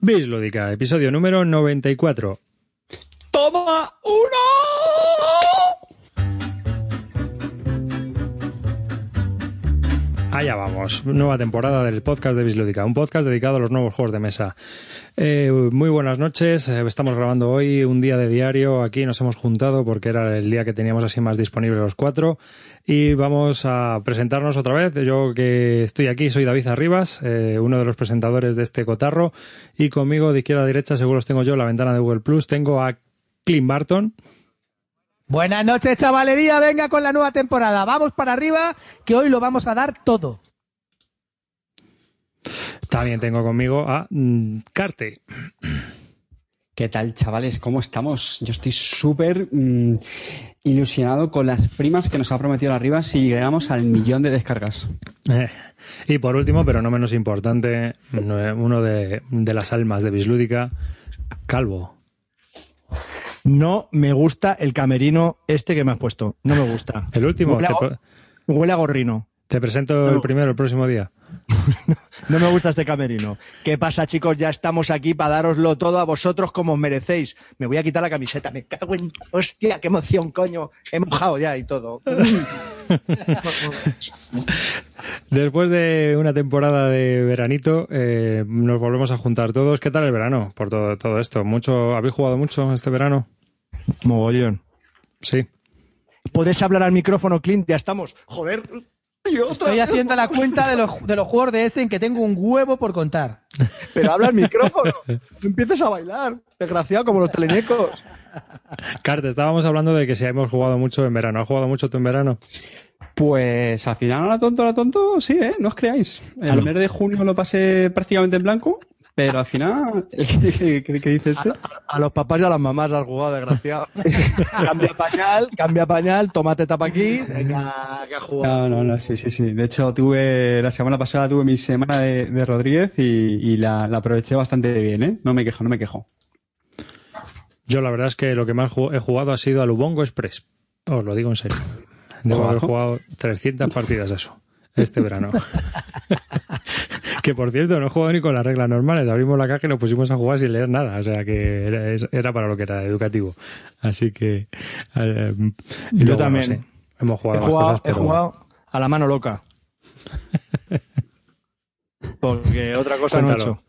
Bislúdica, episodio número 94. Allá vamos, nueva temporada del podcast de Bislúdica, un podcast dedicado a los nuevos juegos de mesa. Eh, muy buenas noches, eh, estamos grabando hoy un día de diario, aquí nos hemos juntado porque era el día que teníamos así más disponible los cuatro y vamos a presentarnos otra vez. Yo que estoy aquí soy David Arribas, eh, uno de los presentadores de este cotarro y conmigo de izquierda a derecha, seguro los tengo yo, la ventana de Google Plus, tengo a Clint Barton. Buenas noches, chavalería. Venga con la nueva temporada. Vamos para arriba, que hoy lo vamos a dar todo. También tengo conmigo a mm, Carte. ¿Qué tal, chavales? ¿Cómo estamos? Yo estoy súper mm, ilusionado con las primas que nos ha prometido arriba si llegamos al millón de descargas. Eh, y por último, pero no menos importante, uno de, de las almas de Bislúdica, Calvo. No me gusta el camerino este que me has puesto. No me gusta. El último. Huele a, huele a gorrino. te presento el primero el próximo día. No me gusta este camerino. ¿Qué pasa, chicos? Ya estamos aquí para daroslo todo a vosotros como os merecéis. Me voy a quitar la camiseta. Me cago en... Hostia, qué emoción, coño. He mojado ya y todo. Después de una temporada de veranito, eh, nos volvemos a juntar todos. ¿Qué tal el verano? Por todo, todo esto. ¿Mucho, ¿Habéis jugado mucho este verano? Mogollón. Sí. ¿Puedes hablar al micrófono, Clint? Ya estamos. Joder. Tío, Estoy haciendo la cuenta de los, de los juegos de ese en que tengo un huevo por contar. Pero habla al micrófono. No empieces a bailar. Desgraciado, como los teleñecos. Carte, estábamos hablando de que si hemos jugado mucho en verano. ¿Has jugado mucho tú en verano? Pues al final, a la tonto, a la tonto, sí, ¿eh? No os creáis. El mes de junio lo pasé prácticamente en blanco, pero al final, ¿qué, qué, qué dice este? A los papás y a las mamás has jugado, desgraciado. cambia pañal, cambia pañal, tómate tapa aquí. Venga, que has jugado. No, no, no, sí, sí, sí. De hecho, tuve, la semana pasada tuve mi semana de, de Rodríguez y, y la, la aproveché bastante bien, ¿eh? No me quejo, no me quejo. Yo la verdad es que lo que más he jugado ha sido al Ubongo Express. Os lo digo en serio. Debo haber jugado 300 partidas de eso este verano. que por cierto, no he jugado ni con las reglas normales. Abrimos la caja y nos pusimos a jugar sin leer nada. O sea que era, para lo que era educativo. Así que. eh, Yo luego, no también. sé, hemos He jugado más jugado, cosas, he jugado a la mano loca. Porque otra cosa no he Cuéntalo. hecho.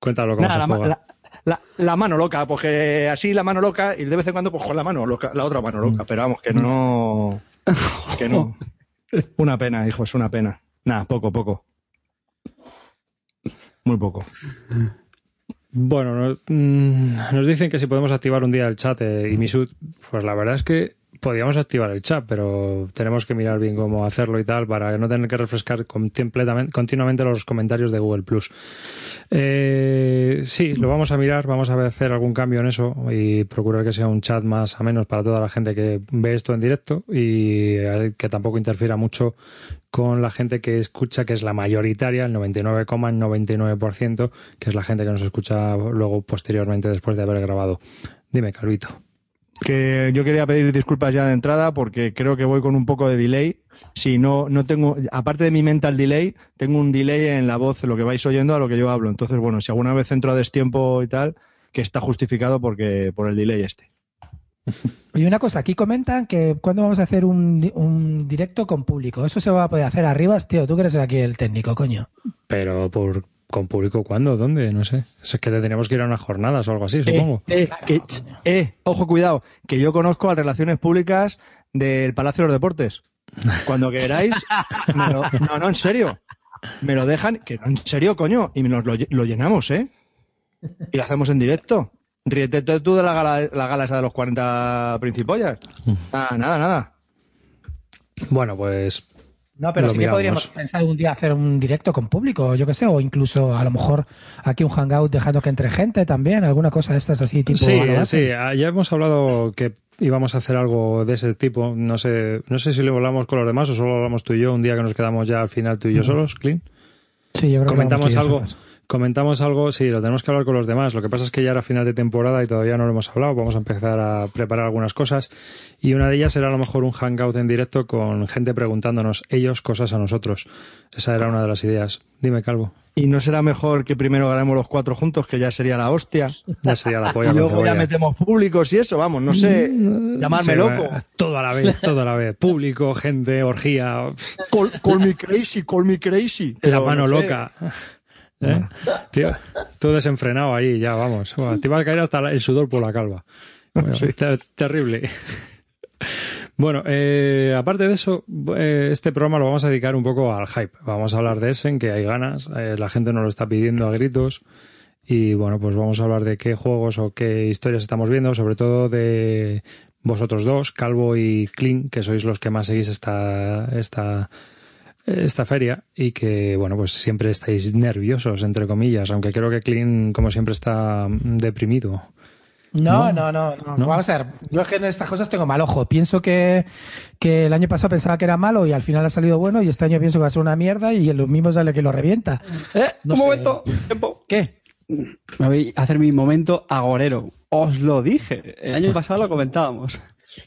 Cuéntalo cómo se la, juega. la- la- la mano loca, porque así la mano loca y de vez en cuando pues con la mano loca, la otra mano loca, pero vamos, que no. Que no. Una pena, hijo, es una pena. Nada, poco, poco. Muy poco. Bueno, nos, mm, nos dicen que si podemos activar un día el chat eh, y Misut, pues la verdad es que podríamos activar el chat, pero tenemos que mirar bien cómo hacerlo y tal para no tener que refrescar continuamente los comentarios de Google Plus. Eh, sí, lo vamos a mirar, vamos a hacer algún cambio en eso y procurar que sea un chat más a menos para toda la gente que ve esto en directo y eh, que tampoco interfiera mucho con la gente que escucha, que es la mayoritaria, el 99,99%, que es la gente que nos escucha luego posteriormente después de haber grabado. Dime, Calvito. Que yo quería pedir disculpas ya de entrada porque creo que voy con un poco de delay. Si no, no tengo, aparte de mi mental delay, tengo un delay en la voz, lo que vais oyendo a lo que yo hablo. Entonces, bueno, si alguna vez entro a destiempo y tal, que está justificado porque por el delay este. Y una cosa, aquí comentan que cuando vamos a hacer un, un directo con público. Eso se va a poder hacer arriba, tío. Tú que eres aquí el técnico, coño. Pero por con público cuándo, dónde, no sé. Es que tendríamos que ir a unas jornadas o algo así, supongo. Eh, eh, eh, ojo, cuidado, que yo conozco a Relaciones Públicas del Palacio de los Deportes. Cuando queráis, me lo- no, no, en serio, me lo dejan, que no, en serio, coño, y nos lo, lle- lo llenamos, ¿eh? Y lo hacemos en directo. Ríete tú tú de la gala, la gala esa de los 40 principollas. Nada, nada, nada. Bueno, pues No, pero sí que podríamos pensar un día hacer un directo con público, yo qué sé, o incluso a lo mejor aquí un hangout dejando que entre gente también, alguna cosa de estas así, tipo. sí, sí, ah, ya hemos hablado que íbamos a hacer algo de ese tipo. No sé, no sé si lo hablamos con los demás o solo hablamos tú y yo un día que nos quedamos ya al final tú y yo solos, Clint. Sí, yo creo que Comentamos algo. solos. Comentamos algo, sí, lo tenemos que hablar con los demás. Lo que pasa es que ya era final de temporada y todavía no lo hemos hablado. Vamos a empezar a preparar algunas cosas. Y una de ellas será a lo mejor un hangout en directo con gente preguntándonos ellos cosas a nosotros. Esa era una de las ideas. Dime, Calvo. ¿Y no será mejor que primero ganemos los cuatro juntos, que ya sería la hostia? Ya sería la polla. Y luego ya metemos públicos y eso, vamos, no sé, llamarme Sí, loco. Todo a la vez, todo a la vez. Público, gente, orgía, Call, call me crazy, call me crazy. la mano no sé. loca. ¿Eh? Tío, todo desenfrenado ahí, ya vamos. Bueno, te iba a caer hasta el sudor por la calva. Bueno, Sí. ter- terrible. Bueno, eh, aparte de eso, eh, este programa lo vamos a dedicar un poco al hype. Vamos a hablar de Essen, que hay ganas, eh, la gente nos lo está pidiendo a gritos. Y bueno, pues vamos a hablar de qué juegos o qué historias estamos viendo, sobre todo de vosotros dos, Calvo y Clean, que sois los que más seguís esta, esta, esta feria y que, bueno, pues siempre estáis nerviosos, entre comillas, aunque creo que Clean, como siempre, está deprimido. No, No. no, no, no. ¿No? Vamos a ver. Yo es que en estas cosas tengo mal ojo. Pienso que, que el año pasado pensaba que era malo y al final ha salido bueno y este año pienso que va a ser una mierda y lo mismo sale que lo revienta. Eh, No un sé. momento, tiempo. ¿Qué? Me voy a hacer mi momento agorero. Os lo dije. El año pasado lo comentábamos.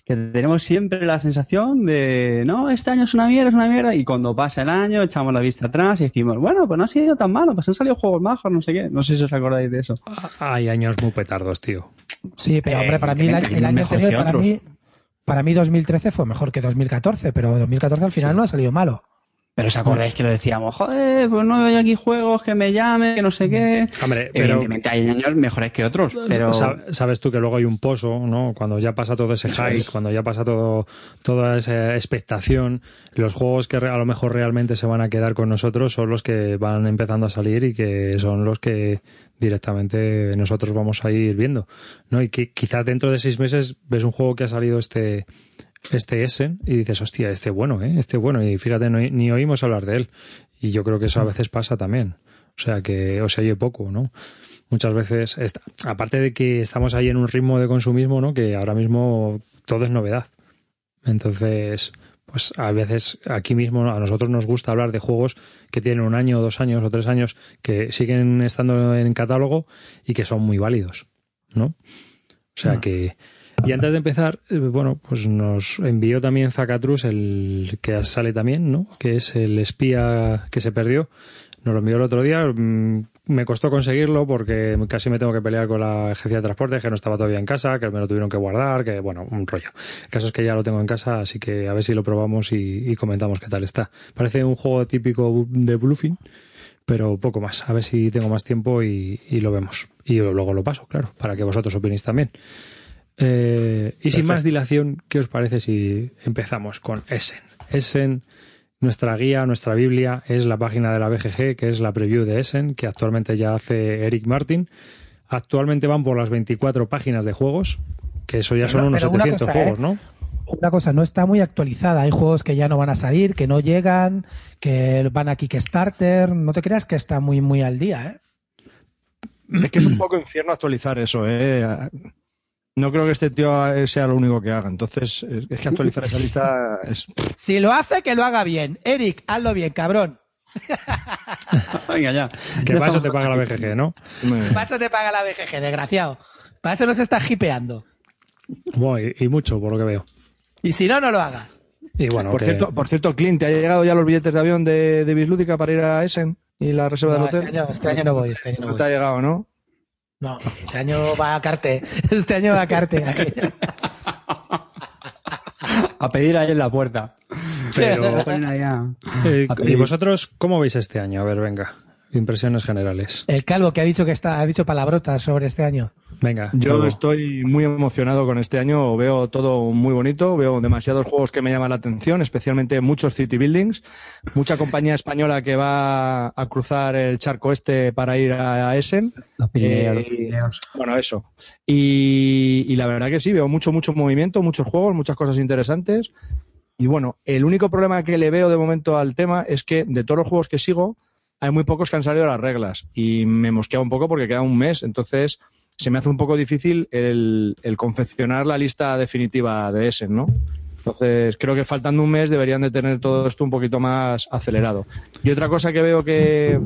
Que tenemos siempre la sensación de, no, este año es una mierda, es una mierda. Y cuando pasa el año, echamos la vista atrás y decimos, bueno, pues no ha sido tan malo, pues han salido juegos majos, no sé qué. No sé si os acordáis de eso. Hay años muy petardos, tío. Sí, pero hombre, para mí el año, el año que para mí, para mí 2013 fue mejor que 2014, pero 2014 al final no ha salido malo. Pero os acordáis que lo decíamos, joder, pues no veo aquí juegos que me llamen, que no sé qué. Hombre, pero Evidentemente hay años mejores que otros, pero Sab- sabes tú que luego hay un pozo, ¿no? Cuando ya pasa todo ese hype, es. cuando ya pasa todo toda esa expectación, los juegos que re- a lo mejor realmente se van a quedar con nosotros son los que van empezando a salir y que son los que directamente nosotros vamos a ir viendo, ¿no? Y que quizás dentro de seis meses ves un juego que ha salido este este Essen y dices, hostia, este bueno, ¿eh? Este bueno. Y fíjate, no- ni oímos hablar de él. Y yo creo que eso a veces pasa también. O sea, que o se oye poco, ¿no? Muchas veces, esta- aparte de que estamos ahí en un ritmo de consumismo, ¿no? Que ahora mismo todo es novedad. Entonces, pues a veces aquí mismo a nosotros nos gusta hablar de juegos que tienen un año, dos años o tres años que siguen estando en catálogo y que son muy válidos, ¿no? O sea que... Y antes de empezar, eh, bueno, pues nos envió también Zacatrus el que sale también, ¿no? Que es el espía que se perdió. Nos lo envió el otro día. mm, Me costó conseguirlo porque casi me tengo que pelear con la agencia de transporte, que no estaba todavía en casa, que me lo tuvieron que guardar, que bueno, un rollo. El caso es que ya lo tengo en casa, así que a ver si lo probamos y, comentamos qué tal está. Parece un juego típico de Bluffing, pero poco más. A ver si tengo más tiempo y, y lo vemos. Y luego lo paso, claro, para que vosotros opinéis también. Eh, y sin más dilación, ¿qué os parece si empezamos con Essen? Essen, nuestra guía, nuestra Biblia, es la página de la BGG, que es la preview de Essen, que actualmente ya hace Eric Martin. Actualmente van por las 24 páginas de juegos, que eso ya Pero son no- unos pero una 700 cosa, ¿eh? juegos, ¿no? Una cosa, no está muy actualizada. Hay juegos que ya no van a salir, que no llegan, que van a Kickstarter. No te creas que está muy, muy al día, ¿eh? Es que es un poco infierno actualizar eso, ¿eh? No creo que este tío sea lo único que haga. Entonces, es que actualizar esa lista es. Si lo hace, que lo haga bien. Eric, hazlo bien, cabrón. venga ya. Que estamos te paga la. BGG, ¿no? Para eso te paga la BGG, desgraciado. Para eso nos estás hipeando. Bueno, y, y mucho, por lo que veo. Y si no, no lo hagas. Y bueno, Por que- cierto, por cierto, Clint, ¿te ha llegado ya los billetes de avión de, de Bislúdica para ir a Essen y la reserva No, del este, hotel? año, este año no voy, este año no No voy. te ha llegado, ¿no? No, este año va a Carte. Este año va a Carte. A pedir ahí en la puerta. pero, eh, ¿Y vosotros cómo veis este año? A ver, venga. Impresiones generales. El calvo que ha dicho que está, ha dicho palabrotas sobre este año. Venga. Yo Calvo. estoy muy emocionado con este año, veo todo muy bonito, veo demasiados juegos que me llaman la atención, especialmente muchos city buildings, mucha compañía española que va a cruzar el charco este para ir a, a Essen. Los Pirineos, los Eh, Pirineos. Bueno, eso. Y, y la verdad que sí, veo mucho, mucho movimiento, muchos juegos, muchas cosas interesantes. Y bueno, el único problema que le veo de momento al tema es que de todos los juegos que sigo, hay muy pocos que han salido las reglas. Y me mosquea un poco porque queda un mes, entonces se me hace un poco difícil el, el confeccionar la lista definitiva de Essen, ¿no? Entonces, creo que faltando un mes deberían de tener todo esto un poquito más acelerado. Y otra cosa que veo que,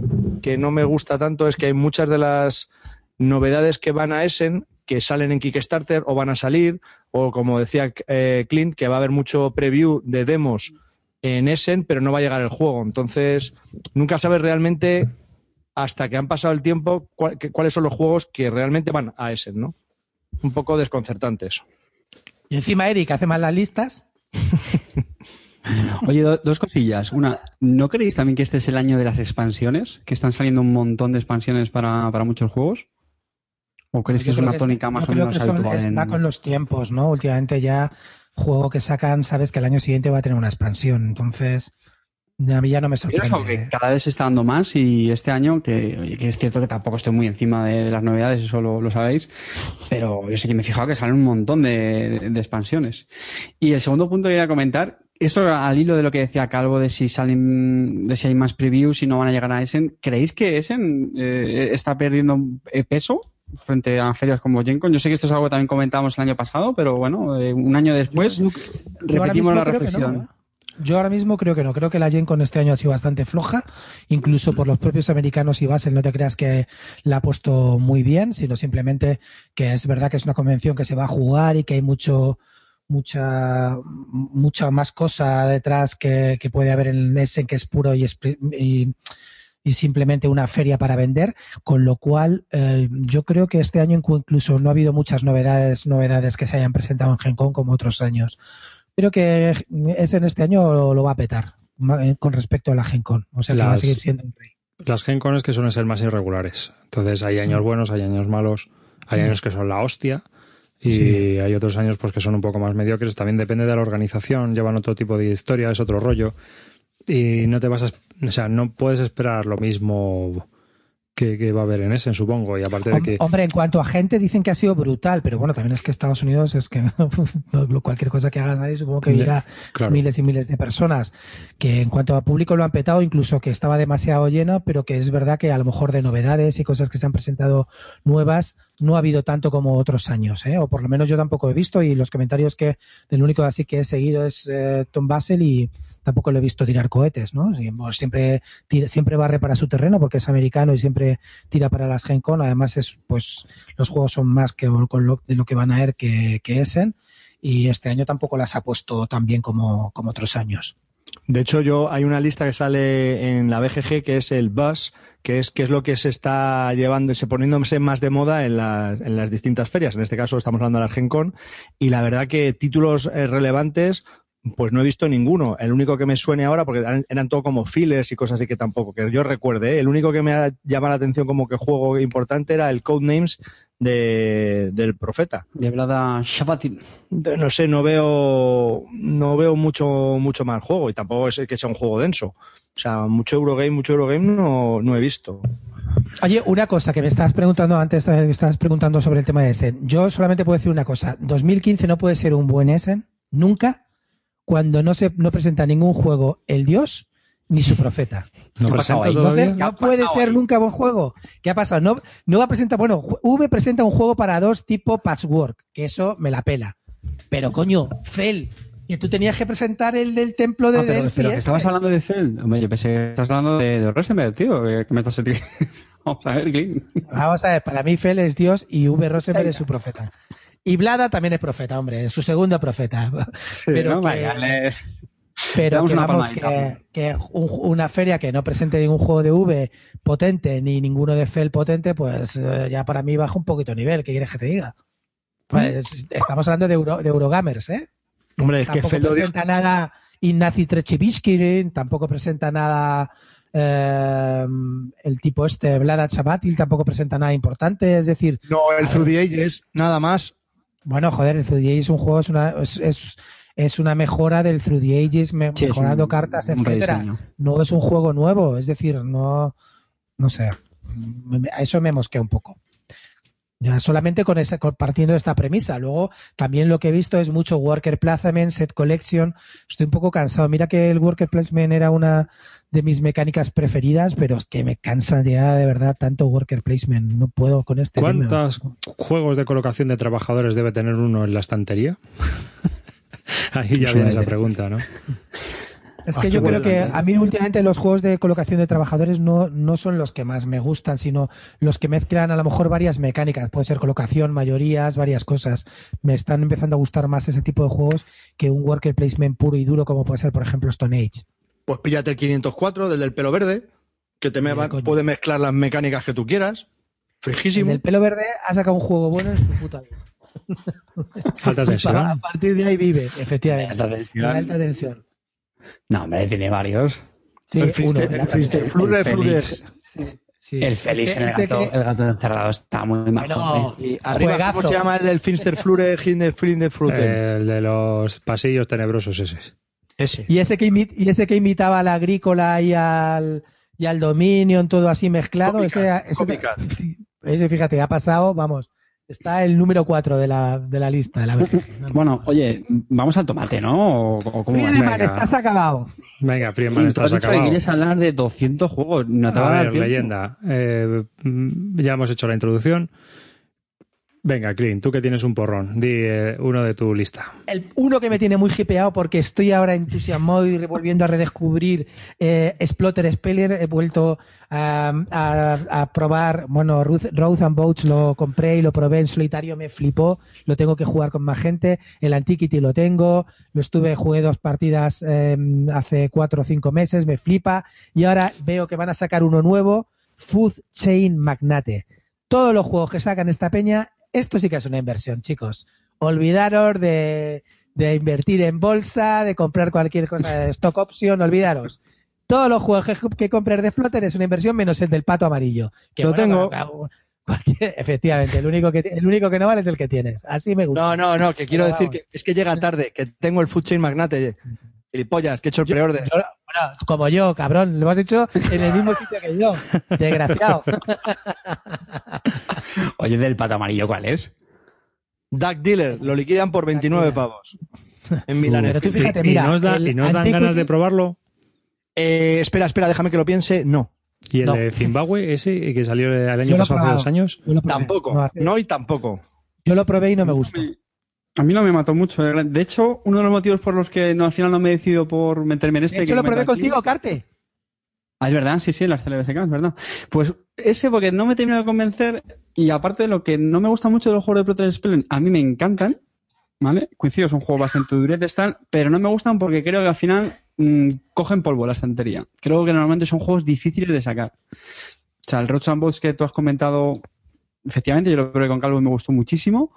que no me gusta tanto es que hay muchas de las novedades que van a Essen que salen en Kickstarter o van a salir, o como decía eh, Clint, que va a haber mucho preview de demos en Essen, pero no va a llegar el juego. Entonces, nunca sabes realmente, hasta que han pasado el tiempo, cuál- que- cuáles son los juegos que realmente van a Essen, ¿no? Un poco desconcertante eso. Y encima Eric hace mal las listas. Oye, do- dos cosillas. Una, ¿no creéis también que este es el año de las expansiones? Que están saliendo un montón de expansiones para, para muchos juegos. ¿O crees que Yo es una tónica más o menos habitual? es- en- Va con los tiempos, ¿no? Últimamente ya juego que sacan, sabes que el año siguiente va a tener una expansión. Entonces, a mí ya no me Yo sorprende. que cada vez se está dando más y este año, que, es cierto que tampoco estoy muy encima de, de las novedades, eso lo, lo sabéis, pero yo sí que me he fijado que salen un montón de, de- de expansiones. Y el segundo punto que quería comentar, eso al hilo de lo que decía Calvo de si salen, de si hay más previews y no van a llegar a Essen, ¿creéis que Essen eh, está perdiendo eh, peso? Frente a ferias como GenCon. Yo sé que esto es algo que también comentábamos el año pasado, pero bueno, eh, un año después Yo repetimos la reflexión. no, ¿eh? Yo ahora mismo creo que no. Creo que la Gen con este año ha sido bastante floja. Incluso por los propios americanos y Basel, no te creas que la ha puesto muy bien, sino simplemente que es verdad que es una convención que se va a jugar y que hay mucho mucha mucha más cosa detrás que, que puede haber en Essen que es puro y, y, y simplemente una feria para vender, con lo cual eh, yo creo que este año incluso no ha habido muchas novedades novedades que se hayan presentado en Gen Con como otros años. Creo que es en este año lo, lo va a petar eh, con respecto a la Gen Con. O sea, que va a seguir siendo un rey. Las Gen Con es que suelen ser más irregulares. Entonces hay años buenos, hay años malos, hay años que son la hostia y Sí. hay otros años pues que son un poco más mediocres. También depende de la organización, llevan otro tipo de historia, es otro rollo. Y no te vas a, o sea, no puedes esperar lo mismo que, que va a haber en ese, supongo. Y aparte de que Hombre, en cuanto a gente dicen que ha sido brutal, pero bueno, también es que Estados Unidos es que cualquier cosa que hagas ahí supongo que irá claro. miles y miles de personas. Que en cuanto a público lo han petado, incluso que estaba demasiado lleno, pero que es verdad que a lo mejor de novedades y cosas que se han presentado nuevas no ha habido tanto como otros años, ¿eh? o por lo menos yo tampoco he visto y los comentarios que del único así que he seguido es eh, Tom Basel y tampoco lo he visto tirar cohetes, ¿no? Pues Siempre tira- siempre barre para su terreno porque es americano y siempre tira para las Gen Con. Además es pues los juegos son más que lo, de lo que van a ir que, que Essen y este año tampoco las ha puesto tan bien como, como otros años. De hecho, yo hay una lista que sale en la BGG que es el Buzz, que es que es lo que se está llevando, se poniéndose más de moda en las, en las distintas ferias. En este caso estamos hablando de la Argencon y la verdad que títulos eh, relevantes pues no he visto ninguno. El único que me suene ahora, porque eran, eran todo como fillers y cosas así que tampoco, que yo recuerde, ¿eh? el único que me ha llamado la atención como que juego importante era el Codenames de, del Profeta. De Vlada Shavatin. De- no sé, no veo no veo mucho mucho más juego y tampoco es que sea un juego denso. O sea, mucho Eurogame, mucho Eurogame no, no he visto. Oye, una cosa que me estabas preguntando antes, eh, que estabas preguntando sobre el tema de Essen. Yo solamente puedo decir una cosa. 2015 no puede ser un buen Essen, nunca, cuando no se no presenta ningún juego el Dios ni su profeta. no. Entonces, ¿Qué ha no puede pasado ser ahí? nunca buen juego. ¿Qué ha pasado? No, no va a presentar, bueno, V presenta un juego para dos tipo patchwork, que eso me la pela. Pero coño, Fel, que tú tenías que presentar el del templo de Ah, pero, Delphi. pero que este. estabas hablando de. Hombre, yo pensé que estás hablando de, de Rosenberg, tío. Que, me estás Vamos a ver, Glyn. Vamos a ver, para mí Fel es Dios y V Rosenberg Venga. es su profeta. Y Blada también es profeta, hombre, es su segundo profeta. Pero ¿no? que- Vaya, le- Pero que una vamos, que, que un- una feria que no presente ningún juego de V potente ni ninguno de Fel potente, pues eh, ya para mí baja un poquito nivel. ¿Qué quieres que te diga? Pues, estamos hablando de, Euro, de Eurogamers, ¿eh? Hombre, es que Tampoco Fel lo dijo- presenta nada Ignacy Trechibisky, tampoco presenta nada eh, el tipo este, Vlada Chabatil, tampoco presenta nada importante. Es decir, No, el Through the Ages, nada más. Bueno, joder, el Through the Ages es un juego, es una, es, es, es una mejora del Through the Ages, me- Sí, es mejorando un- cartas, etcétera. No es un juego nuevo, es decir, no, no sé, a eso me mosquea un poco. Ya solamente con esa, compartiendo esta premisa. Luego, también lo que he visto es mucho Worker Placement, Set Collection. Estoy un poco cansado. Mira que el Worker Placement era una de mis mecánicas preferidas, pero es que me cansa ya de verdad tanto Worker Placement. No puedo con este. tema. ¿Cuántos juegos de colocación de trabajadores debe tener uno en la estantería? Ahí ya viene esa pregunta, ¿no? Es que yo creo que a mí últimamente los juegos de colocación de trabajadores no, no son los que más me gustan, sino los que mezclan a lo mejor varias mecánicas. Puede ser colocación, mayorías, varias cosas. Me están empezando a gustar más ese tipo de juegos que un worker placement puro y duro como puede ser, por ejemplo, Stone Age. Pues píllate el 504 del del pelo verde, que te me va- coño. puede mezclar las mecánicas que tú quieras. El Frijísimo. del pelo verde ha sacado un juego bueno en su puta vida. Alta A tensión. partir de ahí vive, efectivamente. Alta tensión. La alta tensión. No, hombre, tiene varios. Sí, el. Félix. Sí. El Félix, Ese- el, gato, que- el gato encerrado está muy majo. Bueno, Y arriba, ¿cómo se llama el del Finster Flure Hinde Flinde Fruten? El de los pasillos tenebrosos ese. Ese. Y ese que, y ese que imitaba al agrícola y al, y al Dominion, todo así mezclado, Copycat, ese, ese, sí, ese, fíjate, ha pasado, vamos, está el número 4 de la, de la lista de la BGG. Bueno, oye, vamos al tomate, ¿no? ¿O, o cómo? Friedemann, estás acabado. Venga, Friedman, Sí, tú estás has dicho que acabado. quieres hablar de 200 juegos. No te va A a dar ver, leyenda. Eh, ya hemos hecho la introducción. Venga, Clean, tú que tienes un porrón, di eh, uno de tu lista. El uno que me tiene muy hipeado porque estoy ahora entusiasmado y volviendo a redescubrir eh, Splotter Speller. He vuelto a, probar, bueno, Ruth, Road and Boats lo compré y lo probé en solitario, me flipó. Lo tengo que jugar con más gente. El Antiquity lo tengo. Lo estuve, jugué dos partidas eh, hace cuatro o cinco meses, me flipa. Y ahora veo que van a sacar uno nuevo, Food Chain Magnate. Todos los juegos que sacan esta peña, esto sí que es una inversión, chicos. Olvidaros de, de invertir en bolsa, de comprar cualquier cosa de stock option, olvidaros. Todos los juegos que, que compres de Flutter es una inversión menos el del pato amarillo. Que Lo tengo. cualquier- efectivamente, el único, que, el único que no vale es el que tienes. Así me gusta. No, no, no, que quiero Pero decir vamos. que es que llega tarde, que tengo el Food Chain Magnate. Gilipollas, que he hecho el preorden. Bueno, como yo, cabrón, lo has hecho en el mismo sitio que yo. Desgraciado. Oye, del pato amarillo, ¿cuál es? Duck Dealer, lo liquidan por 29 Dealer. pavos. En Milán. Pero tú fíjate, mira, da- y no os dan Antiquity- ganas de probarlo? Eh, espera, espera, déjame que lo piense. No, ¿Y el No. de Zimbabue, ese que salió el año pasado, hace dos años? Tampoco. No, hace- No y tampoco. Yo lo probé y no me gustó. A mí no me mató mucho. de hecho, uno de los motivos por los que no, al final no me he decidido por meterme en este. De hecho, que lo probé comento aquí- contigo, Carte. Ah, es verdad, sí, sí, las CLBSK, es verdad. Pues ese porque no me terminó de convencer y aparte de lo que no me gusta mucho de los juegos de Proton Spell, a mí me encantan, ¿vale? Coincido, son juegos bastante duretes, tal, pero no me gustan porque creo que al final mm, cogen polvo la estantería. Creo que normalmente son juegos difíciles de sacar. O sea, el Roach and Boats que tú has comentado, efectivamente, yo lo probé con Calvo y me gustó muchísimo.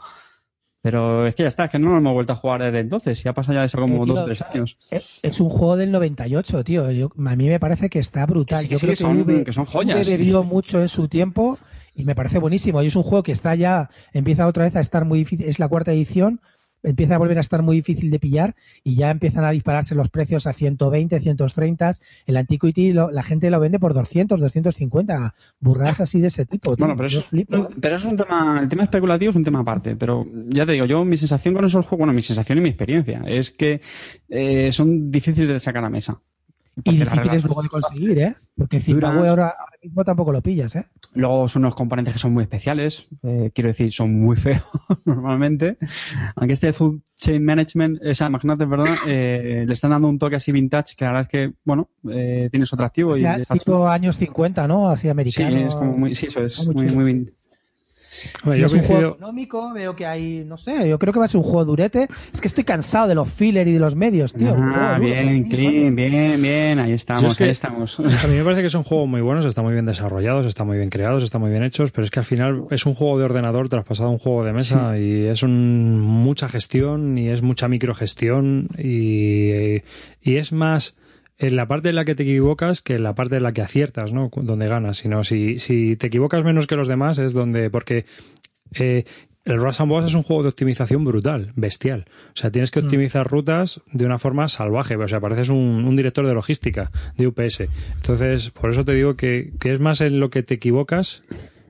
Pero es que ya está, que no lo hemos vuelto a jugar desde entonces. Ya ha pasado ya de eso como Eh, tío, dos o tres años. Es es un juego del 98, tío. Yo, a mí me parece que está brutal. Que sí, Yo sí, creo que son- V- que son joyas. V bebió mucho en su tiempo y me parece buenísimo. Y es un juego que está ya, empieza otra vez a estar muy difícil. Es la cuarta edición, empieza a volver a estar muy difícil de pillar y ya empiezan a dispararse los precios a 120, 130. El Antiquity, lo- la gente lo vende por 200, 250. Burradas así de ese tipo. tío. Bueno, pero eso, flipo. pero es un tema, el tema especulativo es un tema aparte, pero ya te digo, yo mi sensación con esos juegos, bueno, mi sensación y mi experiencia es que eh, son difíciles de sacar a mesa. Y difíciles luego de conseguir, ¿eh? Porque Zimbabue ahora, ahora mismo tampoco lo pillas, ¿eh? Luego son unos componentes que son muy especiales, eh, quiero decir, son muy feos normalmente. Aunque este Food Chain Management, esa Magnate, ¿verdad? Eh, le están dando un toque así vintage que la verdad es que, bueno, eh, tiene su atractivo y O sea, está tipo años 50, ¿no? Así Sí, americano. es como muy, sí, eso es, Está muy muy, chulo, muy sí. Y yo es un juego económico, veo que hay, no sé, yo creo que va a ser un juego durete. Es que estoy cansado de los filler y de los medios, tío. Ah, bien, clean, bien, bien, ahí estamos, Yo es que- ahí estamos. a mí me parece que son juegos muy buenos, están muy bien desarrollados, están muy bien creados, están muy bien hechos, pero es que al final es un juego de ordenador traspasado a un juego de mesa y es un, mucha gestión y es mucha microgestión y, y es más en la parte en la que te equivocas que en la parte en la que aciertas, ¿no? Donde ganas, sino si, si te equivocas menos que los demás es donde, porque eh, el Rush and Boss es un juego de optimización brutal, bestial. O sea, tienes que optimizar rutas de una forma salvaje. O sea, pareces un, un director de logística de UPS. Entonces, por eso te digo que, que es más en lo que te equivocas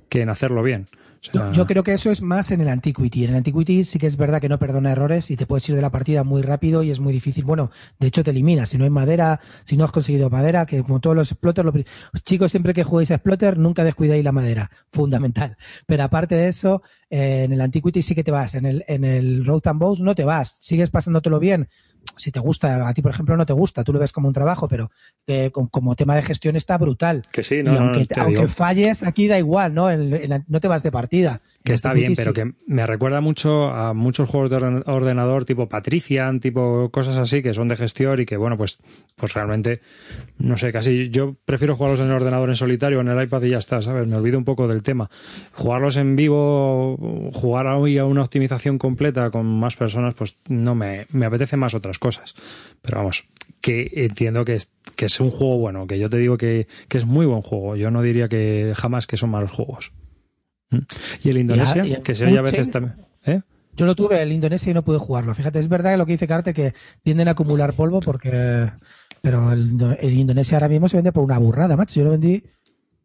que en hacerlo bien. Sea, Yo creo que eso es más en el Antiquity. En el Antiquity sí que es verdad que no perdona errores y te puedes ir de la partida muy rápido y es muy difícil. Bueno, de hecho te elimina. Si no hay madera, si no has conseguido madera, que como todos los exploters, lo pri- chicos, siempre que juguéis a exploter, nunca descuidéis la madera. Fundamental. Pero aparte de eso, eh, en el Antiquity sí que te vas. En el, en el Road and Bows no te vas. Sigues pasándotelo bien. Si te gusta, a ti por ejemplo no te gusta, tú lo ves como un trabajo, pero eh, com- como tema de gestión está brutal. que sí, y no, no, aunque, aunque falles, aquí da igual, ¿no? El- el- no te vas de partida. Que está bien, pero que me recuerda mucho a muchos juegos de orden- ordenador tipo Patrician, tipo cosas así que son de gestión y que, bueno, pues, pues realmente, no sé, casi yo prefiero jugarlos en el ordenador en solitario, en el iPad y ya está, ¿sabes? Me olvido un poco del tema. Jugarlos en vivo, jugar hoy a una optimización completa con más personas, pues no me, me apetece más otras cosas. Pero vamos, que entiendo que es, que es un juego bueno, que yo te digo que, que es muy buen juego. Yo no diría que jamás que son malos juegos. Y el Indonesia, y el que se oye a veces también. ¿eh? Yo lo tuve en Indonesia y no pude jugarlo. Fíjate, es verdad lo que dice Carte que tienden a acumular polvo porque. Pero el, el Indonesia ahora mismo se vende por una burrada, macho. Yo lo vendí.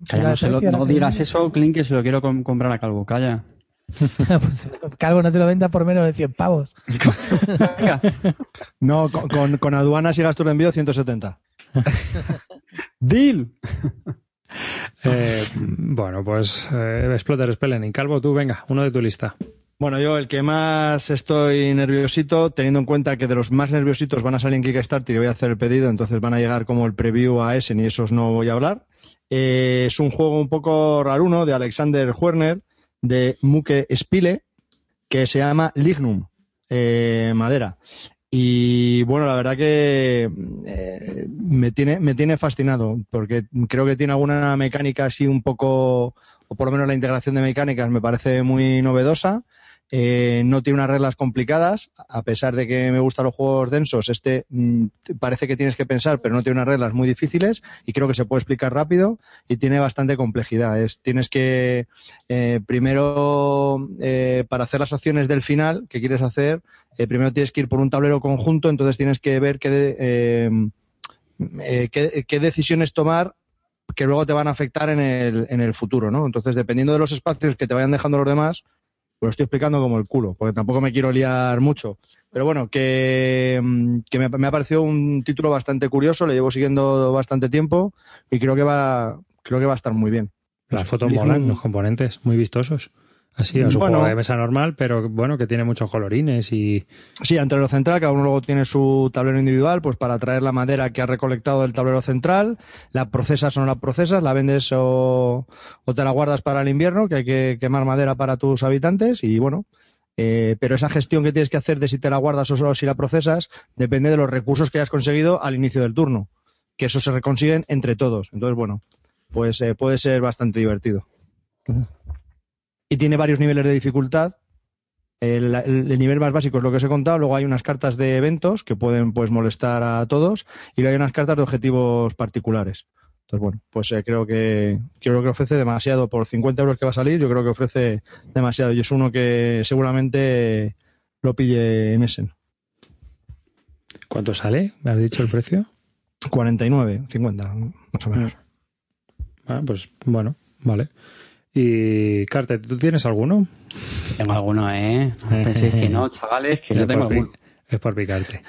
Calla, no, se lo- no digas eso, Clint, que se lo quiero com- comprar a Calvo. Calla. pues, Calvo no se lo venda por menos de 100 pavos. No, con, con, con aduanas y gastos de envío 170. Deal. Eh, bueno, pues eh, Exploter Spelling. Calvo, tú, venga, uno de tu lista. Bueno, yo el que más estoy nerviosito, teniendo en cuenta que de los más nerviositos van a salir en Kickstarter y voy a hacer el pedido, entonces van a llegar como el preview a Essen y esos no voy a hablar. Eh, es un juego un poco raruno de Alexander Werner, de Muke Spile, que se llama Lignum, eh, madera. Y bueno, la verdad que eh, me, tiene, me tiene fascinado, porque creo que tiene alguna mecánica así un poco, o por lo menos la integración de mecánicas me parece muy novedosa. Eh, no tiene unas reglas complicadas, a pesar de que me gustan los juegos densos, este mm, parece que tienes que pensar, pero no tiene unas reglas muy difíciles y creo que se puede explicar rápido y tiene bastante complejidad. Es, tienes que, eh, primero, eh, para hacer las acciones del final que quieres hacer, eh, primero tienes que ir por un tablero conjunto, entonces tienes que ver qué, de- eh, eh, qué, qué decisiones tomar que luego te van a afectar en el, en el futuro, ¿no? Entonces, dependiendo de los espacios que te vayan dejando los demás, pues lo estoy explicando como el culo, porque tampoco me quiero liar mucho. Pero bueno, que, mm, que me, me ha parecido un título bastante curioso, le llevo siguiendo bastante tiempo y creo que va, creo que va a estar muy bien. Las fotos molan, los componentes, muy vistosos. Así, es un Bueno. juego de mesa normal, pero bueno, que tiene muchos colorines y Sí, ante lo central, cada uno luego tiene su tablero individual, pues para traer la madera que ha recolectado del tablero central, la procesas o no la procesas, la vendes o, o te la guardas para el invierno, que hay que quemar madera para tus habitantes, y bueno, eh, pero esa gestión que tienes que hacer de si te la guardas o solo si la procesas, depende de los recursos que hayas conseguido al inicio del turno, que eso se reconsiguen entre todos. Entonces, bueno, pues eh, puede ser bastante divertido. Y tiene varios niveles de dificultad, el, el- el nivel más básico es lo que os he contado, luego hay unas cartas de eventos que pueden pues molestar a todos y luego hay unas cartas de objetivos particulares. Entonces, bueno, pues eh, creo que creo que ofrece demasiado por 50 euros que va a salir, yo creo que ofrece demasiado y es uno que seguramente lo pille en Essen. ¿cuánto sale? ¿Me has dicho el precio? 49, 50, más o menos. Ah, pues bueno, vale. Y Carte, ¿tú tienes alguno? Tengo alguno, ¿eh? No penséis que no, chavales, que yo tengo alguno. Es por picarte.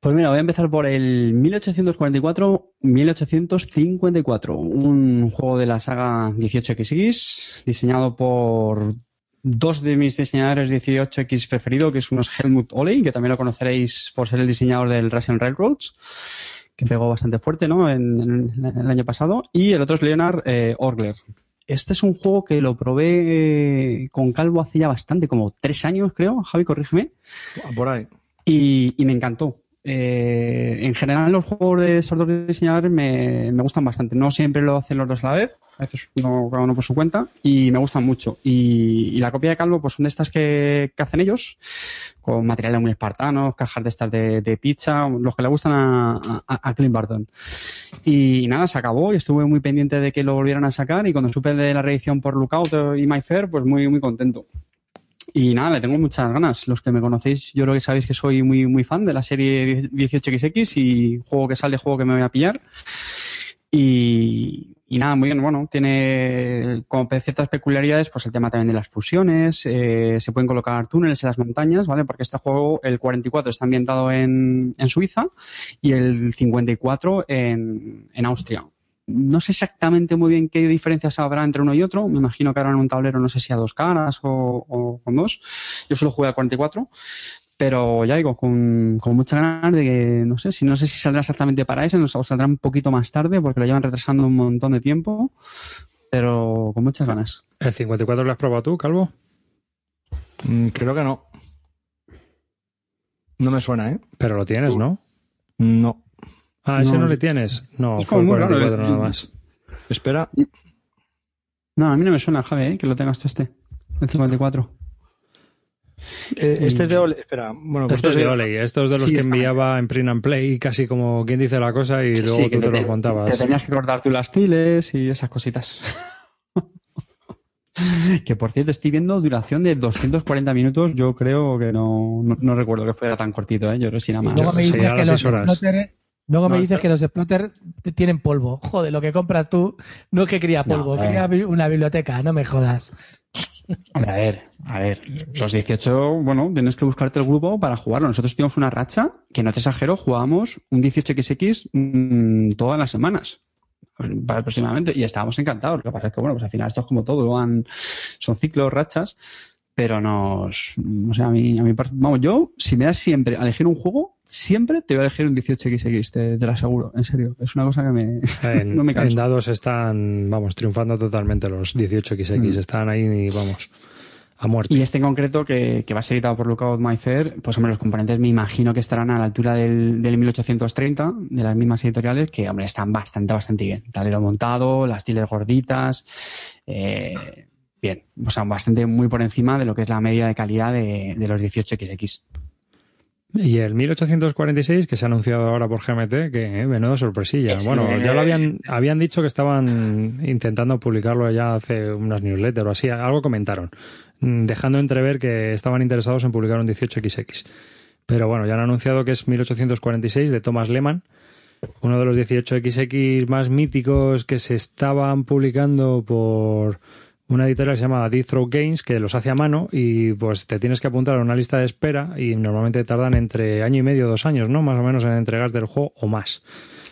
Pues mira, voy a empezar por el 1844-1854, un juego de la saga 18XX, diseñado por dos de mis diseñadores 18X preferido, que es uno es Helmut Oley, que también lo conoceréis por ser el diseñador del Russian Railroads, que pegó bastante fuerte ¿no? en, en el año pasado, y el otro es Leonard eh, Orgler. Este es un juego que lo probé eh, con Calvo hace ya bastante, como tres años creo, Javi, corrígeme, Por ahí. y, y me encantó. Eh, en general los juegos de esos dos diseñadores me, gustan bastante. No siempre lo hacen los dos a la vez, a veces uno, cada uno por su cuenta, y me gustan mucho. Y, la copia de Calvo pues son de estas que, hacen ellos, con materiales muy espartanos, cajas de estas de, de pizza, los que le gustan a Clint Barton. Y nada, se acabó y estuve muy pendiente de que lo volvieran a sacar y cuando supe de la reedición por Lookout y My Fair, pues muy, muy contento. Y nada, le tengo muchas ganas. Los que me conocéis, yo creo que sabéis que soy muy, muy fan de la serie 18XX y juego que sale, juego que me voy a pillar. Y, y nada, muy bien, bueno, tiene como ciertas peculiaridades, pues el tema también de las fusiones, eh, se pueden colocar túneles en las montañas, ¿vale? Porque este juego, el 44 está ambientado en, en Suiza y el 54 en, en Austria. No sé exactamente muy bien qué diferencias habrá entre uno y otro. Me imagino que harán un tablero, no sé si a dos caras o, o con dos. Yo solo jugué al 44 pero ya digo, con, con muchas ganas de que, no sé, si no sé si saldrá exactamente para ese, o saldrá un poquito más tarde porque lo llevan retrasando un montón de tiempo, pero con muchas ganas. ¿El 54 lo has probado tú, Calvo? Mm, creo que no. No me suena, ¿eh? Pero lo tienes, ¿no? No. Ah, ese no, No. le tienes. No, Es fue el como muy raro, 44 ¿eh? nada más. Espera. No, a mí no me suena, Javi, ¿eh? que lo tengas tú este, el 54. Eh, este es de Ole. Espera. Bueno, pues Esto es de entonces- Oley, esto es de los Sí, que está. enviaba en print and play, casi como quien dice la cosa y luego tú que te, te- lo contabas. Que tenías que cortar tú las tiles y esas cositas. que por cierto, estoy viendo duración de 240 minutos. Yo creo que no, no, no recuerdo que fuera tan cortito, ¿eh? Yo creo que sí, nada más. luego me dices a que los horas. Luego me No, dices no. que los exploter tienen polvo. Joder, lo que compras tú no es que cría polvo, No, cría una biblioteca, no me jodas. A ver, a ver. Los 18, bueno, tienes que buscarte el grupo para jugarlo. Nosotros tuvimos una racha que, no te exagero, jugábamos un 18XX mm, todas las semanas. Aproximadamente. Y estábamos encantados. Lo que pasa es que, bueno, pues al final esto es como todo. Van, son ciclos, rachas. Pero nos. O sea, a mí, a mí, vamos, yo, si me das siempre a elegir un juego, siempre te voy a elegir un 18XX, te, te lo aseguro. En serio. Es una cosa que me. En, no me en canso. dados están, vamos, triunfando totalmente los 18XX. Mm. Están ahí, y, vamos, a muerte. Y este en concreto, que, que va a ser editado por Lookout My Fair, pues hombre, los componentes me imagino que estarán a la altura del, del 1830, de las mismas editoriales, que hombre, están bastante, bastante bien. Tablero montado, las tiles gorditas, eh, bien, o sea, bastante muy por encima de lo que es la media de calidad de, de los 18XX. Y el 1846, que se ha anunciado ahora por GMT, que eh, menudo sorpresilla. Sí. Bueno, ya lo habían, habían dicho que estaban intentando publicarlo ya hace unas newsletters o así, algo comentaron, mm, dejando entrever que estaban interesados en publicar un 18XX. Pero bueno, ya han anunciado que es 1846 de Thomas Lehmann, uno de los 18XX más míticos que se estaban publicando por una editorial que se llama Deep Throw Games que los hace a mano y pues te tienes que apuntar a una lista de espera y normalmente tardan entre año y medio, dos años, ¿no? Más o menos en entregarte el juego o más.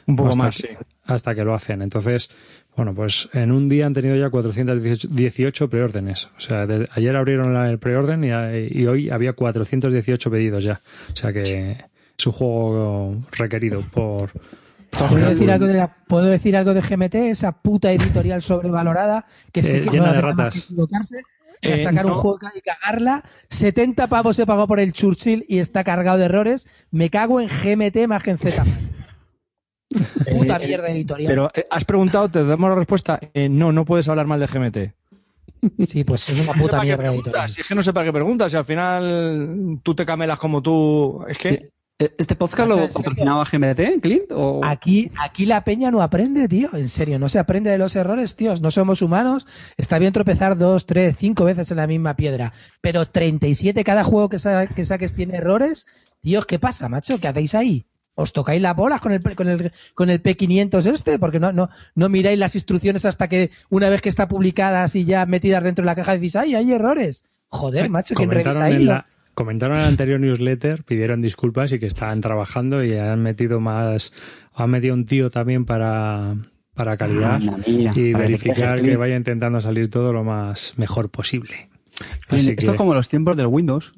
Un poco Hasta más, que- sí. Hasta que lo hacen. Entonces, bueno, pues en un día han tenido ya 418 preórdenes. O sea, desde- ayer abrieron la- el preorden y, y hoy había 418 pedidos ya. O sea que es un juego requerido por... ¿Puedo decir, algo de la, ¿Puedo decir algo de GMT? Esa puta editorial sobrevalorada que sí Eh, que llena no de más ratas. que equivocarse, que Eh, sacar un no. juego y cagarla. 70 pavos se pagó por el Churchill y está cargado de errores. Me cago en GMT más que en Z. Puta Eh, mierda editorial. Pero has preguntado, te damos la respuesta. Eh, no, no puedes hablar mal de GMT. Sí, pues es una No sé puta para qué mierda editorial. Si es que no sé para qué preguntas. Si al final tú te camelas como tú. Es que. ¿Este podcast lo patrocinaba GMT, Clint? O... Aquí, aquí la peña no aprende, tío. En serio, no se aprende de los errores, tíos. No somos humanos. Está bien tropezar dos, tres, cinco veces en la misma piedra. Pero 37 cada juego que, sa- que saques tiene errores. Dios, ¿qué pasa, macho? ¿Qué hacéis ahí? ¿Os tocáis las bolas con el, con el, con el P500 este? Porque no, no, no miráis las instrucciones hasta que una vez que está publicadas y ya metidas dentro de la caja decís, ¡ay, hay errores! Joder, macho, ¿quién revisa comentaron, ahí? en la, comentaron en la anterior newsletter, pidieron disculpas y que estaban trabajando y han metido más... Han metido un tío también para, para calidad Anda, mira, y para verificar que vaya intentando salir todo lo más mejor posible. Así Esto que- es como los tiempos del Windows.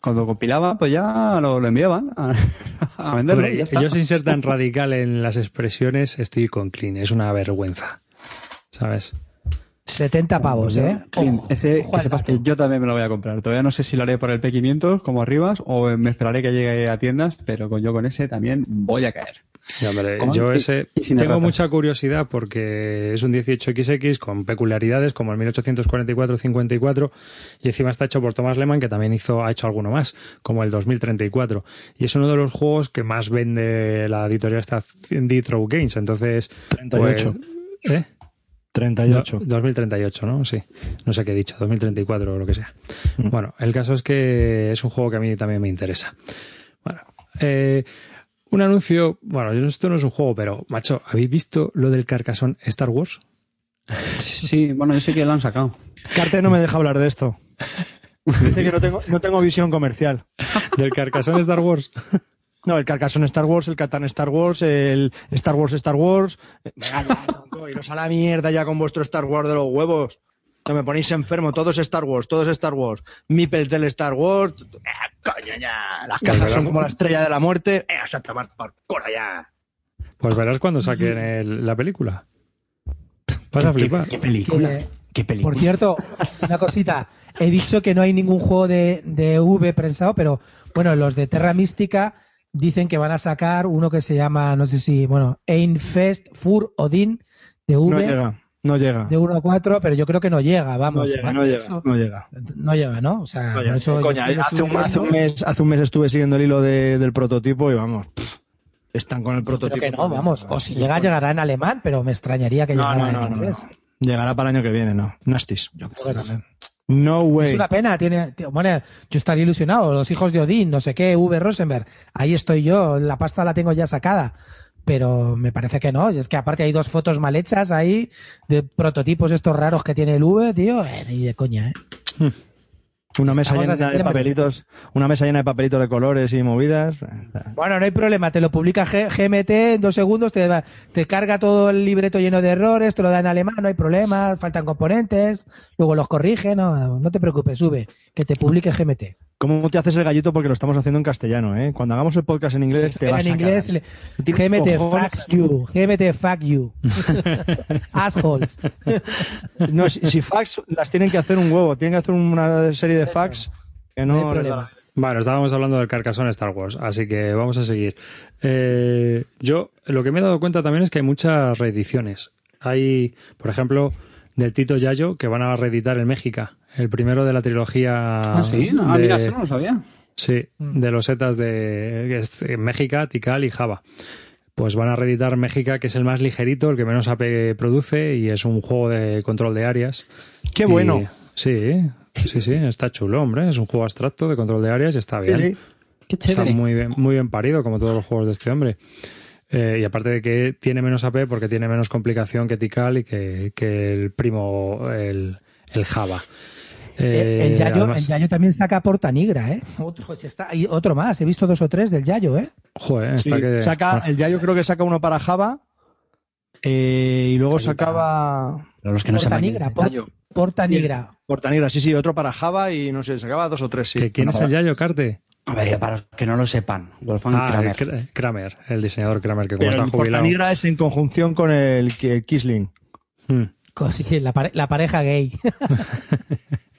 cuando compilaba, pues ya lo, lo enviaban a, a venderlo. Hombre, yo sin ser tan radical en las expresiones estoy con Clean, es una vergüenza. ¿Sabes? 70 pavos, ¿eh? Ojo, ese, ojo que sepas yo también me lo voy a comprar. Todavía no sé si lo haré por el P500 como arribas o me esperaré que llegue a tiendas, pero con- yo con ese también voy a caer. Sí, yo ese y tengo mucha curiosidad porque es un 18XX con peculiaridades como el 1844-54 y encima está hecho por Thomas Lehmann que también hizo ha hecho alguno más como el 2034 y es uno de los juegos que más vende la editorial esta Throw Games entonces 38. pues, ¿eh? 38. Do- 2038, ¿no? Sí. No sé qué he dicho, 2034 o lo que sea. Mm. Bueno, el caso es que es un juego que a mí también me interesa. Bueno, eh, Un anuncio, bueno, esto no es un juego, pero, macho, ¿habéis visto lo del carcasón Star Wars? Sí, bueno, yo sé que lo han sacado. Carte no me deja hablar de esto. Dice que no tengo, no tengo visión comercial. ¿Del carcasón Star Wars? No, el Carcassonne Star Wars, el Catán Star Wars, el Star Wars Star Wars. Venga ya, tronco, iros a la mierda ya con vuestro Star Wars de los huevos. Que me ponéis enfermo, todo es Star Wars, todo es Star Wars. Mipels del Star Wars. Ah, coño ya, las cajas son como la estrella de la muerte. Eh, a tomar por culo ya. Pues verás cuando saquen el- la película. Vas a flipar. ¿Qué película? Que- ¿Qué película? Por cierto, una cosita. He dicho que no hay ningún juego de, de V prensado, pero bueno, los de Terra Mística dicen que van a sacar uno que se llama, no sé si, bueno, Einfest Fur Odin de V No llega, no llega. de 1 a 4, pero yo creo que no llega, No vamos. no llega, Eso- no llega. no llega, ¿no? O sea, No por llega. eso yo Coña, hace un, hace un estudiando, mes, hace un mes estuve siguiendo el hilo de- del prototipo y vamos, pff, están con el Creo prototipo. que no, vamos. O si llega, llegará en alemán, pero me extrañaría que No, llegara no, no, en no, no. inglés. Llegará para el año que viene, no. Nastis. Yo creo que también. No way. Es una pena, tiene, bueno, yo estaría ilusionado, los hijos de Odín, no sé qué, V. Rosenberg, ahí estoy yo, la pasta la tengo ya sacada, pero me parece que no, y es que aparte hay dos fotos mal hechas ahí, de prototipos estos raros que tiene el V, tío, eh, ni de coña, ¿eh? Una mesa Estamos llena de papelitos, una mesa llena de papelitos de colores y movidas. Bueno, no hay problema, te lo publica G- GMT en dos segundos, te, te carga todo el libreto lleno de errores, te lo da en alemán, no hay problema, faltan componentes, luego los corrige, no, no te preocupes, sube, que te publique GMT. ¿Cómo te haces el gallito? Porque lo estamos haciendo en castellano, ¿eh? Cuando hagamos el podcast en inglés te vas en a inglés, le- Tienes GMT fucks you, GMT fuck you. Assholes. No, si, si fax las tienen que hacer un huevo, tienen que hacer una serie de fax que No no... hay problema. Bueno, estábamos hablando del carcasón Star Wars, así que vamos a seguir. Eh, yo lo que me he dado cuenta también es que hay muchas reediciones. Hay, por ejemplo, del Tito Yayo, que van a reeditar el México, el primero de la trilogía. Ah, sí, no, ah, de- mira, eso no lo sabía. Sí, de los setas de México, Tikal y Java. Pues van a reeditar México, que es el más ligerito, el que menos AP produce y es un juego de control de áreas. ¡Qué Y- bueno! sí, sí, sí, está chulo, hombre. Es un juego abstracto de control de áreas y está bien. Sí. Qué Está chévere. muy bien, muy bien parido, como todos los juegos de este hombre. Eh, y aparte de que tiene menos AP porque tiene menos complicación que Tikal y que, que el primo, el, el Java. Eh, el, Eh, Yayo, además- el Yayo también saca Porta Nigra, ¿eh? Otro, si está, y otro más, he visto dos o tres del Yayo, ¿eh? Joder, Sí, está que- saca, bueno, el ya yo creo que saca uno para Java eh, y luego sacaba Pero los que no Porta Nigra, quién es por- Yayo. Porta Nigra. Sí, sí, otro para Java y no sé, sacaba dos o tres, sí. ¿que ¿Quién es el Yayo Carte? A ver, para los que no lo sepan, Wolfgang Ah, Kramer. el Kra- Kramer, el diseñador Kramer, que como Pero el está jubilado. Portanegra es en conjunción con el Ki- Kisling. Hmm. Con- sí, la, pare- la pareja gay.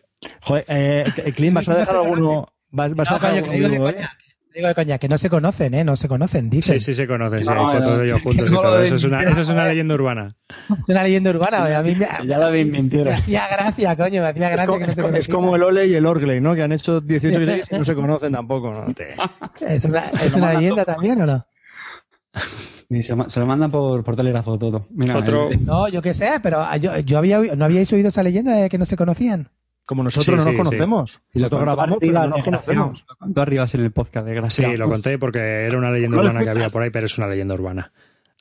Joder, eh, Clint, ¿vas a dejar alguno? ¿Vas, vas a dejar coño, digo alguno, eh? digo de coña, que no se conocen, ¿eh? No se conocen, dicen. Sí, sí se conocen, sí, No, hay fotos no, de ellos juntos y todo. Eso es una, desmintieron, eso es una eh. leyenda urbana. Es una leyenda urbana, oye, a mí me, Ya la me desmintieron. hacía gracia, coño, me hacía Es, gracia co- que no es se co- es como el Ole y el Orgley, ¿no? Que han hecho 18 series y no se conocen tampoco, ¿no? ¿Es una, es una leyenda también o no? Y se, lo mandan por, por telégrafo todo. Mira, Otro- el- No, yo qué sé, pero yo, yo había, oído- ¿no habíais oído esa leyenda de que no se conocían? Como nosotros Sí, no sí, nos conocemos. y lo grabamos, pero no nos conocemos. Lo contó arriba en el podcast, Sí, desgraciado. lo conté porque era una leyenda ¿No lo urbana que había por ahí, pero es una leyenda urbana.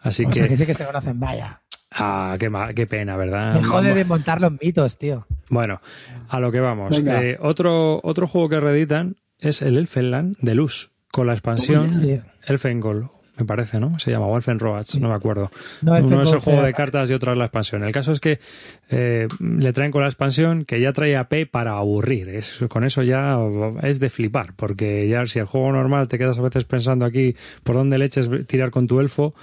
Así O sea, que que, sí que se conocen, vaya. ah, qué, ma- qué pena, ¿verdad? Me jode Vamos- de montar los mitos, tío. Bueno, a lo que vamos. Eh, otro, otro juego que reeditan es el Elfenland de Luz, con la expansión Sí. Elfengol, me parece, ¿no? Se llama, o Elfenroads, no me acuerdo. No, Uno es el juego de cartas y otro es la expansión. El caso es que eh, le traen con la expansión que ya trae AP para aburrir. Es, con eso ya es de flipar, porque ya si el juego normal te quedas a veces pensando aquí por dónde leches tirar con tu elfo,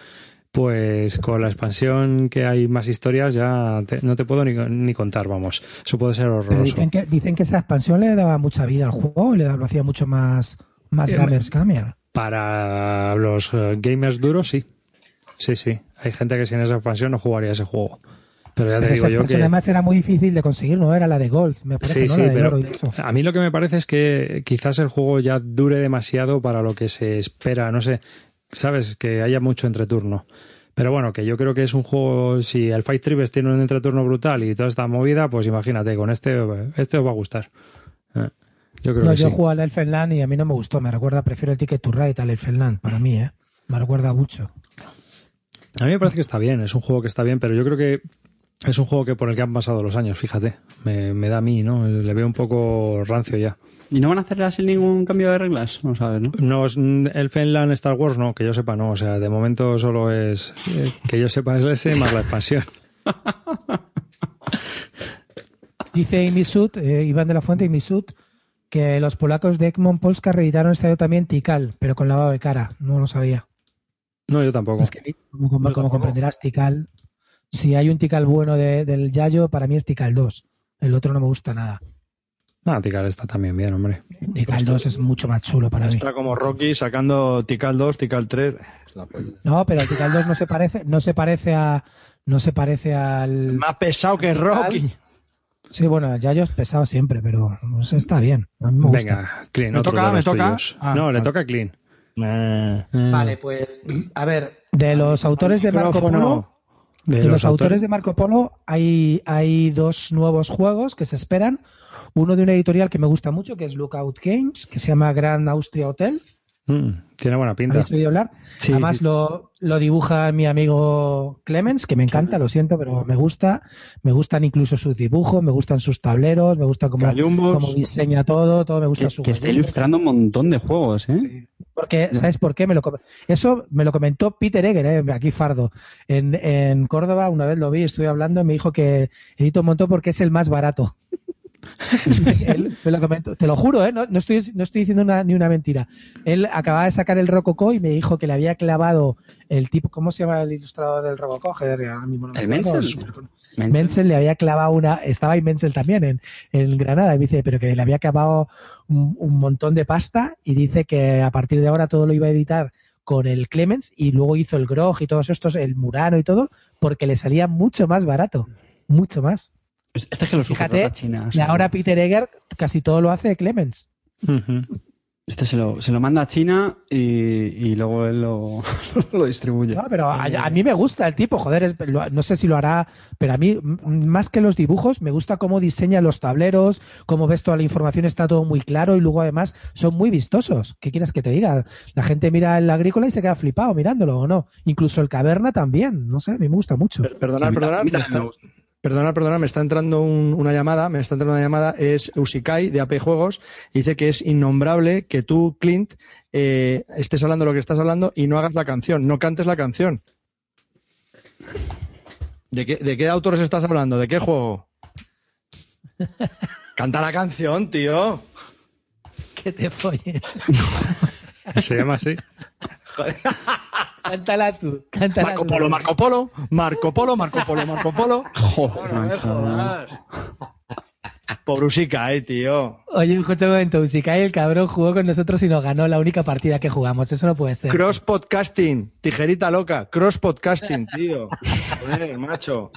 pues con la expansión que hay más historias ya te- no te puedo ni, ni contar, vamos. Eso puede ser Pero horroroso. dicen que, dicen que esa expansión le daba mucha vida al juego y le daba- lo hacía mucho más, más Eh, gamers gamer. Para los eh, gamers duros, sí. Sí, sí. Hay gente que sin esa expansión no jugaría ese juego. Pero ya te Pero digo esa yo que... además era muy difícil de conseguir, ¿no? Era la de Gold, me parece, Sí, ¿no? sí, la de pero oro y eso. a mí lo que me parece es que quizás el juego ya dure demasiado para lo que se espera, no sé, sabes, que haya mucho entreturno. Pero bueno, que yo creo que es un juego, si el Fight Tribes tiene un entreturno brutal y toda esta movida, pues imagínate, con este, este os va a gustar. Eh, Yo creo No, que yo sí. jugué al Elfenland y a mí no me gustó, me recuerda, prefiero el Ticket to Ride al Elfenland, para mí, ¿eh? Me recuerda mucho. A mí me parece que está bien, es un juego que está bien, pero yo creo que es un juego que por el que han pasado los años, fíjate. Me, me da a mí, ¿no? Le veo un poco rancio ya. ¿Y no van a hacer así ningún cambio de reglas? Vamos a ver, ¿no? No, es- el Fenland Star Wars no, que yo sepa no. O sea, de momento solo es, eh, que yo sepa es ese más la expansión. Dice Imisud, eh, Iván de la Fuente Imisud, que los polacos de Egmont Polska reeditaron este año también Tikal, pero con lavado de cara. No lo sabía. No, yo tampoco. Es que, como, comprenderás, Tikal, si hay un Tikal bueno de- del Yayo, para mí es Tikal 2. El otro no me gusta nada. Ah, Tikal está también bien, hombre. Tikal 2 es mucho más chulo para mí. Está como Rocky sacando Tikal 2, Tikal 3. Es la polla. No, pero el Tikal 2 no se parece, no se parece a, no se parece al. Más pesado que Rocky. Sí, bueno, el Yayo es pesado siempre, pero pues, está bien. A mí me gusta. Venga, Clean, ¿Me otro toca? ¿Me toca? Ah, no, le vale. toca a Clean. Eh, Eh, Vale, pues a ver, de los autores de Marco. Polo, de de los autores de Marco Polo hay, hay dos nuevos juegos que se esperan. Uno de una editorial que me gusta mucho, que es Lookout Games, que se llama Grand Austria Hotel. Mm, tiene buena pinta. ¿Habéis oído hablar? Sí, Además sí. Lo, lo dibuja mi amigo Clemens, que me encanta, lo siento, pero me gusta. Me gustan incluso sus dibujos, me gustan sus tableros, me gusta cómo, cómo diseña todo, todo me gusta Que, su que está ilustrando un montón de juegos, ¿eh? Porque, ¿sabes por qué? Me lo, eso me lo comentó Peter Egger, eh, aquí Fardo. En, en Córdoba, una vez lo vi, estuve hablando y me dijo que edito un montón porque es el más barato. Él me lo comentó, te lo juro, ¿eh? no, no estoy, no estoy diciendo una- ni una mentira. Él acababa de sacar el Rococó y me dijo que le había clavado el tipo, ¿cómo se llama el ilustrador del Rococó? Joder, ahora mismo no me ¿El Menzel. Menzel le había clavado una, estaba ahí Menzel también en, en Granada, y me dice, pero que le había clavado un, un montón de pasta y dice que a partir de ahora todo lo iba a editar con el Clemens y luego hizo el Grog y todos estos, el Murano y todo, porque le salía mucho más barato, mucho más. Este es que lo Fíjate, China. o Y ahora Peter Egger casi todo lo hace Clemens. Este se lo, se lo manda a China y, y luego él lo, lo distribuye. No, pero a, a mí me gusta el tipo, joder, es- lo- no sé si lo hará, pero a mí, más que los dibujos, me gusta cómo diseña los tableros, cómo ves toda la información, está todo muy claro y luego además son muy vistosos. ¿Qué quieres que te diga? La gente mira el agrícola y se queda flipado mirándolo, ¿o no? Incluso el caverna también, no sé, a mí me gusta mucho. Per- Perdonad, Sí, perdonad, también me me está, me entrando un- una llamada, me está entrando una llamada, es Usikai de AP Juegos, y dice que es innombrable que tú, Clint, eh, estés hablando lo que estás hablando y no hagas la canción, no cantes la canción. ¿De qué, de qué autores estás hablando? ¿De qué juego? Canta la canción, tío. Que te follen. Se llama así. Cántala tú, cántala Marco tú. Polo, Marco Polo, Marco Polo, Marco Polo, Marco Polo. Joder, No me jodas. Pobre Usikai, tío. Oye, escucha un momento, Usikai, el cabrón jugó con nosotros y nos ganó la única partida que jugamos, eso no puede ser. Cross podcasting, tijerita loca, cross podcasting, tío. Joder, macho.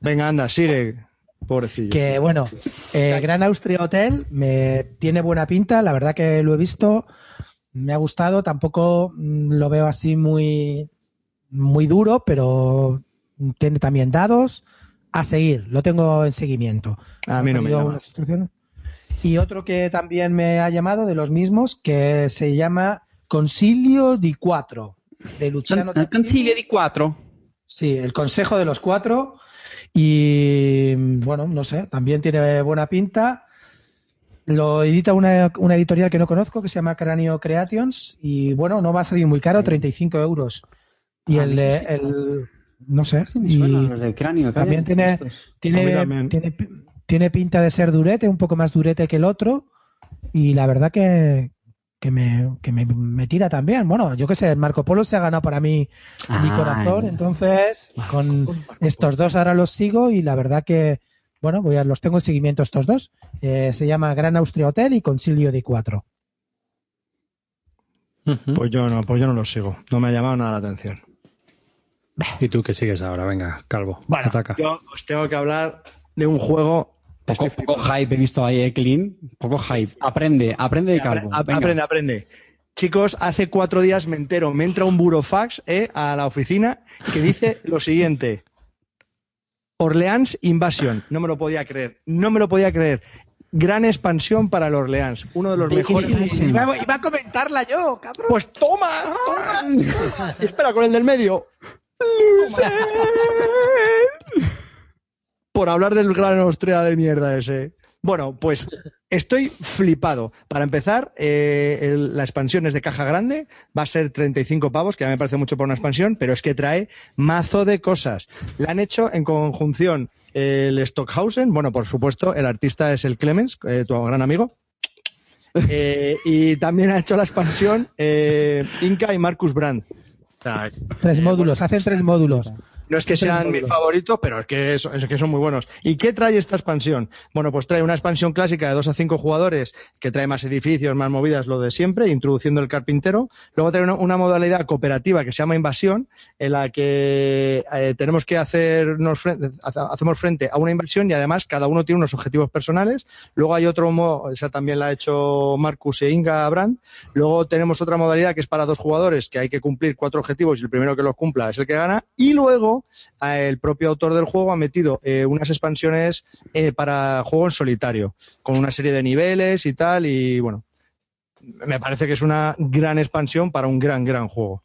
Venga, anda, Sire. Pobrecillo. Que bueno, eh, Gran Austria Hotel me tiene buena pinta, la verdad que lo he visto, me ha gustado, tampoco mm, lo veo así muy, muy duro, pero tiene también dados a seguir, lo tengo en seguimiento. A mí no me llama. Y otro que también me ha llamado de los mismos, que se llama Concilio di Quattro, de Luciano Con- Concilio di Quattro. Sí, el Consejo de los Cuatro. Y bueno, no sé, también tiene buena pinta. Lo edita una, una editorial que no conozco que se llama Cranio Creations. Y bueno, no va a salir muy caro, 35 euros. Y Ah, el, sí, el no sé, Sí, me y suenan los del cráneo. también tiene, tiene, también. tiene, tiene pinta de ser durete, un poco más durete que el otro. Y la verdad que, que, me, que me, me tira también. Bueno, yo qué sé, Marco Polo se ha ganado para mí mi Ah, corazón, entonces con estos dos ahora los sigo y la verdad que, bueno, voy a, los tengo en seguimiento estos dos. Eh, se llama Gran Austria Hotel y Concilio di Cuatro. Pues yo no, pues yo no lo sigo. No me ha llamado nada la atención. ¿Y tú qué sigues ahora? Venga, Calvo. Bueno, ataca. yo os tengo que hablar de un juego. Poco, poco hype he visto ahí, eh, Clean. Poco hype. Aprende, aprende de calvo. Apre- Venga. aprende, aprende. Chicos, hace cuatro días me entero, me entra un burofax eh, a la oficina que dice lo siguiente. Orleans Invasion. No me lo podía creer. No me lo podía creer. gran expansión para el Orleans. Uno de los mejores. Iba, iba a comentarla yo, cabrón. Pues toma, toma. Y espera, con el del medio. Por hablar del gran Austria de mierda ese. Bueno, pues estoy flipado. Para empezar, eh, el- la expansión es de caja grande, va a ser 35 pavos, que a mí me parece mucho por una expansión, pero es que trae mazo de cosas. La han hecho en conjunción el Stockhausen, bueno, por supuesto, el artista es el Clemens, eh, tu gran amigo. Eh, y también ha hecho la expansión eh, Inca y Marcus Brand. O sea, Tres módulos, hacen tres módulos. No es que sean mis favoritos, pero es que, son, es que son muy buenos. ¿Y qué trae esta expansión? Bueno, pues trae una expansión clásica de 2 a 5 jugadores que trae más edificios, más movidas, lo de siempre, introduciendo el carpintero. Luego trae una, una modalidad cooperativa que se llama Invasión, en la que eh, tenemos que hacernos frente, hace- hacemos frente a una invasión y además cada uno tiene unos objetivos personales. Luego hay otro, mo- esa también la ha hecho Marcus e Inga Brand. Luego tenemos otra modalidad que es para dos jugadores, que hay que cumplir cuatro objetivos y el primero que los cumpla es el que gana. Y luego el propio autor del juego ha metido eh, unas expansiones eh, para juego en solitario, con una serie de niveles y tal. Y bueno, me parece que es una gran expansión para un gran, gran juego.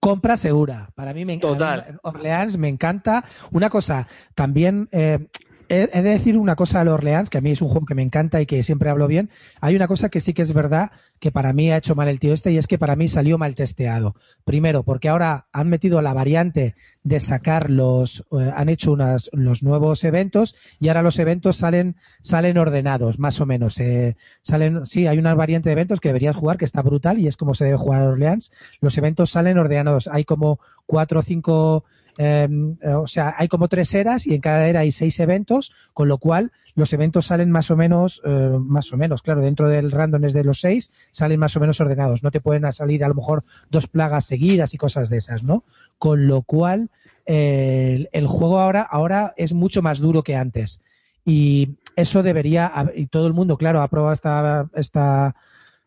Compra segura. Para mí, me, Total. mí Orleans me encanta. Una cosa, también eh, he, de decir una cosa al Orleans, que a mí es un juego que me encanta y que siempre hablo bien. Hay una cosa que sí que es verdad que para mí ha hecho mal el tío este y es que para mí salió mal testeado. Primero, porque ahora han metido la variante de sacar los, eh, han hecho unas, los nuevos eventos y ahora los eventos salen, salen ordenados, más o menos. eh, salen, sí, hay una variante de eventos que deberías jugar que está brutal y es como se debe jugar a Orleans. Los eventos salen ordenados. Hay como cuatro o cinco, eh, o sea, hay como tres eras y en cada era hay seis eventos, con lo cual los eventos salen más o menos, eh, más o menos, claro, dentro del random es de los seis, salen más o menos ordenados. No te pueden salir a lo mejor dos plagas seguidas y cosas de esas, ¿no? Con lo cual, eh, el, el juego ahora, ahora es mucho más duro que antes. Y eso debería, y todo el mundo, claro, ha probado esta, esta,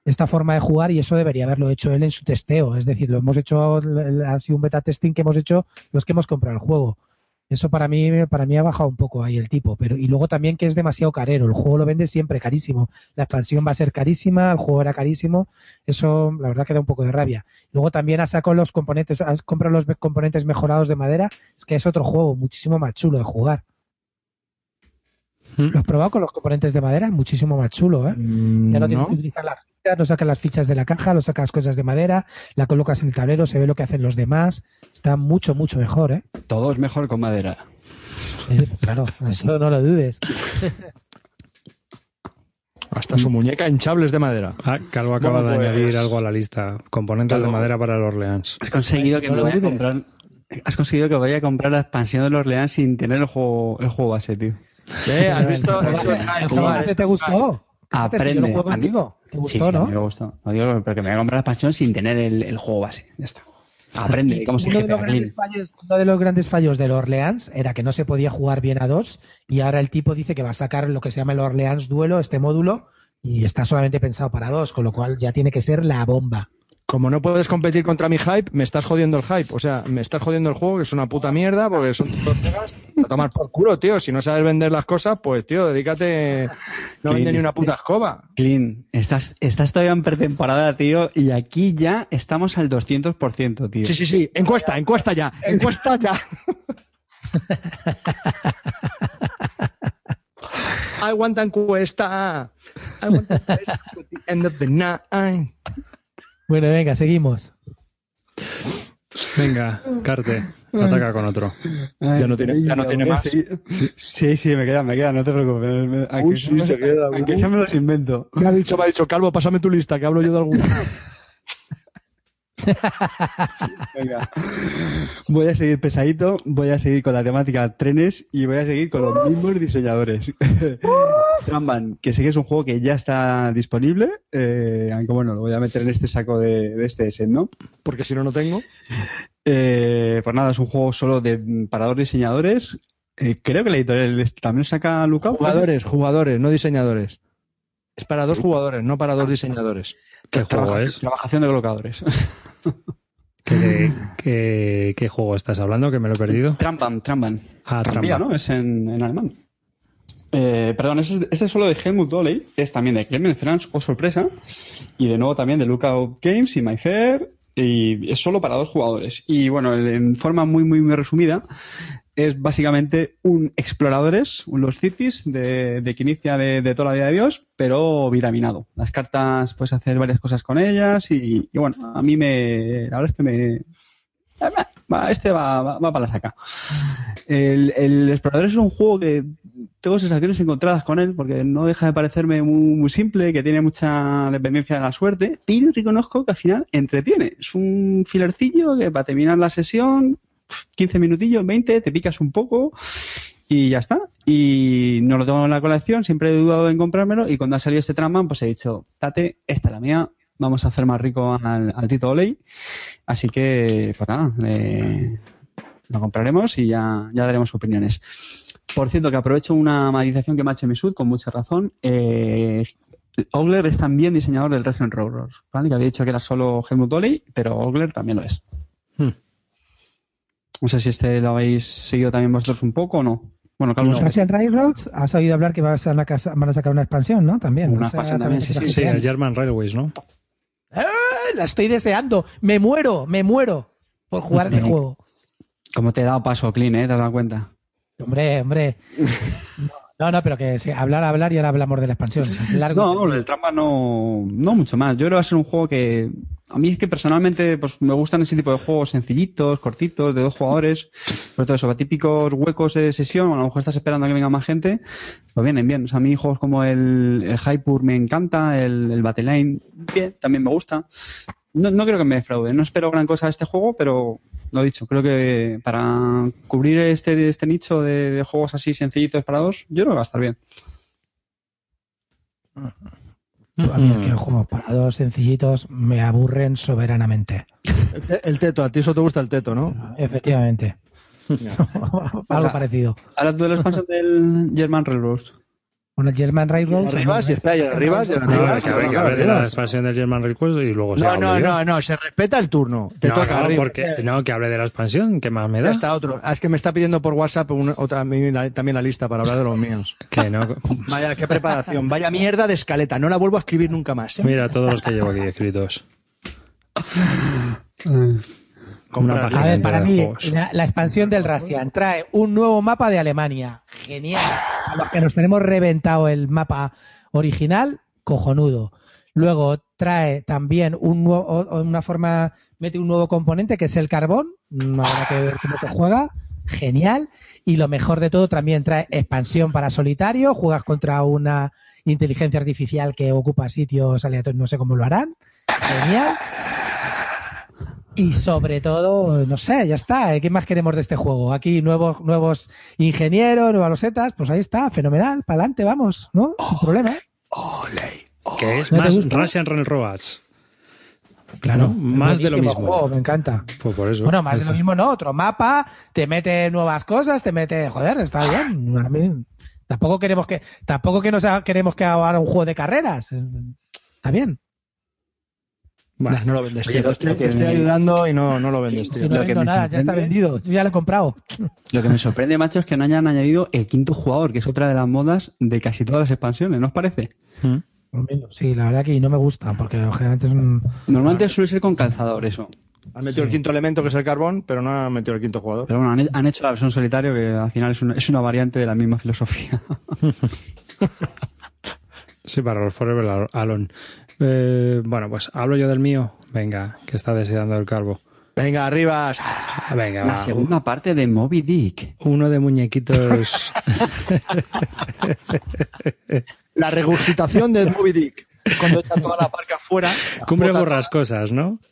esta forma de jugar y eso debería haberlo hecho él en su testeo. Es decir, lo hemos hecho, ha sido un beta testing que hemos hecho los que hemos comprado el juego. Eso para mí, para mí ha bajado un poco ahí el tipo. Pero, y luego también que es demasiado carero. El juego lo vende siempre carísimo. La expansión va a ser carísima, el juego era carísimo. Eso, la verdad, que da un poco de rabia. Luego también ha sacado los componentes, has comprado los componentes mejorados de madera. Es que es otro juego muchísimo más chulo de jugar. Mm. ¿Lo has probado con los componentes de madera? Muchísimo más chulo, ¿eh? Ya no tienes ¿No? que utilizar las fichas, no sacas las fichas de la caja, lo sacas cosas de madera, la colocas en el tablero, se ve lo que hacen los demás. Está mucho, mucho mejor, ¿eh? Todo es mejor con madera. Eh, Claro, eso no lo dudes. Hasta su muñeca hinchables de madera. Ah, Calvo acaba Bueno, de pues- añadir algo a la lista. Componentes de madera para el Orleans. Has conseguido que No me lo vaya a dudes. comprar. Has conseguido que vaya a comprar la expansión de los Orleans sin tener el juego, el juego base, tío. ¿Eh? ¿Has visto? ¿El Eso juego es- el juego jugar, base esto te gustó? Yo Aprende. juego A mí- contigo. Te Sí, gustó, sí, a ¿no? mí me gustó. No digo, pero que me voy a comprar la expansión sin tener el, el juego base. Ya está. Aprende cómo se uno, de los grandes fallos, uno de los grandes fallos del Orleans era que no se podía jugar bien a dos y ahora el tipo dice que va a sacar lo que se llama el Orleans Duelo, este módulo, y está solamente pensado para dos, con lo cual ya tiene que ser la bomba. Como no puedes competir contra mi hype, me estás jodiendo el hype. O sea, me estás jodiendo el juego, que es una puta mierda, porque son torpegas a tomar por culo, tío. Si no sabes vender las cosas, pues, tío, dedícate. No vende ni una puta escoba. Clean, estás, estás todavía en pretemporada, tío, y aquí ya estamos al 200%, tío. Sí, sí, sí. Encuesta, encuesta ya. Encuesta ya. I want encuesta. I want encuesta at the end of the night. Bueno, venga, seguimos. Venga, Carte, ataca con otro. Ay, Ya no tiene- ya no tiene más. Sí, sí, me queda, me queda, no te preocupes. Aunque, Uy, sí, sea- se queda, aunque ya me los invento. Me ha dicho, me ha dicho, Calvo, pásame tu lista, que hablo yo de alguno. Venga. Voy a seguir pesadito, voy a seguir con la temática trenes y voy a seguir con los mismos diseñadores. Tramban, que sé que es un juego que ya está disponible, eh, aunque bueno, lo voy a meter en este saco de, de este S, ¿no? Porque si no, no tengo. Eh, pues nada, es un juego solo de, para dos diseñadores. Eh, creo que la editorial también saca Lookout. Jugadores, jugadores, no diseñadores. Es para dos jugadores, no para dos diseñadores. ¿Qué juego Trabaja- es? Trabajación de colocadores. ¿Qué, qué, qué juego estás hablando? Que me lo he perdido. Tramban, Tramban. Ah, Tranvía, Tramba. ¿no? Es en, en alemán. Eh, perdón, este, este es solo de Helmut Doley, es también de Clemens Franz, o sorpresa, y de nuevo también de Lookout Games y My Fair, y es solo para dos jugadores. Y bueno, en forma muy, muy, muy resumida, es básicamente un exploradores, un Los Cities de, de que inicia de, de toda la vida de Dios, pero vitaminado. Las cartas puedes hacer varias cosas con ellas y, y bueno, a mí me, la verdad es que me, va, este va, va, va para la saca. El, explorador es un juego que tengo sensaciones encontradas con él porque no deja de parecerme muy, muy simple, que tiene mucha dependencia de la suerte, pero reconozco que al final entretiene. Es un filercillo que para terminar la sesión, 15 minutillos, 20, te picas un poco y ya está. Y no lo tengo en la colección, siempre he dudado en comprármelo y cuando ha salido este Tramman pues he dicho, tate, esta es la mía, vamos a hacer más rico al, al Tito Oley. Así que, pues nada, eh, lo compraremos y ya, ya daremos opiniones. Por cierto, que aprovecho una matización que me ha hecho Misud con mucha razón. Eh, Ogler es también diseñador del Resident Railroad, ¿vale? Que había dicho que era solo Helmut Doley, pero Ogler también lo es. Hmm. No sé si este lo habéis seguido también vosotros un poco o no. Bueno, Carlos, Los Russian Railroads, has oído hablar que van a, sacar- van a sacar una expansión, ¿no? También. Una O sea, expansión también, sí, sí, Sí, el German Railways, ¿no? ¡Ah! La estoy deseando. Me muero, me muero por jugar ese juego. como te he dado paso, Clean, ¿eh? ¿Te has dado cuenta? Hombre, hombre. No, no, pero que sí, hablar, hablar y ahora hablamos de la expansión. Largo. No, el trampa no, no mucho más. Yo creo que va a ser un juego que a mí es que personalmente pues me gustan ese tipo de juegos sencillitos, cortitos, de dos jugadores, sobre todo eso, típicos huecos de sesión, a lo mejor estás esperando a que venga más gente, pues vienen bien. O sea, a mí juegos como el, el Hypur me encanta, el, el Battle Line, bien, también me gusta. No, no creo que me defraude, no espero gran cosa de este juego, pero lo dicho, creo que para cubrir este, este nicho de, de juegos así sencillitos para dos, yo creo que va a estar bien. A mí es que los juegos para dos sencillitos me aburren soberanamente. El, te- el teto, a ti eso te gusta el teto, ¿no? Efectivamente. Algo parecido. Ahora tú de la expansión del German Railroad. Bueno, el German Railroad. Arriba, si está ahí arriba, si No, que que la expansión del German Railways y luego se No, no, no, no, se respeta el turno. Te no, toca no, arriba. porque, no, que hable de la expansión, ¿qué más me Ya da? está otro. Ah, es que me está pidiendo por WhatsApp una- otra, también la lista para hablar de los míos. Que no. Vaya, qué preparación. Vaya mierda de escaleta. No la vuelvo a escribir nunca más. ¿eh? Mira todos los que llevo aquí escritos. Comprar A ver, para mí, la, la expansión del Russian trae un nuevo mapa de Alemania. Genial. A los que nos tenemos reventado el mapa original, cojonudo. Luego trae también un nuevo, una forma, mete un nuevo componente que es el carbón. Mm, Habrá que ver cómo se juega. Genial. Y lo mejor de todo, también trae expansión para solitario. Juegas contra una inteligencia artificial que ocupa sitios aleatorios, no sé cómo lo harán. Genial. Y sobre todo, no sé, ya está. ¿eh? ¿Qué más queremos de este juego? Aquí nuevos, nuevos ingenieros, nuevas losetas, pues ahí está, fenomenal, para adelante, vamos, ¿no? Sin problema. Que es ¿No más? Russian Railroads. Claro, ¿no? Más de lo mismo. juego, me encanta. Pues por eso. Bueno, más de lo mismo no, otro mapa, te mete nuevas cosas, te mete, joder, está bien. A mí, tampoco queremos que, tampoco que nos ha- queremos que haga un juego de carreras. Está bien. Vale. No lo vendes, Oye, tío. lo- Te estoy, que estoy ayudando y no, no lo vendes, tío. Si no Lo vendo nada, ya está vendido, yo ya lo he comprado. Lo que me sorprende, macho, es que no hayan añadido el quinto jugador, que es otra de las modas de casi todas las expansiones, ¿no os parece? Mm. Sí, la verdad que no me gusta, porque generalmente es un... Normalmente suele ser con calzador eso. Han metido el quinto elemento, que es el carbón, pero no han metido el quinto jugador. Pero bueno, han, han hecho la versión solitario, que al final es una, es una variante de la misma filosofía. Sí, para los Forever Alone. Eh, bueno, pues hablo yo del mío. Venga, que está deseando el calvo. Venga, arriba. Venga, la va. segunda parte de Moby Dick. Uno de muñequitos. La regurgitación de Moby Dick. Cuando echa toda la parca afuera. Cumbre borrascosas, ¿no?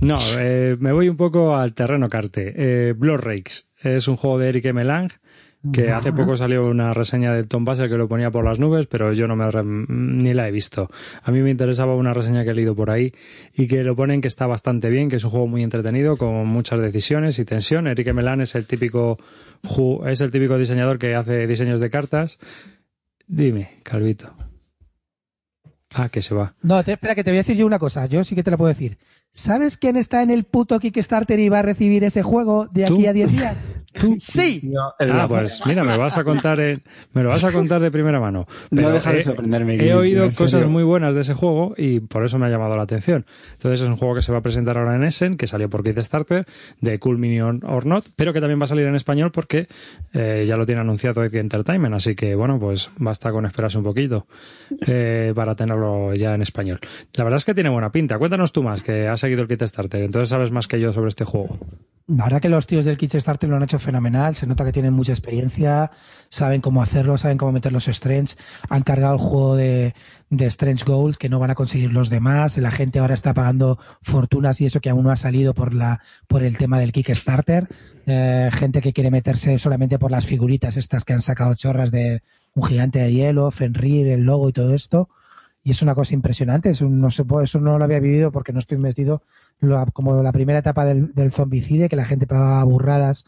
No, eh, me voy un poco al terreno carte. Eh, Blood Rakes es un juego de Eric M. Lang que hace poco salió una reseña del Tom Basel que lo ponía por las nubes, pero yo no me re- ni la he visto. A mí me interesaba una reseña que he leído por ahí y que lo ponen que está bastante bien, que es un juego muy entretenido con muchas decisiones y tensión. Eric M. Lang es el típico es el típico diseñador que hace diseños de cartas. Dime, Calvito. Ah, que se va. No, te, espera, que te voy a decir yo una cosa. Yo sí que te la puedo decir. ¿Sabes quién está en el puto Kickstarter y va a recibir ese juego de aquí a 10 días? Sí. Ah, pues mira, me vas a contar en- me lo vas a contar de primera mano. No deja de he- sorprenderme, He oído cosas serio. muy buenas de ese juego y por eso me ha llamado la atención. Entonces es un juego que se va a presentar ahora en Essen, que salió por Kickstarter, de Cool Minion or Not, pero que también va a salir en español porque eh, ya lo tiene anunciado Edge Entertainment, así que bueno, pues basta con esperarse un poquito eh, para tenerlo ya en español. La verdad es que tiene buena pinta. Cuéntanos tú más, que has seguido el Kickstarter, entonces sabes más que yo sobre este juego. La verdad que los tíos del Kickstarter lo han hecho fenomenal, se nota que tienen mucha experiencia, saben cómo hacerlo, saben cómo meter los strengths, han cargado el juego de, de Strange Goals que no van a conseguir los demás, la gente ahora está pagando fortunas y eso que aún no ha salido por la por el tema del Kickstarter, Eh, gente que quiere meterse solamente por las figuritas estas que han sacado chorras de un gigante de hielo, Fenrir, el logo y todo esto. Y es una cosa impresionante, es un- no sé, eso no lo había vivido porque no estoy metido como la primera etapa del, del zombicide, que la gente pagaba burradas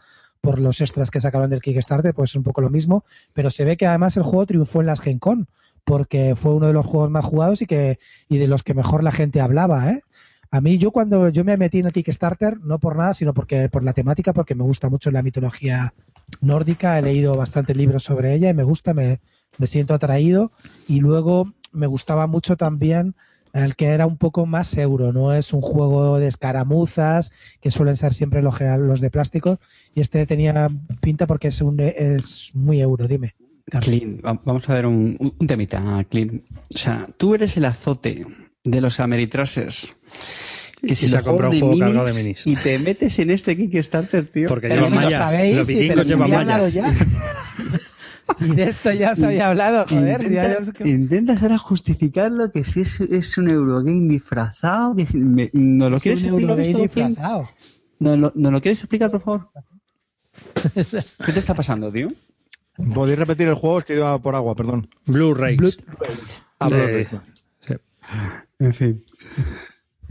por los extras que sacaron del Kickstarter, pues es un poco lo mismo, pero se ve que además el juego triunfó en las Gen Con, porque fue uno de los juegos más jugados y que y de los que mejor la gente hablaba, ¿eh? A mí yo cuando yo me metí en Kickstarter, no por nada, sino porque por la temática, porque me gusta mucho la mitología nórdica, he leído bastantes libros sobre ella y me gusta, me, me siento atraído y luego me gustaba mucho también el que era un poco más euro, no es un juego de escaramuzas que suelen ser siempre los, general- los de plástico y este tenía pinta porque es un es muy euro, dime. Clint, va- vamos a ver un, temita, Clint. O sea, tú eres el azote de los Ameritrases. Que Y se ha comprado un juego cargado de minis. Y te metes en este Kickstarter, tío. Porque lleva si lo mallas. Los sí, vikingos si llevan mallas. ya. Y de esto ya os había hablado, joder. ya Intenta, os- intentas ahora justificarlo que si es, es un Eurogame disfrazado. Que si- me- ¿No lo es quieres explicar disfrazado. ¿No, lo- ¿No lo quieres explicar, por favor? ¿Qué te está pasando, tío? ¿Podéis repetir el juego? Es que iba por agua, perdón. Blue Rays. Ah, De- Blu-ray. sí. En fin.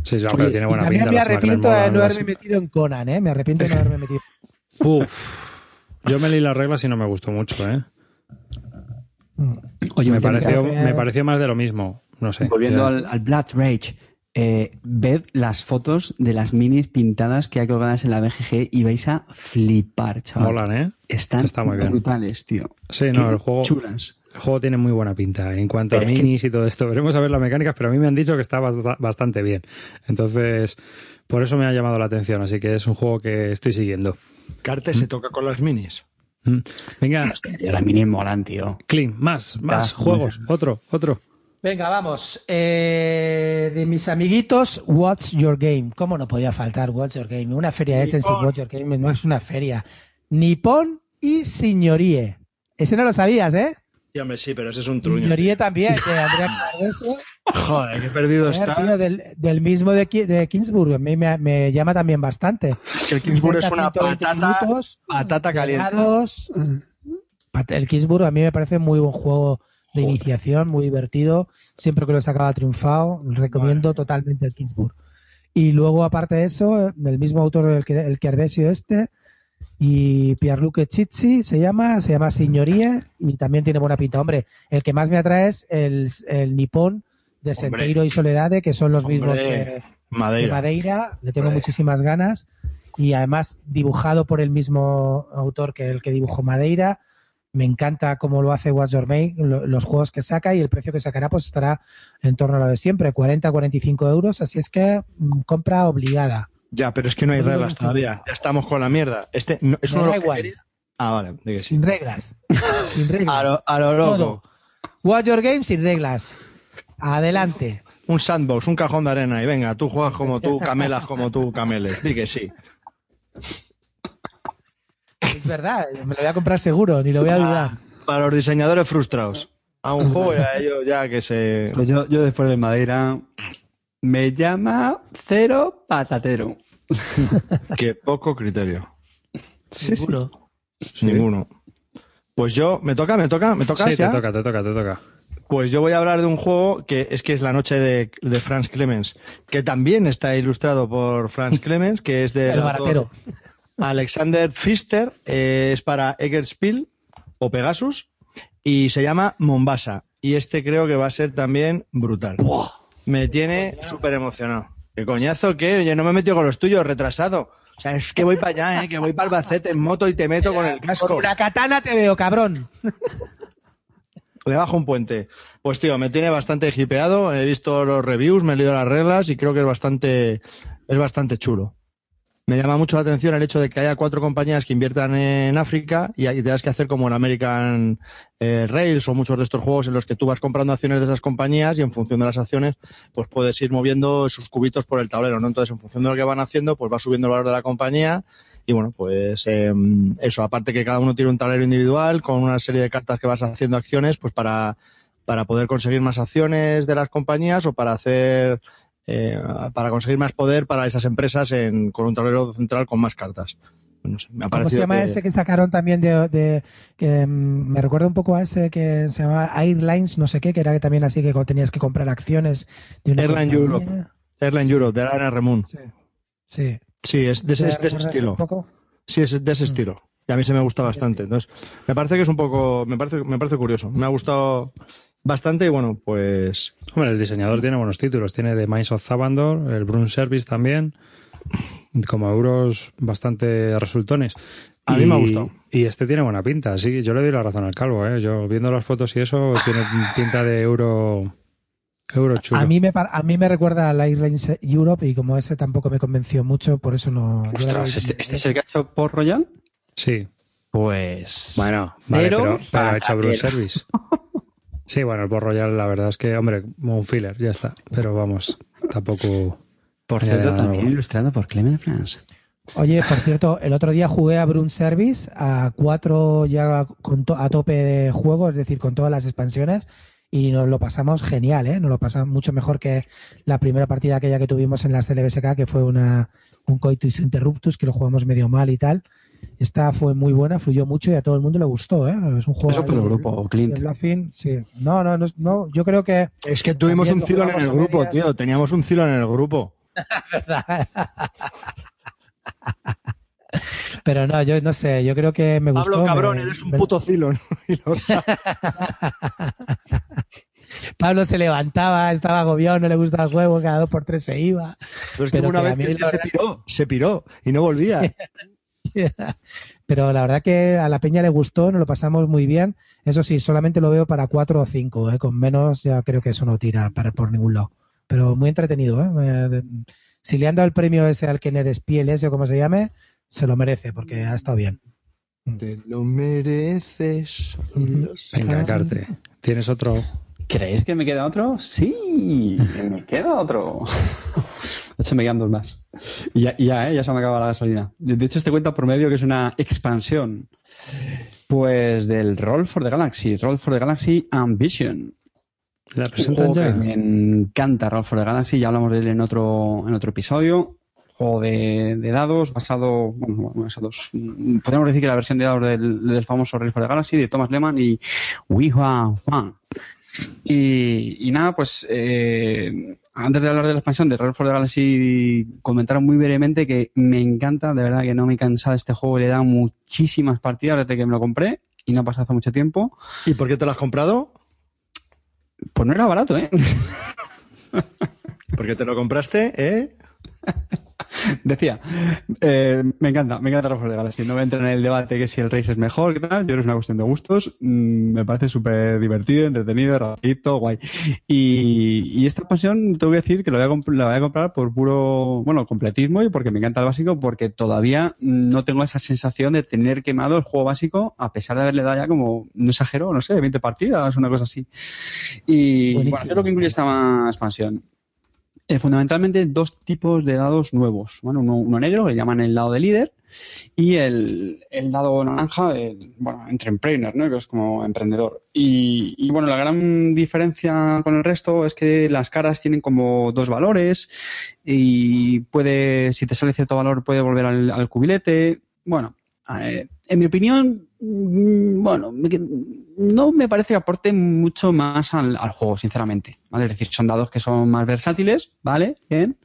Sí, sí, pero tiene buena También pinta. me arrepiento de no haberme metido en Conan, ¿eh? Me arrepiento de no haberme metido. Uf. Yo me leí las reglas y no me gustó mucho, ¿eh? Oye, Me pareció, que- me pareció más de lo mismo. No sé. Volviendo al, al Blood Rage, eh, ved las fotos de las minis pintadas que hay colgadas en la BGG y vais a flipar, chaval. Molan, ¿eh? Están Está muy bien. brutales, tío. Sí, no, Qué el juego, Chulas. el juego tiene muy buena pinta en cuanto Pero a que- minis y todo esto. Veremos a ver las mecánicas, pero a mí me han dicho que está bast- bastante bien. Entonces, por eso me ha llamado la atención. Así que es un juego que estoy siguiendo. Carte se toca con las minis. Mm. Venga, Tío, las minis molan, tío. Clint, más, más Ah, juegos. Otro, otro. Venga, vamos. Eh, de mis amiguitos, What's Your Game. ¿Cómo no podía faltar What's Your Game? Una feria es en sí, What's Your Game no es una feria. Nippon y Signorie. Ese no lo sabías, ¿eh? Sí, hombre, sí, pero ese es un truño. Signorie también, que Andrea Cardoso, Joder, qué perdido está. tío, del, del mismo de, Ki- de Kingsburg. A mí me, me llama también bastante. El Kingsburg es una 120 patata, minutos, patata caliente. El Kingsburg a mí me parece muy buen juego de Joder. iniciación, muy divertido. Siempre que lo he sacado ha triunfado. Recomiendo totalmente el Kingsburg. Y luego, aparte de eso, el mismo autor, el el este, y Pierluca Chizzi se llama, se llama Signorie y también tiene buena pinta. Hombre, el que más me atrae es el, el nipón de Senteiro y Soledade, que son los mismos Hombre, que, de Madeira. Madeira, le tengo Hombre. muchísimas ganas y además dibujado por el mismo autor que el que dibujó Madeira. Me encanta cómo lo hace What's Your Make, lo- los juegos que saca y el precio que sacará pues estará en torno a lo de siempre, 40-45 euros, así es que mm, compra obligada. Ya, pero es que no hay digo reglas todavía. Ya estamos con la mierda. Este no, es uno de da que igual. Ah, vale, de que sí. Sin reglas. Sin reglas. A lo, a lo loco. Todo. What's Your Game sin reglas. Adelante. Un sandbox, un cajón de arena y venga, tú juegas como tú, camelas como tú, cameles. Di que sí. Es verdad, me lo voy a comprar seguro, ni lo voy a dudar. Para los diseñadores frustrados. A un juego y a ellos ya que se... Pues yo, yo después de Madeira me llama Cero Patatero. Qué poco criterio. Seguro. Ninguno. Pues yo, ¿me toca? ¿Me toca? ¿Me toca? Sí, te toca, te toca, te toca. Pues yo voy a hablar de un juego que es que es la noche de, de Franz Clemens, que también está ilustrado por Franz Clemens, que es de El baratero. Alexander Pfister, eh, es para Eggerspiel o Pegasus, y se llama Mombasa. Y este creo que va a ser también brutal. Me tiene súper emocionado. ¿Qué coñazo qué? Oye, no me he metido con los tuyos, retrasado. O sea, es que voy para allá, ¿eh? Que voy para Albacete en moto y te meto con el casco. Con una katana te veo, cabrón. Debajo un puente. Pues tío, me tiene bastante hipeado. He visto los reviews, me he leído las reglas y creo que es bastante, es bastante chulo. Me llama mucho la atención el hecho de que haya cuatro compañías que inviertan en África y ahí tengas que hacer como en American eh, Rails o muchos de estos juegos en los que tú vas comprando acciones de esas compañías y en función de las acciones pues puedes ir moviendo sus cubitos por el tablero, ¿no? Entonces en función de lo que van haciendo pues va subiendo el valor de la compañía y bueno pues eh, eso, aparte que cada uno tiene un tablero individual con una serie de cartas que vas haciendo acciones pues para para poder conseguir más acciones de las compañías o para hacer eh, para conseguir más poder para esas empresas en, con un tablero central con más cartas. No sé, me ha ¿Cómo se llama que... ese que sacaron también de, de que mm, me recuerda un poco a ese que se llama Airlines, no sé qué, que era también así que tenías que comprar acciones de una Airline compañía? Europe. Airline Europe, de la Remun. Sí. Sí. Sí, es de ese, ¿Te es de ese recuerdas estilo. Sí, es de ese Mm. estilo. Y a mí se me gusta bastante. Entonces, me parece que es un poco, me parece, me parece curioso. Me ha gustado bastante y bueno, pues Hombre, el diseñador tiene buenos títulos. Tiene The Mines of Zavandor, el Brun Service también, como euros bastante resultones. A mí me ha gustado. Y este tiene buena pinta. Sí, yo le doy la razón al calvo. ¿eh? Yo viendo las fotos y eso, tiene pinta de euro, euro chulo. A mí me par- a mí me recuerda al Airlines Europe y como ese tampoco me convenció mucho, por eso no. Ostras, ¿este, este es el que ha hecho por Royal? Sí. Pues. Bueno, vale, Pero pero, pero ha hecho que- Service. Sí, bueno, el Port Royal, la verdad es que, hombre, un filler, ya está. Pero vamos, tampoco. Por cierto, también no. ilustrado por Clement France. Oye, por cierto, el otro día jugué a Brun Service a cuatro ya con to- a tope de juego, es decir, con todas las expansiones y nos lo pasamos genial, ¿eh? Nos lo pasamos mucho mejor que la primera partida aquella que tuvimos en las CLBSK, que fue una un coitus interruptus, que lo jugamos medio mal y tal. Esta fue muy buena, fluyó mucho y a todo el mundo le gustó, ¿eh? Es un juego Eso por el grupo, Clint. Sí. No, no, no, no, yo creo que es que tuvimos un lo cilón en el a grupo, medias. tío. Teníamos un cilón en el grupo. Pero no, yo no sé, yo creo que me gustó. Pablo, cabrón, me- eres un me- puto cilón. Y lo sabes. Pablo se levantaba, estaba agobiado, no le gustaba el juego, cada dos por tres se iba. Pero es que Pero una que vez que se verdad- piró, se piró y no volvía. Pero la verdad que a la peña le gustó, nos lo pasamos muy bien. Eso sí, solamente lo veo para cuatro o cinco, ¿eh? con menos ya creo que eso no tira para por ningún lado. Pero muy entretenido. ¿eh? Me- Si le han dado el premio ese al que ne despiel ese o como se llame, se lo merece porque ha estado bien. Te lo mereces. Venga, Carte. ¿Tienes otro? ¿Creéis que me queda otro? Sí, me queda otro. De hecho, me quedan dos más. Y ya, ya, ¿eh? ya se me acaba la gasolina. De hecho, este cuenta por medio que es una expansión. Pues del Roll for the Galaxy. Roll for the Galaxy Ambition. ¿La presentan que ya? me encanta Roll for the Galaxy. Ya hablamos de él en otro, en otro episodio. Juego de, de dados basado, bueno, basados, podríamos decir que la versión de dados del, del famoso Roll for the Galaxy de Thomas Lehman y Wihua Huang. Y, y nada, pues eh, antes de hablar de la expansión de Roll for the Galaxy, comentaron muy brevemente que me encanta, de verdad que no me cansa de este juego, le he dado muchísimas partidas desde que me lo compré y no ha pasado hace mucho tiempo. ¿Y por qué te lo has comprado? Pues no era barato, ¿eh? Porque te lo compraste, ¿eh? Decía, eh, me encanta, me encanta for the Galaxy. No voy a entrar en el debate que si el Race es mejor, que tal. Yo creo que es una cuestión de gustos. Mm, me parece súper divertido, entretenido, rapidito, guay. Y, y esta expansión, te voy a decir que lo voy a, la voy a comprar por puro, bueno, completismo y porque me encanta el básico, porque todavía no tengo esa sensación de tener quemado el juego básico, a pesar de haberle dado ya como, no exagero, no sé, 20 partidas, una cosa así. Y Buenísimo. bueno, ¿qué es lo que incluye esta expansión? Eh, fundamentalmente dos tipos de dados nuevos. Bueno, uno, negro, que llaman el dado de líder, y el, el dado naranja, el, bueno, entrepreneur, ¿no? que es como emprendedor. Y, y, bueno, la gran diferencia con el resto es que las caras tienen como dos valores y puede, si te sale cierto valor, puede volver al, cubilete. Bueno, eh, en mi opinión, bueno, me que- no me parece que aporte mucho más al, juego, sinceramente. ¿vale? Es decir, son dados que son más versátiles, ¿vale? Bien.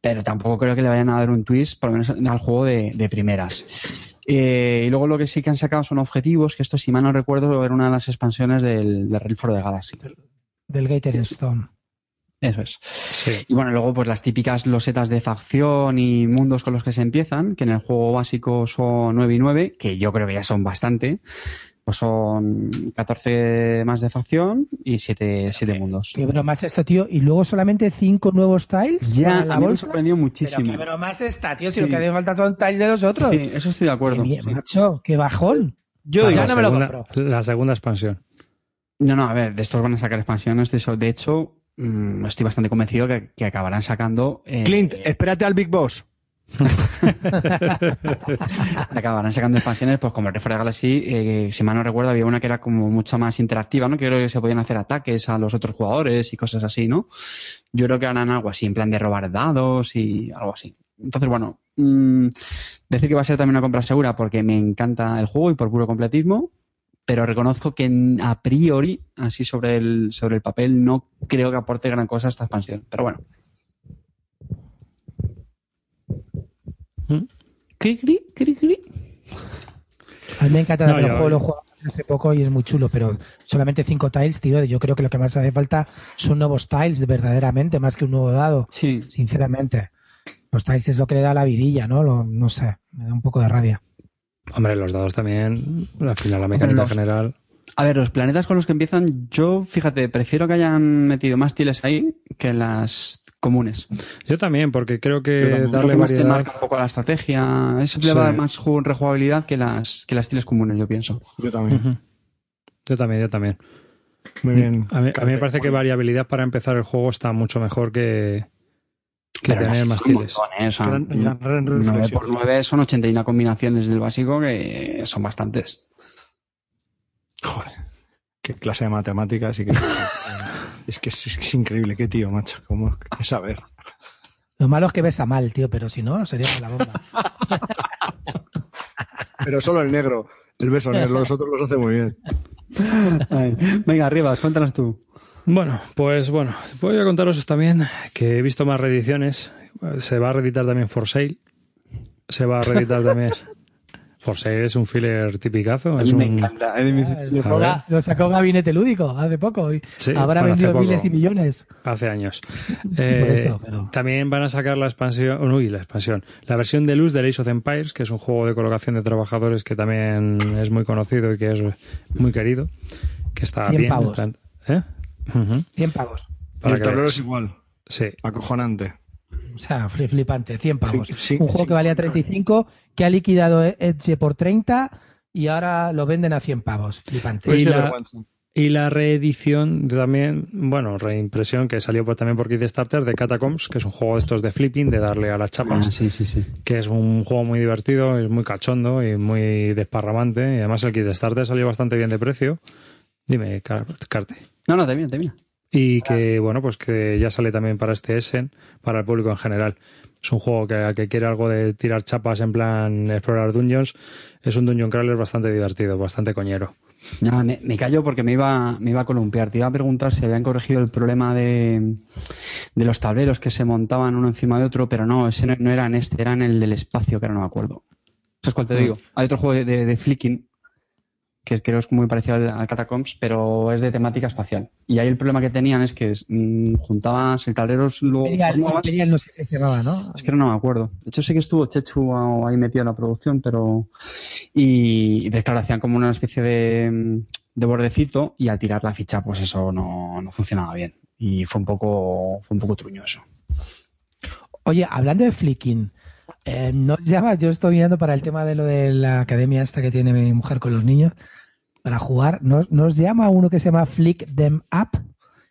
Pero tampoco creo que le vayan a dar un twist, por lo menos al juego de, primeras. Eh, y luego lo que sí que han sacado son objetivos, que esto, si mal no recuerdo, era una de las expansiones del, del for the Galaxy. Del Gator Stone. Eso es. Sí. Y bueno, luego pues las típicas losetas de facción y mundos con los que se empiezan, que en el juego básico son 9 y 9, que yo creo que ya son bastante. Pues son 14 más de facción y 7, siete mundos. Qué broma es esto, tío. Y luego solamente cinco nuevos tiles Ya, para la a mí me sorprendió Pero muchísimo. qué broma es esta, tío. Si Sí. lo que hace falta son tiles de los otros. Sí, eso estoy de acuerdo. Qué bien, sí. macho, qué bajón. Yo digo, ya la, no me lo segunda, compro. la segunda expansión. No, no, a ver, de estos van a sacar expansiones. De, eso. de hecho, mm, estoy bastante convencido que, que acabarán sacando. eh, Clint, espérate al Big Boss. acabarán sacando expansiones, pues como el Refresh Galaxy, eh, si mal no recuerdo, había una que era como mucho más interactiva, ¿no? Que creo que se podían hacer ataques a los otros jugadores y cosas así, ¿no? Yo creo que harán algo así, en plan de robar dados y algo así. Entonces, bueno, mm, decir que va a ser también una compra segura porque me encanta el juego y por puro completismo, pero reconozco que a priori, así sobre el, sobre el papel, no creo que aporte gran cosa esta expansión. Pero bueno. ¿Mm? Cri, cri, cri, cri. A mí me encanta No, el juego, lo he jugado hace poco y es muy chulo, pero solamente cinco tiles, tío. Yo creo que lo que más hace falta son nuevos tiles, verdaderamente, más que un nuevo dado, Sí, sinceramente. Los tiles es lo que le da la vidilla, ¿no? Lo- no sé, me da un poco de rabia. Hombre, los dados también, al final la mecánica los- general. A ver, los planetas con los que empiezan, yo, fíjate, prefiero que hayan metido más tiles ahí que las comunes. Yo también, porque creo que también. darle más te variedad. marca un poco la estrategia. Eso Sí. le va a dar más ju- rejugabilidad que las, que las tiles comunes, yo pienso. Yo también. Yo también, yo también. Muy bien. A mí, a mí me parece que variabilidad para empezar el juego está mucho mejor que, que Pero tener las- más tiles. ¿eh? O sea, Gran- gran 9 reflexión. por 9 son 81 combinaciones del básico que son bastantes. Joder. Qué clase de matemáticas y qué... es que es, es increíble, qué tío, macho. ¿Cómo qué saber? Lo malo es que besa mal, tío, pero si no, sería la bomba. Pero solo el negro, el beso negro, los otros los hace muy bien. Venga, arriba, cuéntanos tú. Bueno, pues bueno, voy a contaros también que he visto más reediciones. Se va a reeditar también For Sale. Se va a reeditar también. For Sale es un filler tipicazo. A Es mí me un... encanta. es Ah, mis lo, sacó, lo sacó Gabinete Lúdico hace poco y Sí, habrá bueno, vendido poco. miles y millones. Hace años. Sí, Eh, por eso, pero... También van a sacar la expansión, uy, la expansión, la versión de luz de Age of Empires, que es un juego de colocación de trabajadores que también es muy conocido y que es muy querido, que está 100 bien. pavos. está- ¿eh? Ujú, 100 pavos. Y para el tablero es igual, Sí, acojonante. O sea, fli- flipante, 100 pavos. Sí, sí, un juego sí. que valía 35, que ha liquidado Edge por 30 y ahora lo venden a 100 pavos. Flipante. Y la- vergüenza. Y la reedición de también, bueno, reimpresión que salió pues, también por Kickstarter de Catacombs, que es un juego de estos de flipping, de darle a las Ah, chapas, sí, sí, sí. que es un juego muy divertido, es muy cachondo y muy desparramante. Y además el Kickstarter salió bastante bien de precio. Dime, Car- Carte. No, no, termina, termina. Y que, bueno, pues que ya sale también para este Essen, para el público en general. Es un juego que, que quiere algo de tirar chapas en plan explorar dungeons. Es un dungeon crawler bastante divertido, bastante coñero. No, me, me callo porque me iba, me iba a columpiar. Te iba a preguntar si habían corregido el problema de, de los tableros que se montaban uno encima de otro, pero no, ese no, no era en este, era en el del espacio, que ahora no me acuerdo. ¿Sabes cuál te digo? Hay otro juego de, de, de flicking que creo es muy parecido al, al Catacombs, pero es de temática espacial. Y ahí el problema que tenían es que mm, juntabas el tablero, luego Imperial, formabas- Imperial no se llamaba, ¿no? es que no me acuerdo. De hecho, sé que estuvo Chechu ahí metido en la producción, pero. Y, y de- claro, hacían como una especie de, de bordecito y al tirar la ficha, pues eso no, no funcionaba bien. Y fue un poco, fue un poco truño eso. Oye, hablando de flicking, eh, nos llama, yo estoy mirando para el tema de lo de la academia esta que tiene mi mujer con los niños, para jugar, ¿nos, nos llama uno que se llama Flick Them Up,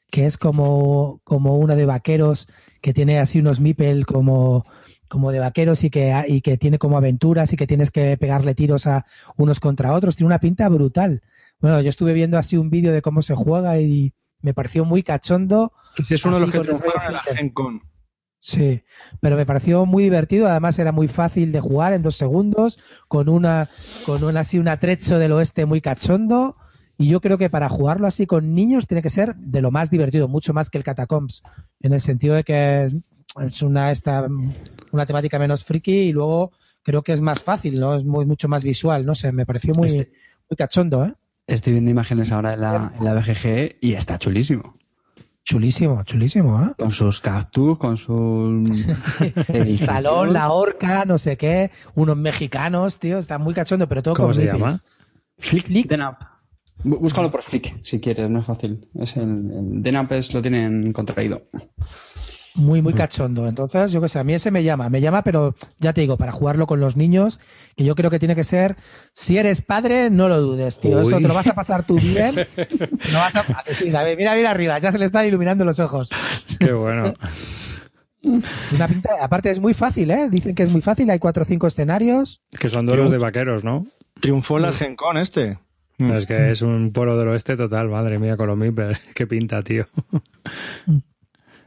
que es como, como uno de vaqueros que tiene así unos meeple como, como de vaqueros y que, y que tiene como aventuras y que tienes que pegarle tiros a unos contra otros. Tiene una pinta brutal. Bueno, yo estuve viendo así un vídeo de cómo se juega y me pareció muy cachondo. Ese es uno de los que triunfaron en la. Gen Con. Sí, pero me pareció muy divertido, además era muy fácil de jugar en dos segundos, con una, con una así un atrecho del oeste muy cachondo, y yo creo que para jugarlo así con niños tiene que ser de lo más divertido, mucho más que el Catacombs, en el sentido de que es, una esta una temática menos friki y luego creo que es más fácil, ¿no? Es muy mucho más visual, no sé, me pareció muy, Este- muy cachondo, ¿eh? Estoy viendo imágenes ahora en la, en la BGG y está chulísimo. Chulísimo, chulísimo, ¿eh? Con sus cactus, con sus... Salón, la horca, no sé qué, unos mexicanos, tío, está muy cachondo, pero todo ¿Cómo con se llama? Flick, Flick Denap. Bú- Búscalo por Flick, si quieres, no es fácil. Es el, el Denap es, lo tienen contraído. Muy, muy cachondo. Entonces, yo qué sé, a mí ese me llama, me llama, pero ya te digo, para jugarlo con los niños, que yo creo que tiene que ser, si eres padre, no lo dudes, tío. Eso te lo vas a pasar tú bien. No vas a, a decir, a ver, mira, mira arriba, ya se le están iluminando los ojos. Qué bueno. Una pinta, aparte es muy fácil, ¿eh? Dicen que es muy fácil, hay cuatro o cinco escenarios. Que son duelos de vaqueros, ¿no? Triunfó el Argencon este. Es que es un pueblo del oeste total, madre mía, con los meeples. Qué pinta, tío.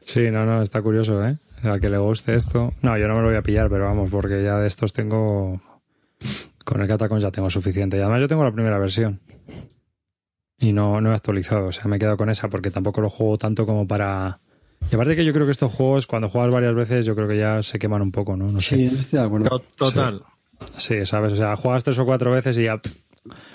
Sí, no, no, está curioso, ¿eh? Al que le guste esto. No, yo no me lo voy a pillar, pero vamos, porque ya de estos tengo. Con el Catacons ya tengo suficiente. Y además yo tengo la primera versión. Y no, no he actualizado. O sea, me he quedado con esa porque tampoco lo juego tanto como para. Y aparte que yo creo que estos juegos, cuando juegas varias veces, yo creo que ya se queman un poco, ¿no? No sé. Sí, estoy de acuerdo. To- Total. Sí, sabes, o sea, juegas tres o cuatro veces y ya. pff.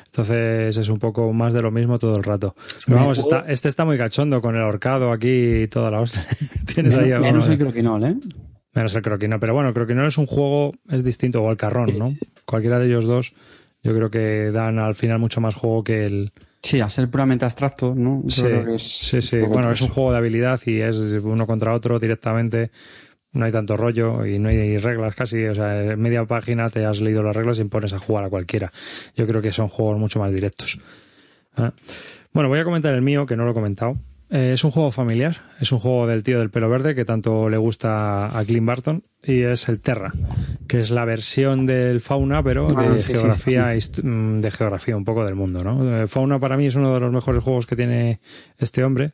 Entonces es un poco más de lo mismo todo el rato. Pero vamos, está, este está muy cachondo con el ahorcado aquí y toda la hostia. Tienes ahí Menos, el croquinol, ¿eh? Menos el croquino, pero bueno, el croquino es un juego, es distinto, o el carrón, ¿no? Cualquiera de ellos dos, yo creo que dan al final mucho más juego que el. Sí, a ser puramente abstracto, ¿no? Yo Sí, creo que es sí, sí. Bueno, es un juego de habilidad y es uno contra otro directamente. No hay tanto rollo y no hay reglas casi. O sea, en media página te has leído las reglas y pones a jugar a cualquiera. Yo creo que son juegos mucho más directos. Ah. Bueno, voy a comentar el mío, que no lo he comentado. Eh, es un juego familiar, es un juego del tío del pelo verde que tanto le gusta a Clint Barton y es el Terra, que es la versión del Fauna, pero Ah, de sí, geografía, mm, de geografía un poco del mundo, ¿no? Eh, Fauna para mí es uno de los mejores juegos que tiene este hombre,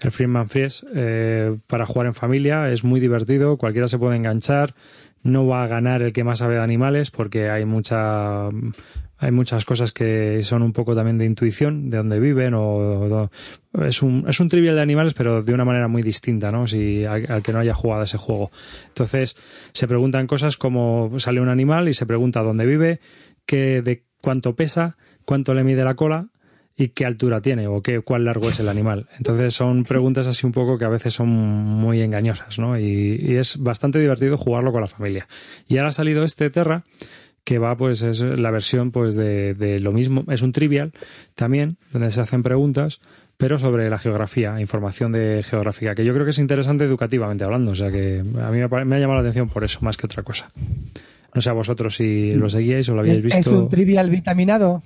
el Friedman Fries, eh, para jugar en familia, es muy divertido, cualquiera se puede enganchar, no va a ganar el que más sabe de animales porque hay mucha hay muchas cosas que son un poco también de intuición, de dónde viven o, o- es un es un trivial de animales pero de una manera muy distinta, ¿no? Si al, que no haya jugado ese juego. Entonces, se preguntan cosas como sale un animal y se pregunta dónde vive, qué de cuánto pesa, cuánto le mide la cola y qué altura tiene o qué cuál largo es el animal. Entonces son preguntas así un poco que a veces son muy engañosas, ¿no? Y, y es bastante divertido jugarlo con la familia. Y ahora ha salido este Terra que va pues es la versión pues de, de lo mismo, es un trivial también donde se hacen preguntas pero sobre la geografía, información de geográfica, que yo creo que es interesante educativamente hablando, o sea que a mí me, pare- me ha llamado la atención por eso, más que otra cosa. No sé a vosotros si lo seguíais o lo habíais ¿Es, visto. es un trivial vitaminado?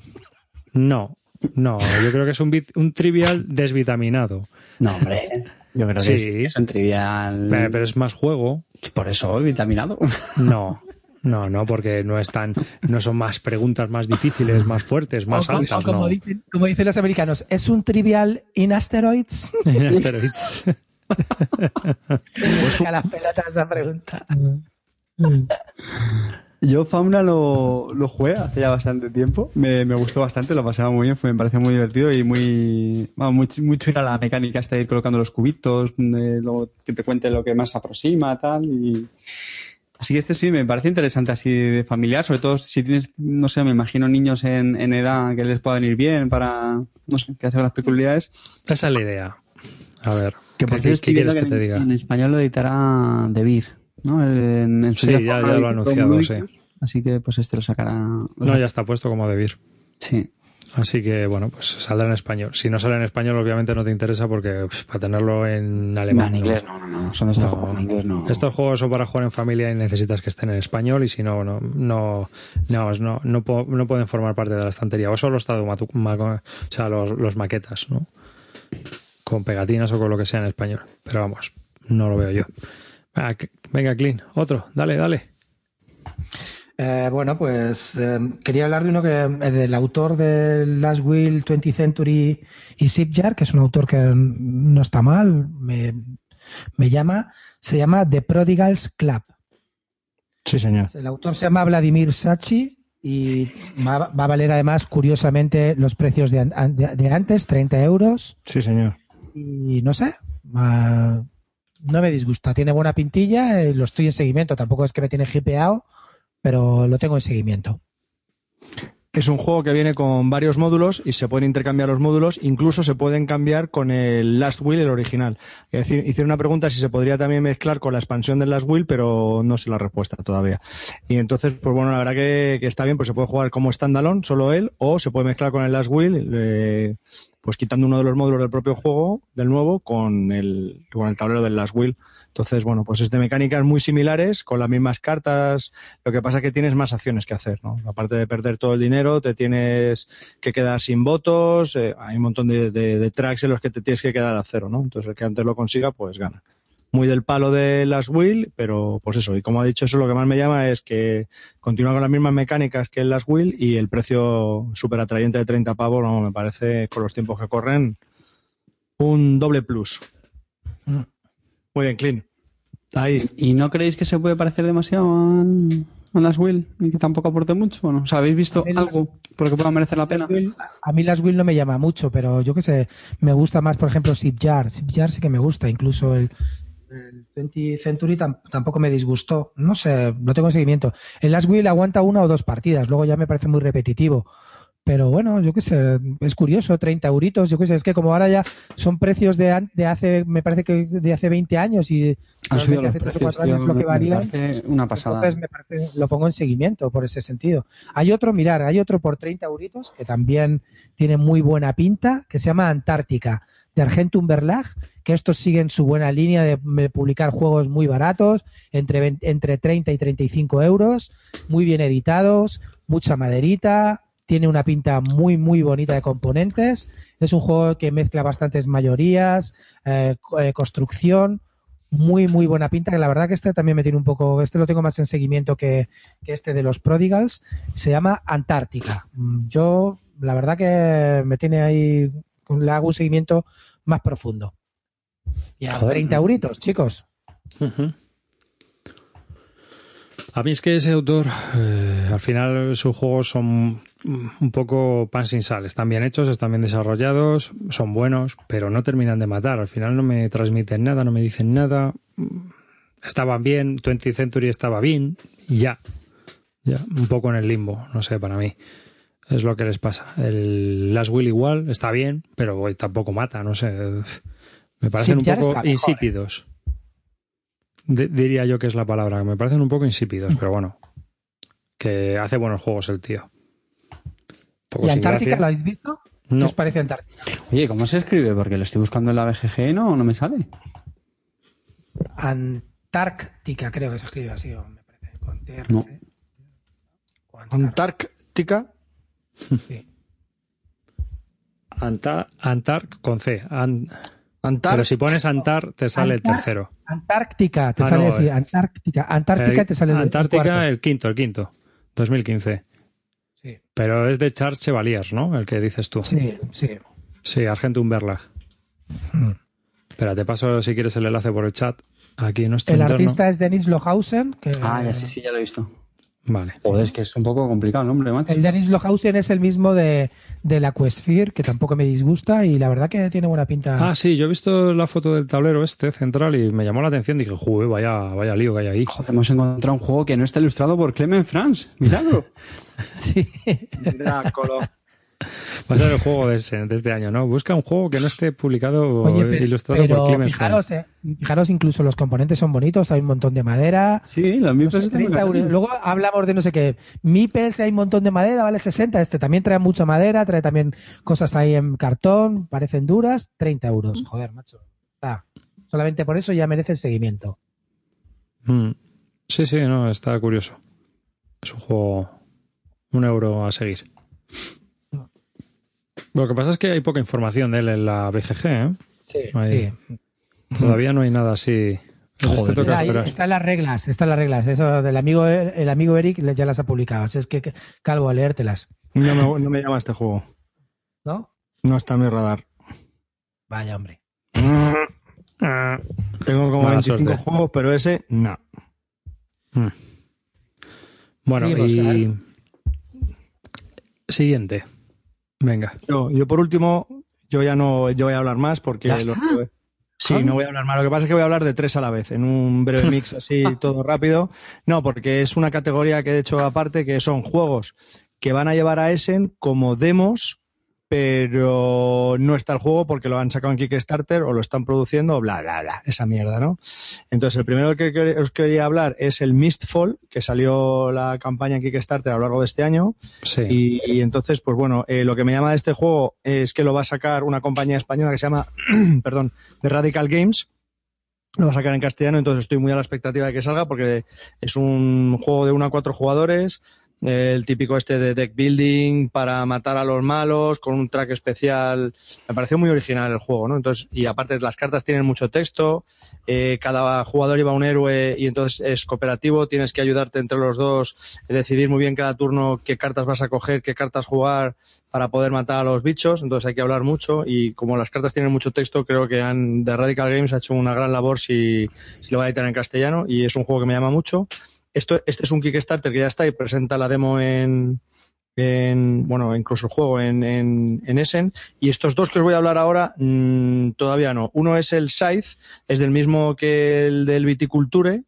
No, no, yo creo que es un, bit- un trivial desvitaminado. No, hombre. Yo creo Sí. que es, es un trivial. Eh, Pero es más juego. Por eso, vitaminado. No, no, no, porque no están, no son más preguntas más difíciles, más fuertes, más O co- o altas, como, no. dicen, como dicen los americanos, ¿es un trivial in asteroids? En asteroids. Me saca las pelotas esa pregunta. Yo Fauna lo, lo jugué hace ya bastante tiempo. Me, me gustó bastante, lo pasaba muy bien, fue, me pareció muy divertido y muy, vamos, muy, ch- muy chula la mecánica esta de ir colocando los cubitos, de lo- que te cuente lo que más se aproxima, tal. Y... Así que este sí me parece interesante así de familiar, sobre todo si tienes, no sé, me imagino niños en, en edad que les pueda venir bien para, no sé, que hacer las peculiaridades. Esa es la idea. A ver, ¿qué, qué- quieres que te en, diga? en español lo editará De Beer, ¿no? En, en su Sí, ya- ya lo ha anunciado, sí. Así que pues este lo sacará. lo No, ya está puesto como debir. Sí. Así que, bueno, pues saldrá en español. Si no sale en español, obviamente no te interesa porque pues, para tenerlo en No, alemán. en ¿no? inglés no, no, no. Son estos No. juegos en inglés no. Estos juegos son para jugar en familia y necesitas que estén en español y si no, no, no, no, no, no, po- no pueden formar parte de la estantería. O solo está o sea, los, los maquetas, ¿no? Con pegatinas o con lo que sea en español. Pero vamos, no lo veo yo. Ah, Venga, Clean, otro, dale, dale. Eh, bueno, pues eh, quería hablar de uno que eh, del autor de Last Will, 20th Century y Shipyard, que es un autor que no está mal, me, me llama, se llama The Prodigals Club. Sí, señor. El autor se llama Vladimir Sachi y va, va a valer además, curiosamente, los precios de- de antes, 30 euros. Sí, señor. Y no sé, ah, no me disgusta. Tiene buena pintilla, eh, lo estoy en seguimiento. Tampoco es que me tiene hipeado, pero lo tengo en seguimiento. Es un juego que viene con varios módulos y se pueden intercambiar los módulos, incluso se pueden cambiar con el Last Will, el original. Es decir, hicieron una pregunta si se podría también mezclar con la expansión del Last Will, pero no sé la respuesta todavía. Y entonces, pues bueno, la verdad que, está bien, pues se puede jugar como standalone, solo él, o se puede mezclar con el Last Will, eh, pues quitando uno de los módulos del propio juego, del nuevo, con el, con el tablero del Last Will. Entonces, bueno, pues es de mecánicas muy similares, con las mismas cartas. Lo que pasa es que tienes más acciones que hacer, ¿no? Aparte de perder todo el dinero, te tienes que quedar sin votos, eh, hay un montón de, tracks en los que te tienes que quedar a cero, ¿no? Entonces, el que antes lo consiga, pues gana. Muy del palo de las Will, pero pues eso. Y como ha dicho, eso lo que más me llama es que continúa con las mismas mecánicas que el Last Will y el precio súper atrayente de 30 pavos, no, me parece, con los tiempos que corren, un doble plus. Mm. Muy bien, Clean. Ahí. ¿Y no creéis que se puede parecer demasiado al- a las Will y que tampoco aporte mucho? ¿o no? O sea, ¿habéis visto A algo por lo que pueda merecer la pena? Las Will- a mí las Will no me llama mucho, pero yo qué sé, me gusta más, por ejemplo, Zipjar. Zipjar sí que me gusta, incluso el, el 20 Century tam- tampoco me disgustó. No sé, no tengo seguimiento. El Last Will aguanta una o dos partidas, luego ya me parece muy repetitivo. Pero bueno, yo qué sé, es curioso, 30 euritos, yo qué sé, es que como ahora ya son precios de, de hace, me parece que de hace 20 años y Han subido hace tres o precios, cuatro años tío, lo que varían. una pasada. Entonces me parece, lo pongo en seguimiento por ese sentido. Hay otro, mirar, hay otro por 30 euritos que también tiene muy buena pinta, que se llama Antártica, de Argentum Verlag, que estos siguen su buena línea de, publicar juegos muy baratos, entre, 20 entre 30 y 35 euros, muy bien editados, mucha maderita, tiene una pinta muy, muy bonita de componentes. Es un juego que mezcla bastantes mayorías, eh, eh, construcción, muy, muy buena pinta, que la verdad que este también me tiene un poco, este lo tengo más en seguimiento que, que este de los Prodigals, se llama Antártica. Yo, la verdad que me tiene ahí, le hago un seguimiento más profundo. Y a Joder. 30 euritos, chicos. A mí es que ese autor, eh, al final sus juegos son un poco pan sin sal. Están bien hechos, están bien desarrollados, son buenos, pero no terminan de matar. Al final no me transmiten nada, no me dicen nada. Estaban bien, 20th Century estaba bien, y ya. Ya, un poco en el limbo, no sé, para mí. Es lo que les pasa. El Last Will igual, está bien, pero tampoco mata, no sé. Me parecen un poco ¿eh? insípidos. Di- diría yo que es la palabra, me parecen un poco insípidos, pero bueno. Que hace buenos juegos el tío. Poco ¿Y Antártica gracia. lo habéis visto? ¿Qué No, os parece Antártica? Oye, ¿cómo se escribe? Porque lo estoy buscando en la BGG no, no me sale. Antártica, creo que se escribe así, o me parece. Con TR. No. O Antártica, Antártica. sí. Anta- Antarc con C. An- Antar. pero si pones Antar, te sale el Antar- tercero. Antártica, te Ah, sale no, así, eh. Antártica. Antártica El- te sale el, el Antártica, cuarto. el quinto, el quinto. 2015. Sí, Pero es de Charles Chevaliers, ¿no? El que dices tú. sí, sí. Sí, Argentum Verlag. Mm. Espera, te paso si quieres el enlace por el chat. Aquí en nuestro El interno. artista es Denis Lohausen. Que, Ah, ya sí, sí, ya lo he visto. Vale. Joder, es que es un poco complicado el nombre, macho. El Denis Lohausen es el mismo de, de la Questfear, que tampoco me disgusta y la verdad que tiene buena pinta. Ah, sí, yo he visto la foto del tablero este central y me llamó la atención. Dije, joder, vaya, vaya lío que hay ahí. Joder, hemos encontrado un juego que no está ilustrado por Clement France. Miradlo. Sí. Drácolo. Va a ser el juego de, ese- de este año, ¿no? Busca un juego que no esté publicado Oye, o pero, ilustrado pero por Clemens fijaros, eh, fijaros, incluso los componentes son bonitos, hay un montón de madera. Sí, los no mismos sé, están 30 euros. encantados. Luego hablamos de no sé qué. Mipels, hay un montón de madera, vale 60. Este también trae mucha madera, trae también cosas ahí en cartón, parecen duras, 30 euros. Joder, macho. Está. Solamente por eso ya merece el seguimiento. Mm. Sí, sí, no, está curioso. Es un juego. Un euro a seguir. Lo que pasa es que hay poca información de él en la BGG, ¿eh? Sí, Ahí. sí. Todavía no hay nada así. Joder, ahí esperar. están las reglas, están las reglas. Eso del amigo, el amigo Eric ya las ha publicado. Así es que, Calvo, a leértelas. No me, no me llama este juego. ¿No? No está en mi radar. Vaya, hombre. Ah. Tengo como Mala 25 suerte. juegos, pero ese no. Mm. Bueno, y. Siguiente. Venga. Yo, yo por último, yo ya no yo voy a hablar más porque ¿Ya los está? que- Sí, no voy a hablar más. Lo que pasa es que voy a hablar de tres a la vez, en un breve mix así todo rápido. No, porque es una categoría que he hecho aparte, que son juegos que van a llevar a Essen como demos pero no está el juego porque lo han sacado en Kickstarter o lo están produciendo, bla, bla, bla, esa mierda, ¿no? Entonces, el primero que os quería hablar es el Mistfall, que salió la campaña en Kickstarter a lo largo de este año. Sí. Y, entonces, pues bueno, eh, lo que me llama de este juego es que lo va a sacar una compañía española que se llama, perdón, The Radical Games. Lo va a sacar en castellano, entonces estoy muy a la expectativa de que salga porque es un juego de uno a cuatro jugadores el típico este de deck building para matar a los malos con un track especial. Me pareció muy original el juego, ¿no? Entonces, y aparte las cartas tienen mucho texto, eh, cada jugador lleva un héroe y entonces es cooperativo, tienes que ayudarte entre los dos, decidir muy bien cada turno qué cartas vas a coger, qué cartas jugar para poder matar a los bichos, entonces hay que hablar mucho y como las cartas tienen mucho texto, creo que han, The Radical Games ha hecho una gran labor si, si lo va a editar en castellano y es un juego que me llama mucho esto, este es un Kickstarter que ya está y presenta la demo en, en bueno, incluso el juego en, en, en, Essen. Y estos dos que os voy a hablar ahora, mmm, todavía no. Uno es el Scythe, es del mismo que el del Viticulture,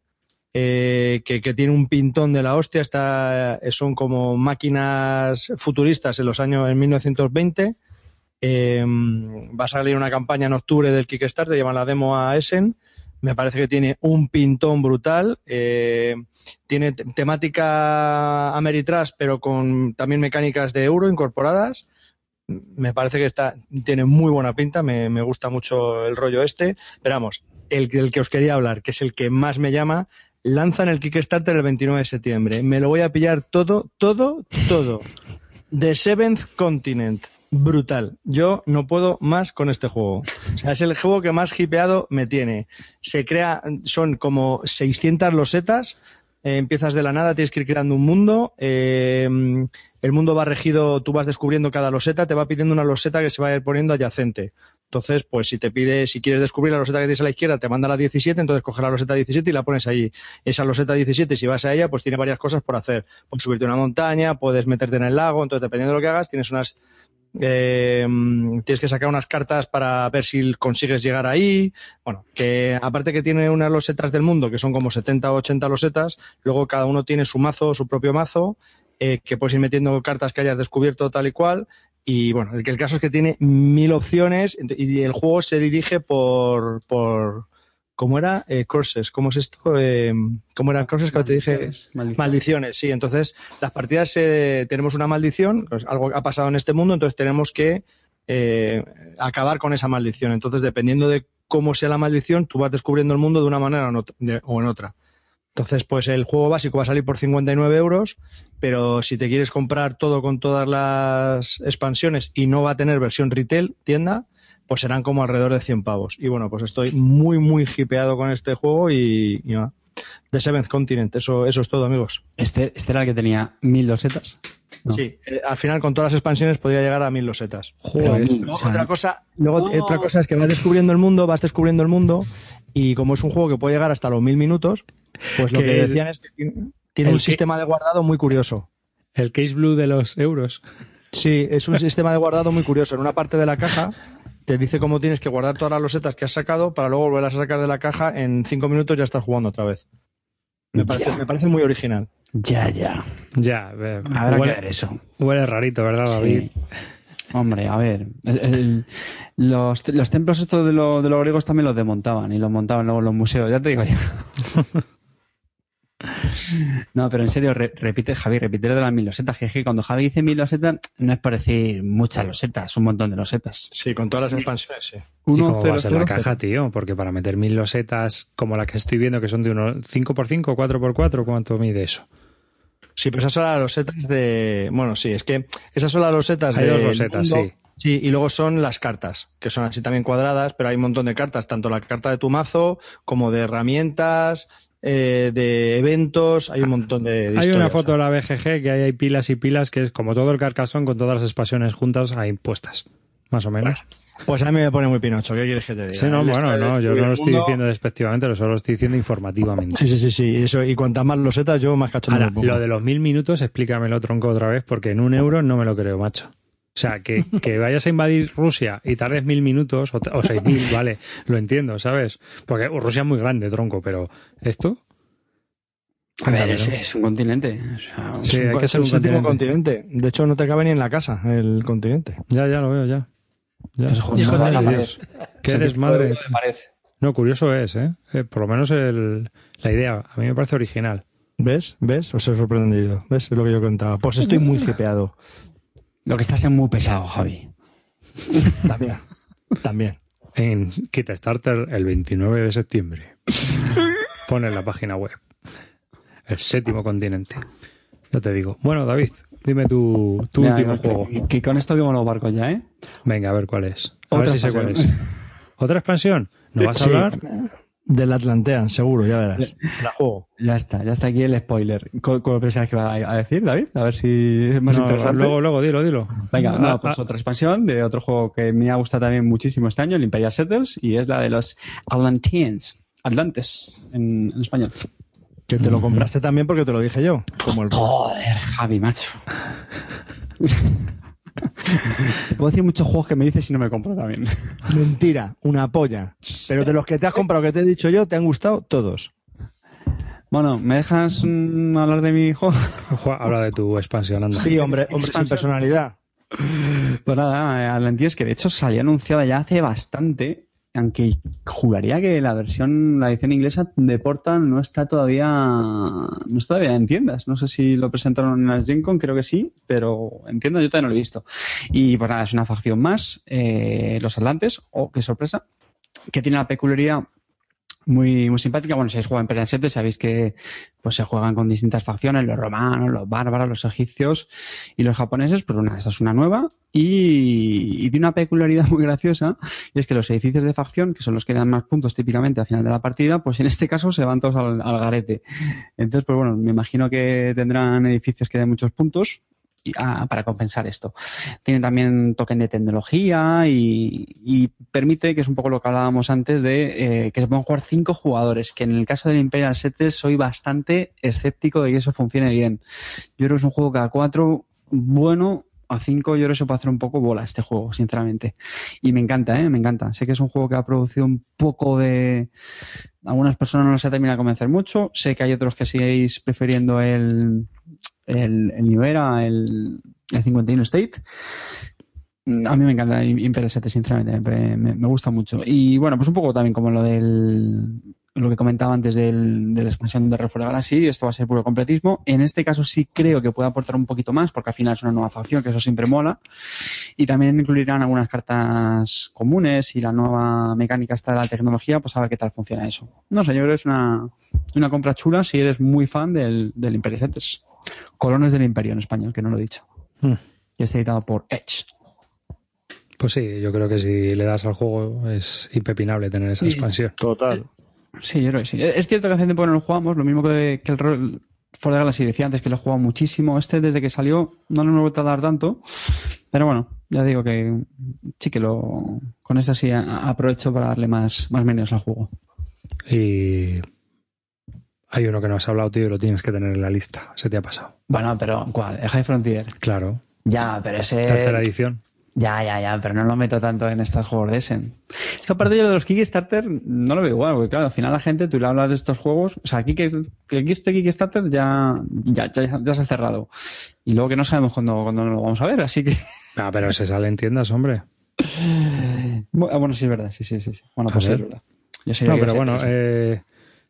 eh, que, tiene un pintón de la hostia. Está, son como máquinas futuristas en los años en 1920. Eh, va a salir una campaña en octubre del Kickstarter, llevan la demo a Essen. Me parece que tiene un pintón brutal. Eh, tiene temática Ameritrash, pero con también mecánicas de euro incorporadas. Me parece que está, tiene muy buena pinta, me, me gusta mucho el rollo este. Pero vamos, el, el que os quería hablar, que es el que más me llama, lanzan el Kickstarter el 29 de septiembre. Me lo voy a pillar todo, todo, todo. The Seventh Continent. Brutal. Yo no puedo más con este juego. O sea, es el juego que más hipeado me tiene. Se crea, son como 600 losetas eh, empiezas de la nada, tienes que ir creando un mundo, eh, el mundo va regido, tú vas descubriendo cada loseta, te va pidiendo una loseta que se va a ir poniendo adyacente. Entonces, pues si te pide, si quieres descubrir la loseta que tienes a la izquierda, te manda la 17, entonces coges la loseta 17 y la pones ahí. Esa loseta 17, si vas a ella, pues tiene varias cosas por hacer. Puedes subirte a una montaña, puedes meterte en el lago, entonces dependiendo de lo que hagas, tienes unas eh, tienes que sacar unas cartas para ver si consigues llegar ahí. Bueno, que aparte que tiene unas losetas del mundo, que son como 70 o 80 losetas, luego cada uno tiene su mazo, su propio mazo, eh, que puedes ir metiendo cartas que hayas descubierto tal y cual. Y bueno, el, el caso es que tiene mil opciones y el juego se dirige por, por, ¿Cómo era? Eh. ¿Cómo es esto? Eh, ¿Cómo eran courses que te dije? Maldiciones. Maldiciones, sí. Entonces, las partidas eh, tenemos una maldición, pues algo ha pasado en este mundo, entonces tenemos que eh, acabar con esa maldición. Entonces, dependiendo de cómo sea la maldición, tú vas descubriendo el mundo de una manera o en otra. Entonces, pues el juego básico va a salir por 59 euros, pero si te quieres comprar todo con todas las expansiones y no va a tener versión retail, tienda, pues serán como alrededor de 100 pavos. Y bueno, pues estoy muy, muy hipeado con este juego y, y va. The Seventh Continent, eso, eso es todo, amigos. ¿Este, este era el que tenía mil losetas? No. Sí, eh, al final con todas las expansiones podría llegar a mil losetas. Joder. Mil, Luego, o sea, otra cosa, luego otra cosa es que vas descubriendo el mundo, vas descubriendo el mundo y como es un juego que puede llegar hasta los mil minutos, pues lo Que decían es que tiene, un que- sistema de guardado muy curioso. El case blue de los euros. Sí, es un sistema de guardado muy curioso. En una parte de la caja te dice cómo tienes que guardar todas las losetas que has sacado para luego volverlas a sacar de la caja. En cinco minutos ya estás jugando otra vez. Me parece, Ya. me parece muy original. Ya, ya. Ya, eh, Habrá que ver eso. huele rarito, ¿verdad, David? Sí. Hombre, a ver, el- el- los, los templos estos de, lo- de los griegos también los desmontaban y los montaban luego en los museos, ya te digo yo. No, pero en serio, re- repite, Javi, repite lo de las mil losetas, que es que cuando Javi dice mil losetas, no es por decir muchas losetas, un montón de losetas. Sí, con todas las expansiones, sí. ¿Y Uno, cómo cero, va a ser la cero, caja, tío? Porque para meter mil losetas como la que estoy viendo, que son de unos 5x5, 4x4, ¿cuánto mide eso? Sí, pero esas son las losetas de. Bueno, sí, es que esas son las losetas Hay de. dos losetas, sí. Sí, y luego son las cartas, que son así también cuadradas, pero hay un montón de cartas, tanto la carta de tu mazo como de herramientas, eh, de eventos, hay un montón de, de Hay una foto de la BGG que ahí hay pilas y pilas, que es como todo el carcasón con todas las expansiones juntas ahí puestas, más o menos. Pues a mí me pone muy pinocho, ¿qué quieres que te diga? sí, no, Él bueno, no, yo no lo estoy diciendo despectivamente, solo lo estoy diciendo informativamente. Sí, sí, sí, sí, eso, y cuantas más losetas, yo más cachondo Ahora, lo de los mil minutos, explícamelo tronco otra vez, porque en un euro no me lo creo, macho. O sea, que, que vayas a invadir Rusia y tardes mil minutos, o, o seis mil, vale, lo entiendo, ¿sabes? Porque Rusia es muy grande, tronco, pero ¿esto? A ver, es, ¿no? es un continente. o sea, Sí, hay que es ser un séptimo continente. continente. De hecho, no te cabe ni en la casa el continente. Ya, ya lo veo, ya. ya. Entonces, Madre pared. Dios. Qué de- parece. No, curioso es, ¿eh? Eh, por lo menos el, la idea. A mí me parece original. ¿Ves? ¿Ves? Os he sorprendido. ¿Ves? Es lo que yo contaba. Pues estoy muy hipeado. Lo que estás es muy pesado, Javi. También. También. En Kickstarter el 29 de septiembre. Pone en la página web. El séptimo continente. Ya te digo. Bueno, David, dime tu, tu Mira, último que- juego. Que, que con esto vemos los barcos ya, ¿eh? Venga, a ver cuál es. A ver si sé cuál es. ¿Otra expansión? ¿No vas a Sí. Del Atlantean, seguro, ya verás. La juego. Ya está, ya está aquí el spoiler. ¿Cómo, pensabas que iba a decir, David? A ver si es más No, interesante. luego, luego, dilo, dilo. Venga, Ah, no, pues ah, otra expansión de otro juego que me ha gustado también muchísimo este año, el Imperial Settlers, y es la de los Atlanteans. Atlantes, en, en español. Que te lo compraste también porque te lo dije yo. Como el Joder, Javi, macho. te puedo decir muchos juegos que me dices y no me compro también. Mentira, una polla. Pero de los que te has comprado que te he dicho yo, te han gustado todos. Bueno, ¿me dejas mm, hablar de mi? Juan, habla de tu expansión, anda. Sí, hombre, hombre sin personalidad. Pues nada, eh, Atlantis, que de hecho salió anunciada ya hace bastante, aunque juraría que la versión, la edición inglesa de Portal no está todavía, no está todavía en tiendas. No sé si lo presentaron en las Gen Con, creo que sí, pero en tiendas yo todavía no lo he visto. Y pues nada, es una facción más, eh, los Atlantes, oh, qué sorpresa, que tiene la peculiaridad muy, muy simpática. Bueno, si habéis jugado en Imperial 7, sabéis que pues se juegan con distintas facciones, los romanos, los bárbaros, los egipcios y los japoneses, pero una, esta es una nueva y, y tiene una peculiaridad muy graciosa y es que los edificios de facción, que son los que dan más puntos típicamente al final de la partida, pues en este caso se van todos al, al garete. Entonces, pues bueno, me imagino que tendrán edificios que den muchos puntos ah, para compensar esto. Tiene también token de tecnología y, y permite, que es un poco lo que hablábamos antes, de eh, que se puedan jugar cinco jugadores, que en el caso del Imperial 7 soy bastante escéptico de que eso funcione bien. Yo creo que es un juego que a cuatro, bueno, a cinco yo creo que se puede hacer un poco bola este juego, sinceramente. Y me encanta, ¿eh? Me encanta. Sé que es un juego que ha producido un poco de... Algunas personas no les ha terminado de convencer mucho. Sé que hay otros que seguís prefiriendo el, el, el New Era, el, el 51 State. Mm, A mí me encanta Imperial 7, sinceramente, me, me- me gusta mucho. Y bueno, pues un poco también como lo del lo que comentaba antes del, de la expansión de Reform Galaxy, esto va a ser puro completismo. En este caso sí creo que puede aportar un poquito más, porque al final es una nueva facción, que eso siempre mola. Y también incluirán algunas cartas comunes y la nueva mecánica esta de la tecnología, pues a ver qué tal funciona eso. No sé, yo creo que es una, una compra chula si eres muy fan del, del Imperio Setes. Colones del Imperio en español, que no lo he dicho. Hmm. Y está editado por Edge. Pues sí, yo creo que si le das al juego es impepinable tener esa Sí. expansión. Total. Sí, yo creo que sí. Es cierto que hace tiempo que no lo jugamos, lo mismo que, que el rol For the Galaxy decía antes que lo he jugado muchísimo. Este desde que salió no lo hemos vuelto a dar tanto. Pero bueno, ya digo que sí que lo con esta sí aprovecho para darle más, más medios al juego. Y hay uno que no has hablado, tío, y lo tienes que tener en la lista. Se te ha pasado. Bueno, pero ¿cuál? El High Frontier. Claro. Ya, pero ese. Tercera edición. Ya, ya, ya, pero no lo meto tanto en estos juegos de Essen. Es que aparte yo de los Kickstarter no lo veo igual, porque claro, al final la gente, tú le hablas de estos juegos, o sea, aquí que este Kickstarter ya, ya, ya, ya se ha cerrado. Y luego que no sabemos cuándo, cuándo lo vamos a ver, así que... Ah, pero se sale en tiendas, hombre. Bueno, bueno, sí es verdad, sí, sí, sí. sí. Bueno, pues sí es verdad. Yo No, pero bueno, eh,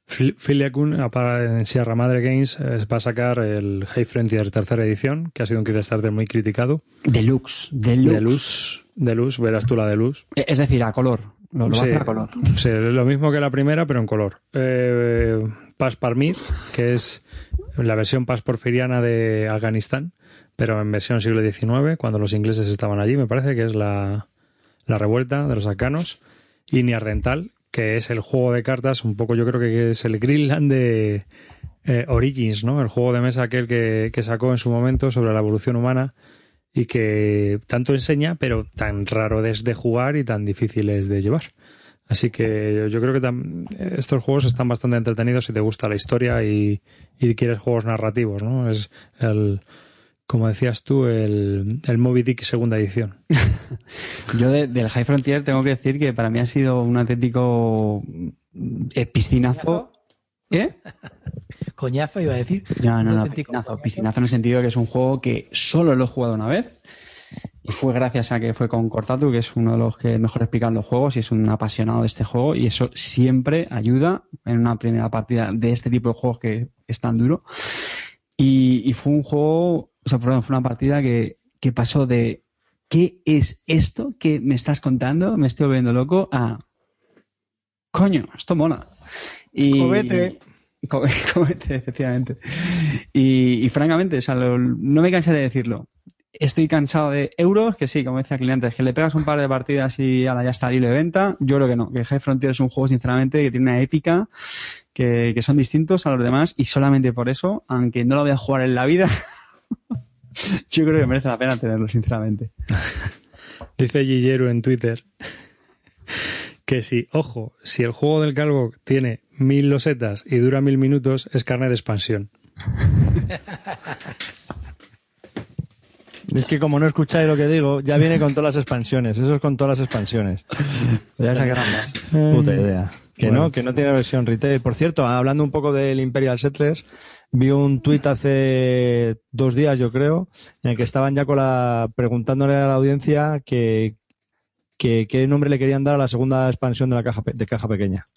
Phil- Philia Kun a- para- en Sierra Madre Games eh, va a sacar el High Frontier tercera edición, que ha sido un Kickstarter muy criticado. Deluxe, deluxe. De luz, de luz, verás tú la de luz. Eh, Es decir, a color. Lo, lo va a hacer a color. sí, lo mismo que la primera, pero en color. Eh, Paz Parmir, que es la versión Paz porfiriana de Afganistán, pero en versión siglo XIX, cuando los ingleses estaban allí, me parece que es la, la revuelta de los afganos. Y Niardental, que es el juego de cartas, un poco yo creo que es el Greenland de eh, Origins, ¿no? El juego de mesa aquel que, que sacó en su momento sobre la evolución humana y que tanto enseña, pero tan raro es de jugar y tan difícil es de llevar. Así que yo, creo que estos juegos están bastante entretenidos si te gusta la historia y, y quieres juegos narrativos, ¿no? Es el, como decías tú, el, el Moby Dick segunda edición. Yo de- del High Frontier tengo que decir que para mí ha sido un auténtico eh, piscinazo. ¿Eh? coñazo, iba a decir. No, no, Un no, piscinazo, piscinazo en el sentido de que es un juego que solo lo he jugado una vez. Y fue gracias a que fue con Cortatu, que es uno de los que mejor explican los juegos y es un apasionado de este juego. Y eso siempre ayuda en una primera partida de este tipo de juegos que es tan duro. Y, y fue un juego, o sea, perdón, fue una partida que, que pasó de ¿qué es esto que me estás contando? Me estoy volviendo loco a coño, esto mola. Y, Cobete. Co- Cobete, efectivamente. Y, y francamente, o sea, lo- no me cansaré de decirlo. Estoy cansado de euros, que sí, como decía clientes, que le pegas un par de partidas y ala, ya está hilo de venta. Yo creo que no, que High Frontier es un juego, sinceramente, que tiene una épica, que, que son distintos a los demás, y solamente por eso, aunque no lo voy a jugar en la vida, yo creo que merece la pena tenerlo, sinceramente. Dice Gilleru en Twitter que si, ojo, si el juego del calvo tiene mil losetas y dura mil minutos, es carne de expansión. Es que como no escucháis lo que digo, ya viene con todas las expansiones. Eso es con todas las expansiones. Ya sacarán más. Puta idea. Que Bueno. no, que no tiene versión retail. Por cierto, hablando un poco del Imperial Settlers, vi un tuit hace dos días, yo creo, en el que estaban ya con la, preguntándole a la audiencia que, que qué nombre le querían dar a la segunda expansión de la caja, de caja pequeña.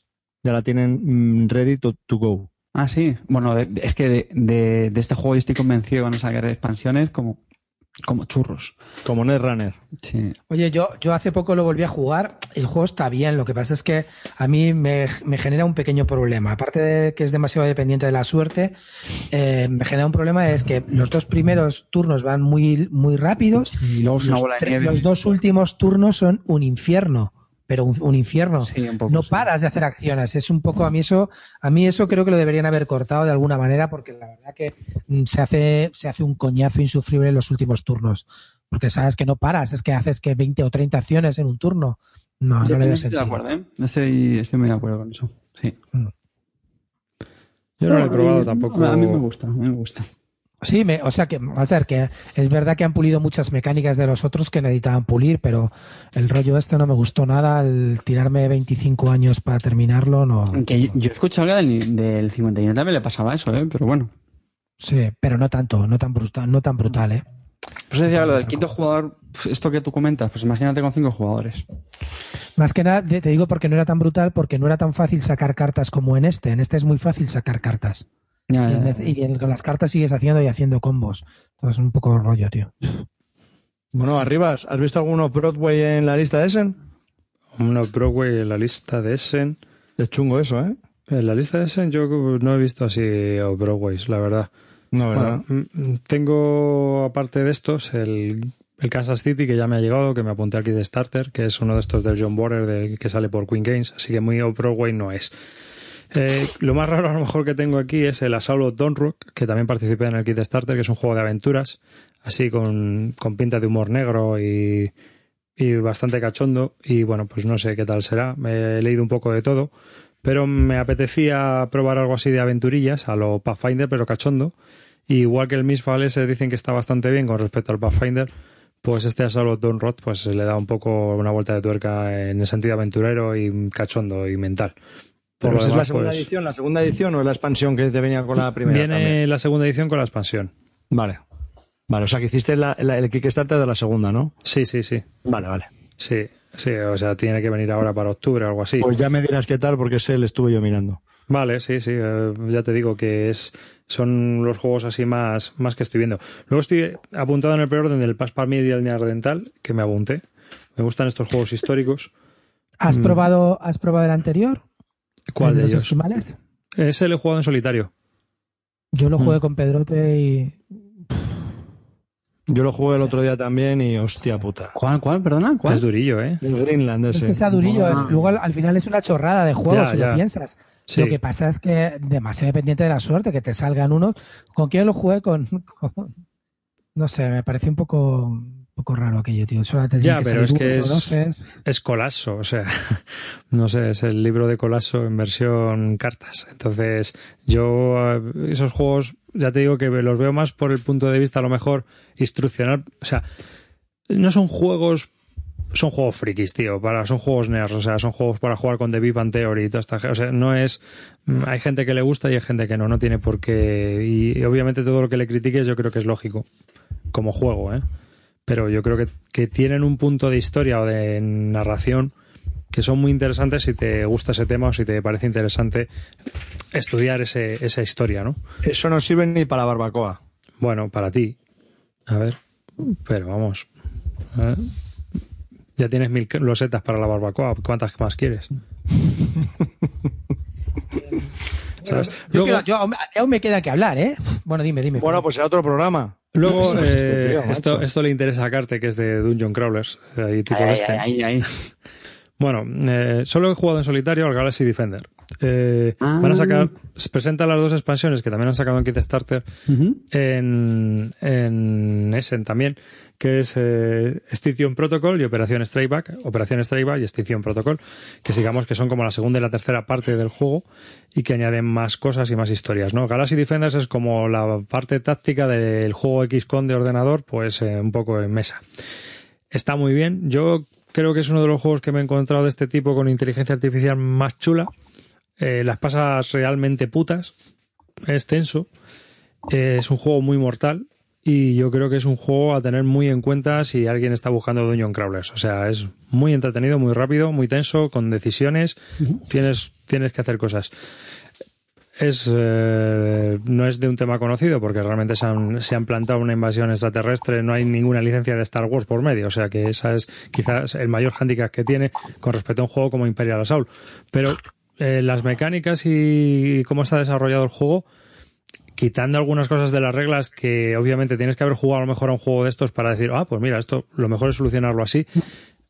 Ya la tienen mm, ready to, to go. Ah, sí. Bueno, es que de, de- de este juego yo estoy convencido que van a sacar expansiones como, como churros. Como Netrunner. Sí. Oye, yo, yo hace poco lo volví a jugar. El juego está bien. Lo que pasa es que a mí me, me genera un pequeño problema. Aparte de que es demasiado dependiente de la suerte, eh, me genera un problema es que los dos primeros turnos van muy, muy rápidos. Y luego es una Los, bola de tre- nieve. los dos últimos turnos son un infierno. Pero un, un infierno. Sí, un poco, no sí. paras de hacer acciones. Es un poco a mí eso, a mí eso creo que lo deberían haber cortado de alguna manera porque la verdad que mm, se hace, se hace un coñazo insufrible en los últimos turnos. Porque sabes que no paras, es que haces que 20 o 30 acciones en un turno. No, Yo no le estoy de sentido. acuerdo, ¿eh? Estoy, estoy muy de acuerdo con eso. Sí. Yo no lo he probado tampoco. A mí me gusta, a mí me gusta. Sí, me, o sea que, va a ser que es verdad que han pulido muchas mecánicas de los otros que necesitaban pulir, pero el rollo este no me gustó nada, el tirarme 25 años para terminarlo, no. Que yo, yo he escuchado que del, del 51 también le pasaba eso, ¿eh? Pero bueno. Sí, pero no tanto, no tan brutal, no tan brutal, ¿eh? Pues decía lo del quinto jugador, esto que tú comentas, pues imagínate con cinco jugadores. Más que nada, te digo porque no era tan brutal, porque no era tan fácil sacar cartas como en este. En este es muy fácil sacar cartas. Ya, Y, ya, en- ya. y en- con las cartas sigues haciendo y haciendo combos. Entonces, un poco rollo, tío. Bueno, Arribas, ¿has visto alguno Broadway en la lista de Essen? Uno Broadway en la lista de Essen. Es chungo eso, ¿eh? En la lista de Essen yo no he visto así o Broadways, la verdad. No, ¿verdad? Bueno, mm, tengo, aparte de estos, el, el Kansas City, que ya me ha llegado, que me apunté aquí de Starter, que es uno de estos del John Border del que sale por Queen Games, así que muy Broadway no es. Eh, lo más raro a lo mejor que tengo aquí es el Assault of Dawn Rock, que también participé en el kit Starter, que es un juego de aventuras, así con, con pinta de humor negro y, bastante cachondo. Y bueno, pues no sé qué tal será. Me he leído un poco de todo, pero me apetecía probar algo así de aventurillas, a lo Pathfinder, pero cachondo. Y igual que el Misfall ese dicen que está bastante bien con respecto al Pathfinder, pues este Assault of Dawn Rock pues le da un poco una vuelta de tuerca en el sentido aventurero y cachondo y mental. ¿Pero lo esa es la demás, segunda pues, edición? ¿La segunda edición o es la expansión que te venía con la primera? Viene también? la segunda edición con la expansión. Vale. Vale, o sea que hiciste la- la- el Kickstarter de la segunda, ¿no? Sí, sí, sí. Vale, vale. Sí, sí, o sea, tiene que venir ahora para octubre o algo así. Pues ya me dirás qué tal, porque ese le estuve yo mirando. Vale, sí, sí, eh, ya te digo que es son los juegos así más, más que estoy viendo. Luego estoy apuntado en el preorden del Pass Palmier y el Neardental, que me apunté. Me gustan estos juegos históricos. ¿Has Mm. probado, has probado el anterior? ¿Cuál ¿El de los ellos? esquimales? Ese lo he jugado en solitario. Yo lo Mm. jugué con Pedrote y Yo lo jugué el otro día también y hostia puta. ¿Cuál, cuál, perdona? ¿Cuál? Es durillo, ¿eh? El Greenland es ese. que sea durillo. es- luego al, al final es una chorrada de juego, Ya, si ya. lo piensas. Sí. Lo que pasa es que demasiado dependiente de la suerte, que te salgan unos. ¿Con quién lo jugué? Con, con- no sé, me parece un poco, poco raro aquello, tío. Solo te Ya, tienen pero es que es- doses. Es Colasso, o sea, no sé, es el libro de Colasso en versión cartas. Entonces, yo eh, esos juegos, ya te digo que los veo más por el punto de vista a lo mejor instruccional. O sea, no son juegos son juegos frikis, tío. Para, son juegos nerds, o sea, son juegos para jugar con The Big Bang Theory y toda esta O sea, no es. mm, Hay gente que le gusta y hay gente que no, no tiene por qué. Y, y obviamente todo lo que le critiques yo creo que es lógico. Como juego, ¿eh? Pero yo creo que, que tienen un punto de historia o de narración que son muy interesantes si te gusta ese tema o si te parece interesante estudiar ese, esa historia, ¿no? Eso no sirve ni para la barbacoa. Bueno, para ti. A ver. Pero vamos. ¿eh? Ya tienes mil losetas para la barbacoa. ¿Cuántas más quieres? ¿Sabes? Yo Luego, quiero- yo- aún aún me queda que hablar, ¿eh? Bueno, dime, dime. Bueno, pues será otro programa. luego Este eh, tío, esto, esto le interesa a Carte, que es de Dungeon Crawlers. Ahí tipo Ahí, este. Bueno, eh, solo he jugado en solitario al Galaxy Defender. Eh, Ah. Van a sacar, se presentan las dos expansiones que también han sacado en Kickstarter Ujú. en, en Essen también, que es eh, Extinction Protocol y Operación Strikeback, Operación Strikeback y Extinction Protocol, que sigamos que son como la segunda y la tercera parte del juego y que añaden más cosas y más historias, ¿no? Galaxy Defenders es como la parte táctica del juego XCOM de ordenador, pues eh, un poco en mesa. Está muy bien. Yo creo que es uno de los juegos que me he encontrado de este tipo con inteligencia artificial más chula. Eh, las pasas realmente putas. Es tenso. Eh, es un juego muy mortal. Y yo creo que es un juego a tener muy en cuenta si alguien está buscando Dungeon Crawlers. O sea, es muy entretenido, muy rápido, muy tenso, con decisiones. Tienes, tienes que hacer cosas. Es, eh, no es de un tema conocido porque realmente se han, se han plantado una invasión extraterrestre, no hay ninguna licencia de Star Wars por medio, o sea que esa es quizás el mayor hándicap que tiene con respecto a un juego como Imperial Assault. Pero eh, las mecánicas y cómo está desarrollado el juego, quitando algunas cosas de las reglas que obviamente tienes que haber jugado a lo mejor a un juego de estos para decir, ah, pues mira, esto lo mejor es solucionarlo así,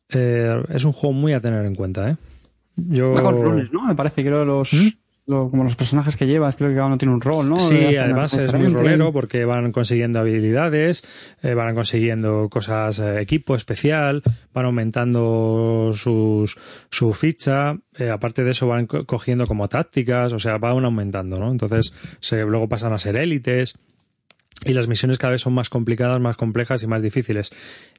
eh, es un juego muy a tener en cuenta, ¿eh? Yo... Va con ¿no? Me parece, creo, los, lo- como los personajes que llevas, creo que cada uno tiene un rol, ¿no? Sí, además es muy rolero porque van consiguiendo habilidades, eh, van consiguiendo cosas, eh, equipo especial, van aumentando sus, su ficha, eh, aparte de eso van co- cogiendo como tácticas, o sea, van aumentando, ¿no? Entonces, se, luego pasan a ser élites. Y las misiones cada vez son más complicadas, más complejas y más difíciles.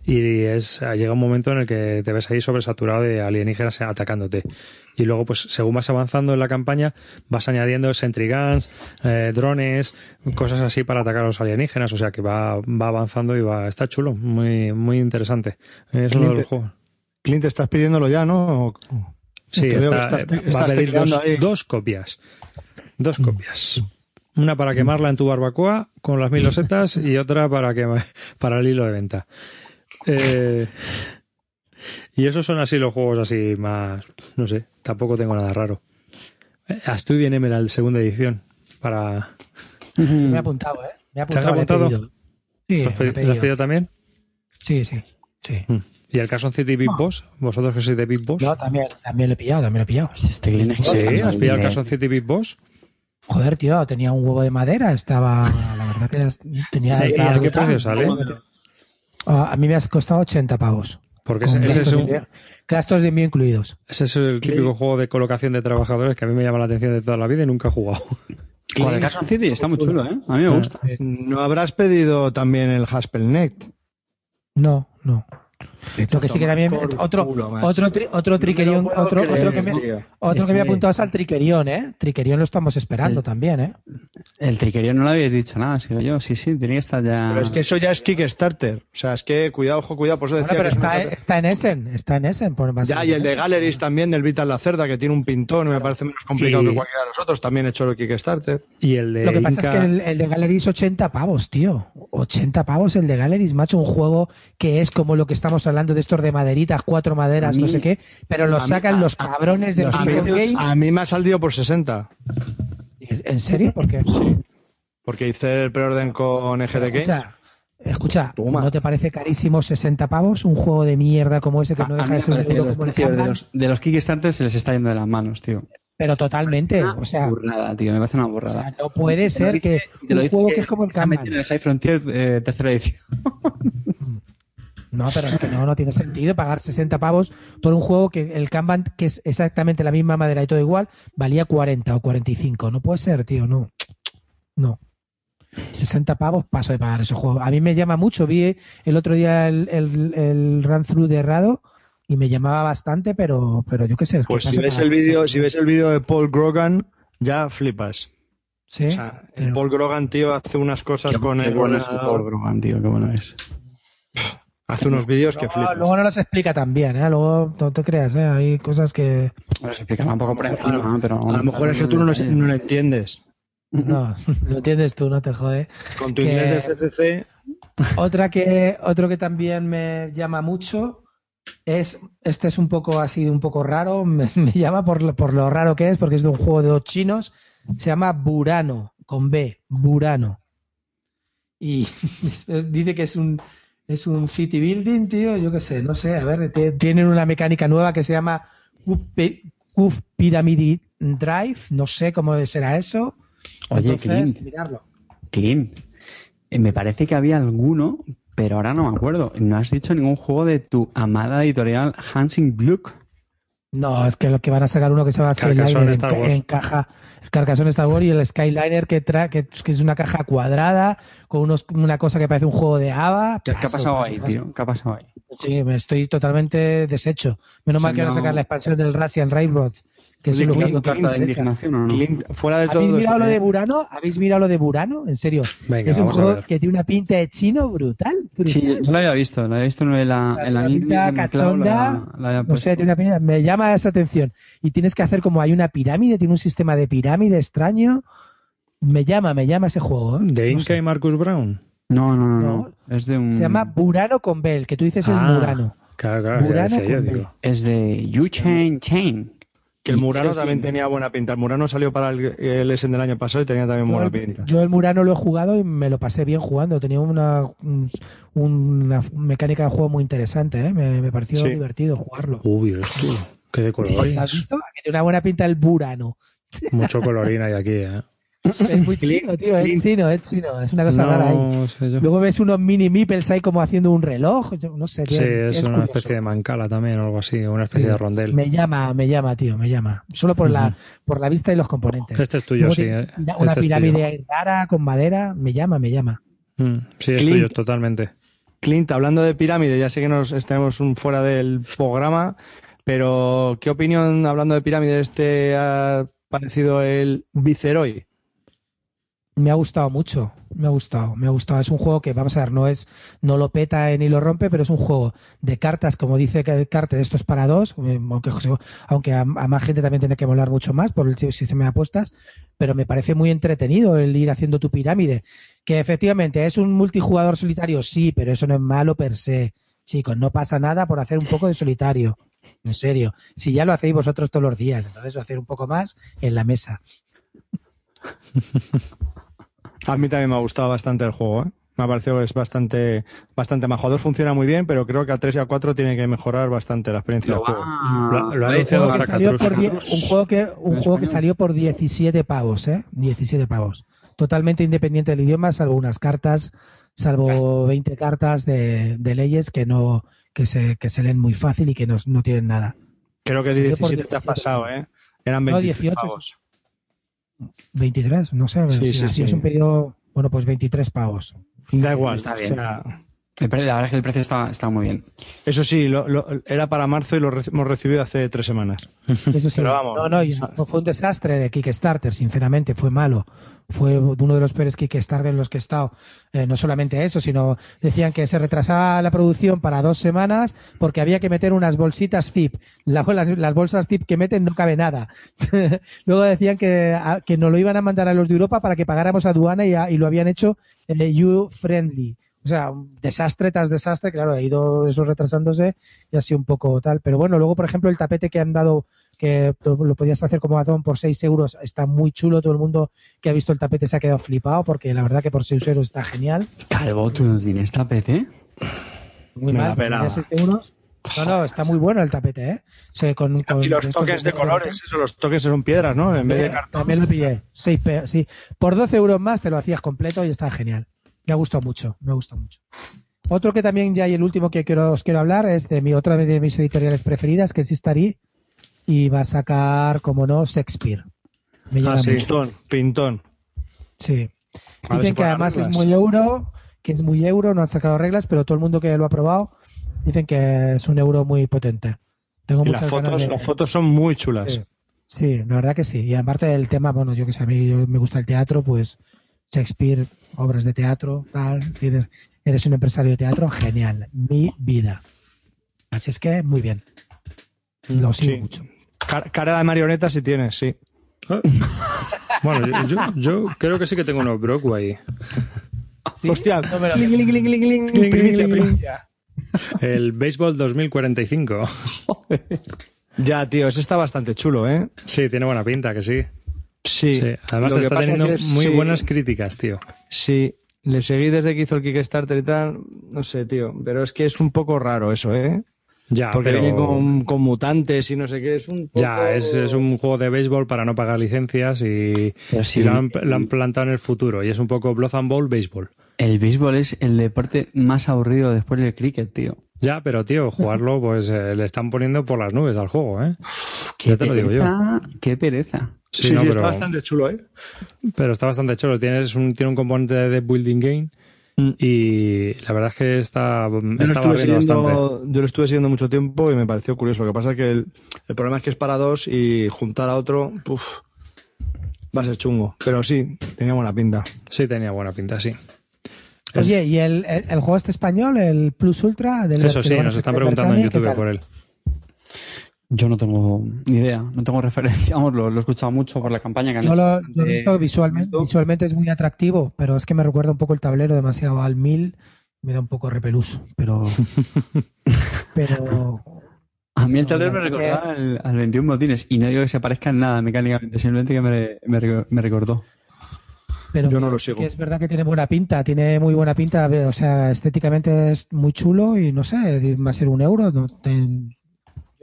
Y es llega un momento en el que te ves ahí sobresaturado de alienígenas atacándote. Y luego, pues, según vas avanzando en la campaña, vas añadiendo sentry guns, eh, drones, cosas así para atacar a los alienígenas. O sea que va, va avanzando y va, está chulo, muy, muy interesante. Es uno de los Clint, juegos. Clint, estás pidiéndolo ya, ¿no? Sí, está, estás- va a pedir dos copias. Dos copias. Una para quemarla en tu barbacoa con las mil losetas y otra para que para el hilo de venta. Eh, y esos son así los juegos así más, no sé, tampoco tengo nada raro. Eh, Astudien Emerald segunda edición para Me he apuntado, ¿eh? Me he ¿Te has apuntado. le he apuntado? pedido. Sí, ¿Lo has pedido, ¿lo has pedido también? Sí, sí, sí. Mm. ¿Y el Carson City Big Boss? ¿Vosotros que sois de Big Boss? No, también, también lo he pillado, también lo he pillado. Este Sí, ¿has pillado el Eh, Carson City Big Boss? Joder, tío, tenía un huevo de madera, estaba, la verdad que tenía... ¿Y estaba a qué brutal. precio sale? Ah, a mí me has costado 80 pavos. Porque ese, ese es gastos, un, de envío, gastos de envío incluidos. Ese es el típico juego de colocación de trabajadores que a mí me llama la atención de toda la vida y nunca he jugado. Joder, Carson City está muy chulo, ¿eh? A mí me Ah. gusta. ¿No habrás pedido también el Haspelnet? No, no. Lo que sí que también otro culo, otro tri- otro triquerión, No lo otro, creer, otro que me, otro Es que me ha que- apuntado es al triquerión, ¿eh? Triquerión lo estamos esperando El- también, ¿eh? El triquerío no le habéis dicho nada, sigo yo. Sí, sí, tenía que estar ya. Pero es que eso ya es Kickstarter. O sea, es que cuidado, ojo, cuidado. Por eso Bueno, decía pero que es una está, en Essen, está en Essen. Por más Ya, y el de Galleries también, del Vital La Cerda, que tiene un pintón me parece menos complicado Y- que cualquiera de los otros, también he hecho el Kickstarter. Y el de Lo que pasa es que el, el de Galleries 80 pavos, tío. 80 pavos el de Galleries, macho. Un juego que es como lo que estamos hablando de estos de maderitas, cuatro maderas, mí- no sé qué. Pero lo a mí- sacan a- los cabrones de los A mí, Game. a mí me ha salido por 60, ¿En serio? ¿Por qué? porque hice el preorden con EGD Games. Escucha, escucha Toma. ¿no te parece carísimo 60 pavos un juego de mierda como ese que no deja de ser un euro los como el de los, de los Kickstarter se les está yendo de las manos, tío. Pero totalmente, o sea, burrada, tío, me parece una o burrada. sea, no puede ser que Te lo un juego que es como el metido en el High Frontier eh, tercera edición. No, pero es que no, no tiene sentido pagar 60 pavos por un juego que el Kanban, que es exactamente la misma madera y todo igual, valía 40 o 45. No puede ser, tío, no. No. 60 pavos paso de pagar ese juego. A mí me llama mucho. Vi el otro día el, el, el run through de Rado y me llamaba bastante, pero, pero yo qué sé. Es que Pues si ves el vídeo, si ves el vídeo de Paul Grogan, ya flipas. Sí, O sea, el pero- Paul Grogan, tío, hace unas cosas con Qué el bueno es el Paul Grogan, tío, qué bueno es. Hace unos vídeos que luego, flipas. luego no los explica tan bien, ¿eh? Luego no te creas, ¿eh? Hay cosas que... Bueno, se explica un poco por encima, pero... A lo mejor es que tú no lo, no lo entiendes. No, lo entiendes tú, no te jode. Con tu Que- inglés del CCC, Otra que, otro que también me llama mucho es, este es un poco así, un poco raro, me, me llama por, lo- por lo raro que es, porque es de un juego de dos chinos, se llama Burano, con B, Burano. Y es- dice que es un, es un city building, tío, yo qué sé, no sé, a ver, tienen una mecánica nueva que se llama Cube Pyramid Drive, no sé cómo será eso. Oye, Entonces, Clint. mirarlo. Clint, eh, me parece que había alguno, pero ahora no me acuerdo. No has dicho ningún juego de tu amada editorial Hansing Gluck. No, es que lo que van a sacar uno que se llama Skyliner en, Star Wars. en caja, el Carcassonne Star Wars y el Skyliner que trae, que, que es una caja cuadrada con unos, una cosa que parece un juego de ABA. ¿Qué, qué ha pasado paso, ahí, paso. tío? ¿Qué ha pasado ahí? Sí, me estoy totalmente deshecho. Menos mal que van a sacar la expansión del Russian Railroads, que es Oye, lo Clint, de indignación o no? Clint, fuera de todo. ¿Habéis mirado lo de eh, Burano? ¿Habéis mirado lo de Burano? En serio. Venga, es un juego que tiene una pinta de chino brutal. brutal. Sí, yo lo había visto, lo había visto en la, en la pinta de cachonda, la- la No puesto. sé, tiene una pinta- me llama esa atención. Y tienes que hacer como hay una pirámide, tiene un sistema de pirámide extraño. Me llama, me llama ese juego. ¿eh? ¿De No Inca sé. y Marcus Brown? No, no, no, no. No. Es de un... Se llama Burano con Bell, que tú dices es Ah, Burano. Claro, claro, Burano decía yo, con digo. Es de You Chain Chain. Que el Murano también tenía buena pinta. El Murano salió para el, el Essen del año pasado y tenía también Yo buena el, pinta. yo el Murano lo he jugado y me lo pasé bien jugando. Tenía una, un- una mecánica de juego muy interesante. ¿eh? Me, me pareció Sí. divertido jugarlo. Uy, esto, qué de ¿Lo has colorines. visto? Que tiene una buena pinta el Burano. Mucho colorín hay aquí, ¿eh? Es muy chino, tío. Es chino, es chino. Es una cosa rara ahí. No sé yo. Luego ves unos mini meeples ahí como haciendo un reloj. yo no sé, tío, Sí, es, una curioso. especie de mancala también, o algo así, una especie Sí. de rondel. Me llama, me llama, tío, me llama. Solo por la por la vista y los componentes. Este es tuyo, Luego sí. ¿eh? Una, Este es pirámide ahí rara con madera, me llama, me llama. Mm, sí, es Clint. tuyo, totalmente. Clint, hablando de pirámide, ya sé que nos estamos un fuera del programa, pero ¿qué opinión, hablando de pirámides, te ha parecido el Viceroy? Me ha gustado mucho, me ha gustado, me ha gustado. Es un juego que, vamos a ver, no es, no lo peta ni lo rompe, pero es un juego de cartas, como dice el carte, esto es para dos, eh, aunque, aunque a, a más gente también tiene que molar mucho más por el sistema de apuestas, pero me parece muy entretenido el ir haciendo tu pirámide. Que efectivamente es un multijugador solitario, sí, pero eso no es malo per se. Chicos, no pasa nada por hacer un poco de solitario. En serio. Si ya lo hacéis vosotros todos los días, entonces hacer un poco más en la mesa. A mí también me ha gustado bastante el juego, ¿eh? Me ha parecido que es bastante, bastante majo. A dos funciona muy bien, pero creo que a 3 y a 4 tiene que mejorar bastante la experiencia del juego. Lo- lo ha anunciado un juego que un juego que salió por 17 pavos, ¿eh? 17 pavos. Totalmente independiente del idioma, salvo unas cartas, salvo 20 cartas de, de leyes que no que se que se leen muy fácil y que no, no tienen nada. Creo que Salió por 17 te has 17. pasado, ¿eh? Eran No, 23 18. pavos. 23, no sé, Sí, si, sí, si sí. es un pedido, bueno, pues 23 pavos. Da igual. Está o bien. sea, El pre- La verdad es que el precio está, está muy bien. eso sí, lo- lo- era para marzo y lo re- hemos recibido hace tres semanas. Eso sí. Pero vamos, no, no, fue un desastre de Kickstarter, sinceramente, fue malo. Fue uno de los peores Kickstarter en los que he estado. Eh, no solamente eso, sino decían que se retrasaba la producción para dos semanas porque había que meter unas bolsitas zip. La- las, las bolsas zip que meten no cabe nada. Luego decían que, a- que nos lo iban a mandar a los de Europa para que pagáramos aduana y, a- y lo habían hecho eh, U-friendly. O sea, un desastre tras desastre, claro, ha ido eso retrasándose y ha sido un poco tal. Pero bueno, luego, por ejemplo, el tapete que han dado, que lo podías hacer como Amazon por 6 euros, está muy chulo. Todo el mundo que ha visto el tapete se ha quedado flipado porque la verdad que por 6 euros está genial. Calvo, ¿tú no tienes tapete? Muy Me mal, la por pelaba. 6 euros. No, no, está muy bueno el tapete, ¿eh? Se- con- con- Y los toques de colores, eso, los toques son piedras, ¿no? En vez de cartón. También lo pillé. Sí. Por 12 euros más te lo hacías completo y está genial. Me ha gustado mucho, me ha gustado mucho. Otro que también ya y el último que quiero, os quiero hablar es de mi otra de mis editoriales preferidas, que es Istari, y va a sacar, como no, Shakespeare. Me llama Ah, sí. mucho. Pintón, pintón. Sí. Dicen si que además es muy euro, que es muy euro, no han sacado reglas, pero todo el mundo que lo ha probado Dicen que es un euro muy potente. Tengo Y las muchas ganas fotos, de- las fotos son muy chulas. Sí. Sí, la verdad que sí. Y aparte del tema, bueno, yo que sé, a mí yo- me gusta el teatro, pues Shakespeare, obras de teatro, tal, tienes, eres un empresario de teatro, genial. Mi vida. Así es que, muy bien. Lo sigo Sí. mucho. Cara, cara de marioneta si tienes, sí. Ah. Bueno, yo, yo- yo creo que sí que tengo unos Brockway. Hostia, No me. El Baseball 2045. Ya, tío, ese está bastante chulo, ¿eh? Sí, tiene buena pinta, que sí. Sí. Sí, además está teniendo es- muy sí, buenas críticas, tío. Sí, le seguí desde que hizo el Kickstarter y tal. No sé, tío. Pero es que es un poco raro eso, ¿eh? Ya, Porque pero... viene con, con mutantes y no sé qué. Es un poco... Ya, es, es un juego de béisbol para no pagar licencias y, sí, y lo, han, lo han plantado en el futuro. Y es un poco Blood and Bowl béisbol. El béisbol es el deporte más aburrido después del cricket, tío. Ya, pero tío, jugarlo pues eh, le están poniendo por las nubes al juego, ¿eh? Qué Ya te lo digo yo. pereza, Qué pereza. Sí, Sí, sí, no, está pero, bastante chulo, ¿eh? pero está bastante chulo. Tienes un, tiene un componente de building game Mm. y la verdad es que está, Yo lo, estaba bastante. siguiendo, yo lo estuve siguiendo mucho tiempo y me pareció curioso. Lo que pasa es que el, el problema es que es para dos y juntar a otro, puf, va a ser chungo. Pero sí, tenía buena pinta. Sí, tenía buena pinta, sí. Oye, ¿y el, el, el juego este español, el Plus Ultra? Del Eso sí, nos están preguntando en Berkami, ¿qué YouTube por él. Yo no tengo ni idea, no tengo referencia. Vamos, lo, lo he escuchado mucho por la campaña que han Yo hecho. lo, bastante yo he visto visualmente, visualmente es muy atractivo, pero es que me recuerda un poco el tablero demasiado al 1000, me da un poco repeluso, pero pero A mí el tablero me recordaba al, al 21 botines y no digo que se parezca en nada mecánicamente, simplemente que me, me, re- me recordó. pero Yo no que- lo sigo. que es verdad que tiene buena pinta, tiene muy buena pinta, o sea, estéticamente es muy chulo y no sé, va a ser un euro, no te-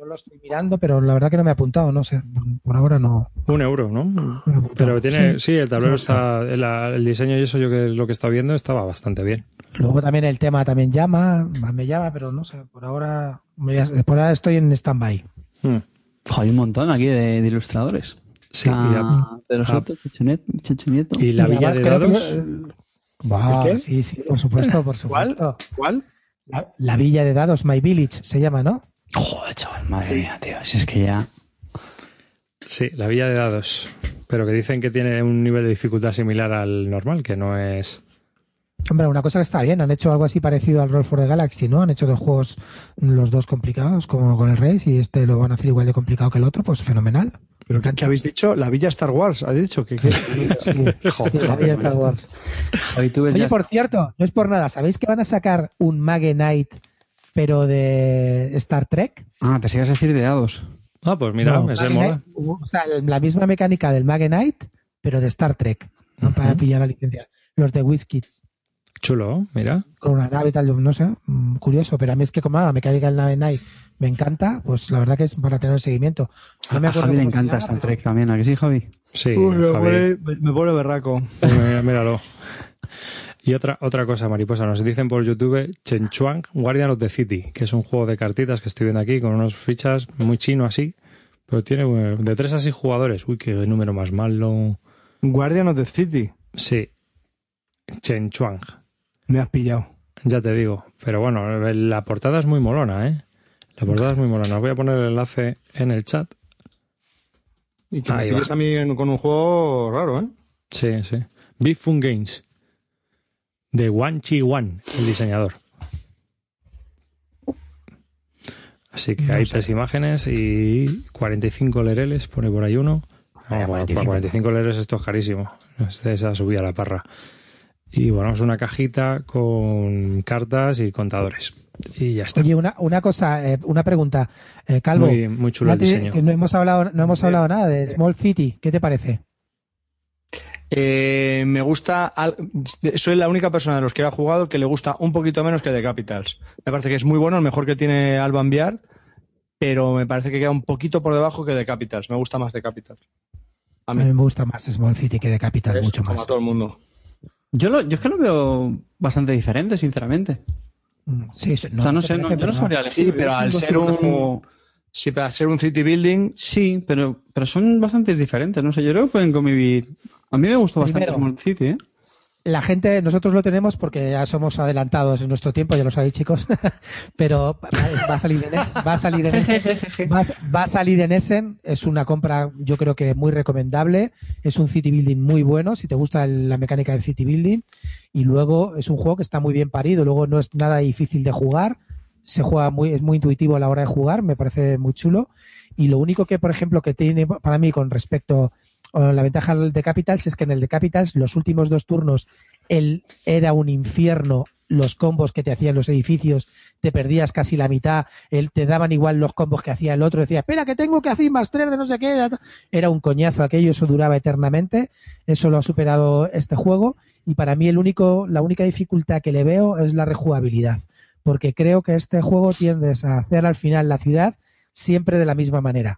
yo lo estoy mirando, pero la verdad que no me ha apuntado, no sé, por ahora no. Un euro, ¿no? Pero tiene, Sí. sí, el tablero Sí, está, el, el diseño y eso yo que lo que he estado viendo estaba bastante bien. Luego también el tema también llama, me llama, pero no sé, por ahora, me por ahora estoy en stand-by. Hmm. Hay un montón aquí de, de ilustradores. Sí, Está y, ah. Soto, Nieto. y la villa de que dados. lo- Buah, ¿El qué? sí, sí, por supuesto, por ¿Cuál? supuesto. ¿Cuál? La, la villa de dados, My Village, se llama, ¿no? Joder, chaval, madre mía, tío. Si es que ya. Sí, la villa de dados. Pero que dicen que tiene un nivel de dificultad similar al normal, que no es. Hombre, una cosa que está bien, han hecho algo así parecido al Roll for the Galaxy, ¿no? Han hecho dos juegos, los dos complicados, como con el Race, y este lo van a hacer igual de complicado que el otro, pues fenomenal. ¿Pero qué, qué habéis dicho? La villa Star Wars, ¿has dicho? que Sí, sí, la villa Star Wars. Oye, por cierto, no es por nada, ¿sabéis que van a sacar un Mage Knight, pero de Star Trek? Ah, que ibas a decir de dados. Ah, pues mira, No, ese mola. Knight, o sea, la misma mecánica del Mage Knight, pero de Star Trek, ¿no? para pillar la licencia. Los de WizKids. Chulo, mira. con una nave y tal, no sé, mm, curioso, pero a mí es que como la mecánica del nave Night me encanta, pues la verdad que es para tener seguimiento. No me a Javi le encanta Star pero- Trek también, ¿a que sí, Javi? Sí, Uy, me, Javi. pone, me- pone berraco. Mira, míralo. Y otra, otra cosa, mariposa, nos dicen por YouTube Chenchuang Guardian of the City, que es un juego de cartitas que estoy viendo aquí con unas fichas muy chino así, pero tiene eh, de tres a seis jugadores. Uy, qué número más malo. Guardian of the City. Sí, Chenchuang, Me has pillado. ya te digo. Pero bueno, la portada es muy molona, ¿eh? La portada es muy molona. Os voy a poner el enlace en el chat. Y que Ahí me va. con un juego raro, ¿eh? Sí, sí. Big Fun Games. De Wan Chi Wan, el diseñador. Así que No hay sé. tres imágenes y 45 lereles, pone por ahí uno. No, bueno, por 45 lereles esto es carísimo. Este esa subía la parra. Y bueno, es una cajita con cartas y contadores. Y ya está. Oye, una, una cosa, eh, una pregunta, eh, Calvo. muy, muy chulo el diseño. que no hemos hablado, no hemos hablado nada de Small City. ¿Qué te parece? Eh, me gusta. al- Soy la única persona de los que ha jugado que le gusta un poquito menos que The Capitals. Me parece que es muy bueno, el mejor que tiene Alban Biard, pero me parece que queda un poquito por debajo que The Capitals. Me gusta más The Capitals. A A mí. me gusta más Small City que de Capital, Es mucho como más. a todo el mundo. Yo, lo, yo es que lo veo bastante diferente, sinceramente. Mm, Sí, sí, o sea, no sé, no, yo no pero sabría Sí, elegir. pero al ser un- juego- Sí, para ser un city building, Sí, pero, pero son bastante diferentes, no sé, yo creo que pueden convivir. A mí me gustó bastante Primero. Small City, ¿eh? la gente, nosotros lo tenemos porque ya somos adelantados en nuestro tiempo, ya lo sabéis chicos, pero va a salir en, va a salir en Essen, va, va, a salir en Essen, es una compra yo creo que muy recomendable, es un city building muy bueno, si te gusta la mecánica del city building, y luego es un juego que está muy bien parido, luego no es nada difícil de jugar, se juega muy, es muy intuitivo a la hora de jugar, me parece muy chulo, y lo único que, por ejemplo, que tiene para mí con respecto la ventaja de Capitals es que en el de Capitals los últimos dos turnos él era un infierno los combos que te hacían los edificios, te perdías casi la mitad, él te daban igual los combos que hacía el otro, decía, espera que tengo que hacer más tres de no sé qué, era un coñazo aquello, eso duraba eternamente, eso lo ha superado este juego. Y para mí el único, la única dificultad que le veo es la rejugabilidad, porque creo que este juego tiendes a hacer al final la ciudad siempre de la misma manera.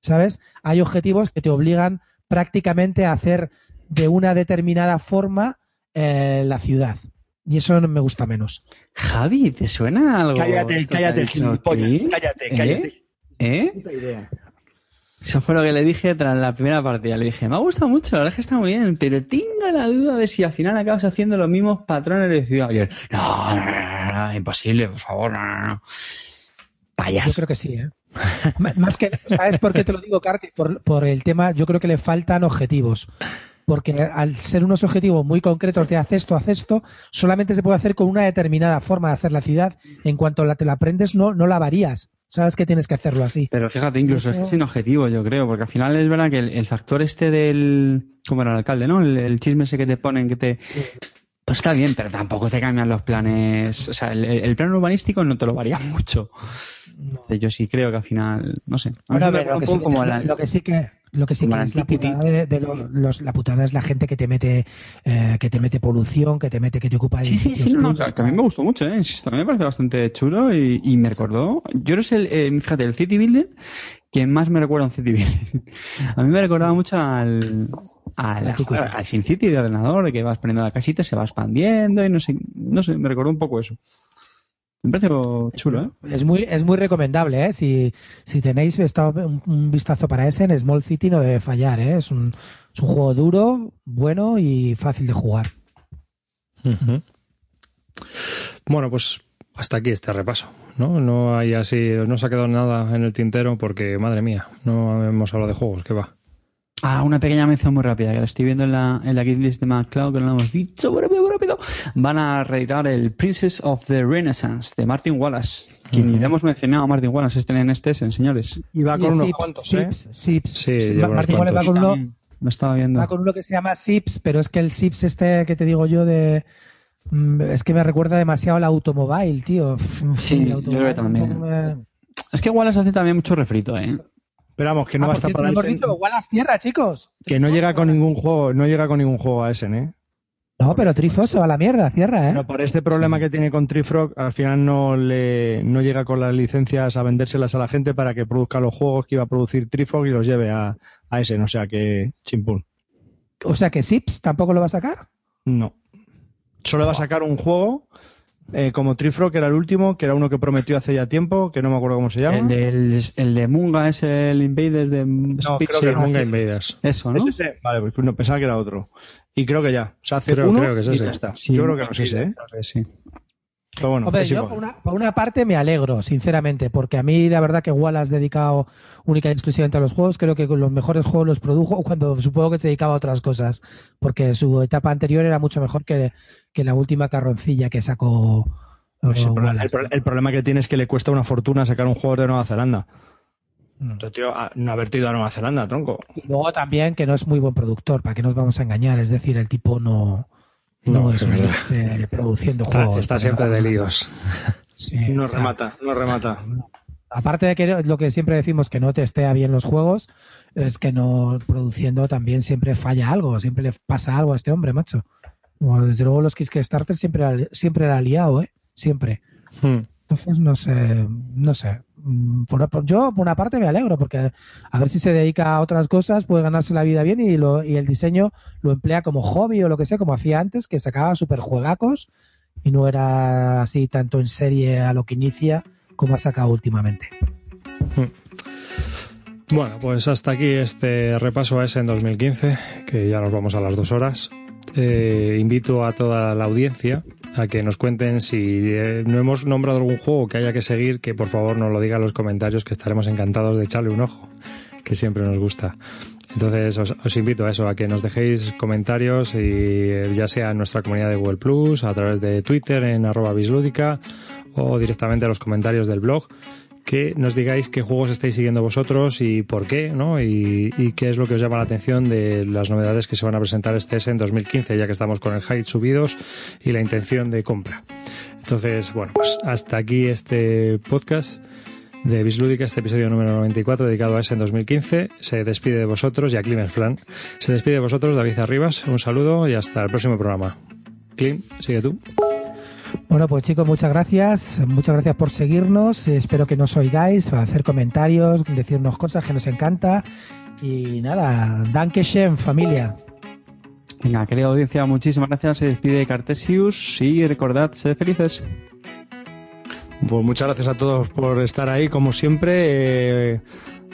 ¿Sabes? Hay objetivos que te obligan prácticamente a hacer de una determinada forma eh, la ciudad. Y eso me gusta menos. Javi, ¿te suena algo? Cállate, cállate, gilipollas. Cállate, ¿Eh? cállate. ¿Eh? Eso fue lo que le dije tras la primera partida. Le dije, me ha gustado mucho, la verdad es que está muy bien, pero tengo la duda de si al final acabas haciendo los mismos patrones de ciudad. Y él, no, no, no, no, imposible, por favor, no, no, no. Payas. Yo creo que sí, ¿eh? Más que, ¿sabes por qué te lo digo? Por, por el tema, yo creo que le faltan objetivos. Porque al ser unos objetivos muy concretos de haz esto, haz esto, solamente se puede hacer con una determinada forma de hacer la ciudad. En cuanto la, te la aprendes, no, no la varías. Sabes que tienes que hacerlo así. Pero fíjate, incluso Eso- es sin objetivo, yo creo, porque al final es verdad que el, el factor este del. ¿Cómo era el alcalde, no? El, el chisme ese que te ponen, que te. Pues está bien, pero tampoco te cambian los planes. O sea, el, el plan urbanístico no te lo varía mucho. Entonces, Yo sí creo que al final. No sé. A que, sí que, como la- lo que sí que lo que sí que la es la putada de, de lo- los, la putada es la gente que te mete eh, que te mete polución, que te mete que te ocupa Sí, sí, sí, no, no, que a mí me gustó mucho, ¿eh? Insisto, a mí me parece bastante chulo y, y me recordó. Yo creo que es el, eh, fíjate, el City Builder que más me recuerda a un City Builder. A mí me recordaba mucho al, al Sin City de ordenador, de que vas poniendo la casita, se va expandiendo y no sé, no sé, me recordó un poco eso. Me parece chulo, ¿eh? Es muy, es muy recomendable, ¿eh? Si, si tenéis estado un, un vistazo para ese, en Small City no debe fallar, ¿eh? Es un, es un juego duro, bueno y fácil de jugar. Ujú. Bueno, pues hasta aquí este repaso, ¿no? No hay así, no se ha quedado nada en el tintero porque, madre mía, no hemos hablado de juegos, ¿qué va? Ah, una pequeña mención muy rápida, que la estoy viendo en la, en la list de MacCloud, que no lo hemos dicho, muy rápido. Van a reeditar el Princess of the Renaissance de Martin Wallace. Que ni Ujú. le hemos mencionado a Martin Wallace este en este, señores. Y va Sí, con unos Sips, cuantos, ¿eh? Sips, Sips. Sí, Sí, lleva unos Martín Wallace va con uno, Lo estaba viendo. va con uno que se llama Sips, pero es que el Sips este que te digo yo de... mm, Es que me recuerda demasiado al automóvil, tío. Sí, yo creo que también. me- Es que Wallace hace también mucho refrito, ¿eh? Pero vamos, que no Ah, va a estar para hemos dicho, Wallace Tierra, chicos. que no llega con ningún juego, no llega con ningún juego a Essen, ¿eh? No, pero Trifo se va a la mierda, cierra, ¿eh? Pero por este problema que tiene con Trifrog, al final no le no llega con las licencias a vendérselas a la gente para que produzca los juegos que iba a producir Trifrog y los lleve a, a Essen, o sea que chimpún. O sea que Sips tampoco lo va a sacar. No. Solo va a sacar un juego eh, como Trifrog, que era el último, que era uno que prometió hace ya tiempo, que no me acuerdo cómo se llama. El, del, el de Munga es el Invaders de creo Speed. Sí, que no, Munga. Invaders. Eso, ¿no? ¿Es ese? Vale, pues no, pensaba que era otro. Y creo que ya. O sea, hace Creo- uno creo que es y ya está. Sí, Yo creo que no es ese, ¿eh? sí. Pero bueno, Hombre, yo por una, por una parte me alegro, sinceramente, porque a mí la verdad que Wallace dedicado única y exclusivamente a los juegos, creo que con los mejores juegos los produjo cuando supongo que se dedicaba a otras cosas, porque su etapa anterior era mucho mejor que, que la última carroncilla que sacó Pues el problema que tiene es que le cuesta una fortuna sacar un juego de Nueva Zelanda. Mm. Entonces, tío, a- no haber ido a Nueva Zelanda, tronco. Y luego también que no es muy buen productor, para que nos vamos a engañar, es decir, el tipo no, no, No, es verdad. eh, produciendo Está, juegos. está siempre de líos. Sí, No o sea, remata, no remata. Aparte de que lo que siempre decimos que no testea bien los juegos, es que no produciendo también siempre falla algo, siempre le pasa algo a este hombre, macho. Bueno, desde luego los Kickstarter siempre siempre la ha liado, ¿eh? Siempre. Hmm. Entonces no sé, no sé. Mm, Por, yo por una parte me alegro porque a ver si se dedica a otras cosas puede ganarse la vida bien y, lo, y el diseño lo emplea como hobby o lo que sea, como hacía antes, que sacaba super juegacos y no era así tanto en serie a lo que inicia como ha sacado últimamente. Bueno, pues hasta aquí este repaso a ese en 2015, que ya nos vamos a las dos horas. Eh, invito a toda la audiencia a que nos cuenten si eh, no hemos nombrado algún juego que haya que seguir, que por favor nos lo digan en los comentarios, que estaremos encantados de echarle un ojo, que siempre nos gusta. Entonces os, os invito a eso, a que nos dejéis comentarios y eh, ya sea en nuestra comunidad de Google Plus, a través de Twitter en arroba bislúdica o directamente a los comentarios del blog que nos digáis qué juegos estáis siguiendo vosotros y por qué, ¿no? Y, qué es lo que os llama la atención de las novedades que se van a presentar este S en 2015, ya que estamos con el hype subidos y la intención de compra. Entonces, bueno, pues hasta aquí este podcast de Bislúdica, este episodio número 94 dedicado a S en 2015. Se despide de vosotros y a Clim Flan. Se despide de vosotros David Arribas. Un saludo y hasta el próximo programa. Clim, sigue tú. Bueno, pues chicos, muchas gracias. Muchas gracias por seguirnos. Espero que nos oigáis, hacer comentarios, decirnos cosas que nos encanta. Y nada, danke schön, familia. Venga, querida audiencia, muchísimas gracias. Se despide Cartesius y recordad, sed felices. Pues muchas gracias a todos por estar ahí, como siempre. Eh,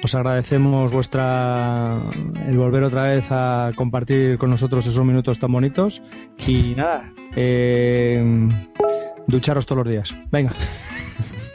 os agradecemos vuestra el volver otra vez a compartir con nosotros esos minutos tan bonitos. Y nada, eh, ducharos todos los días. Venga.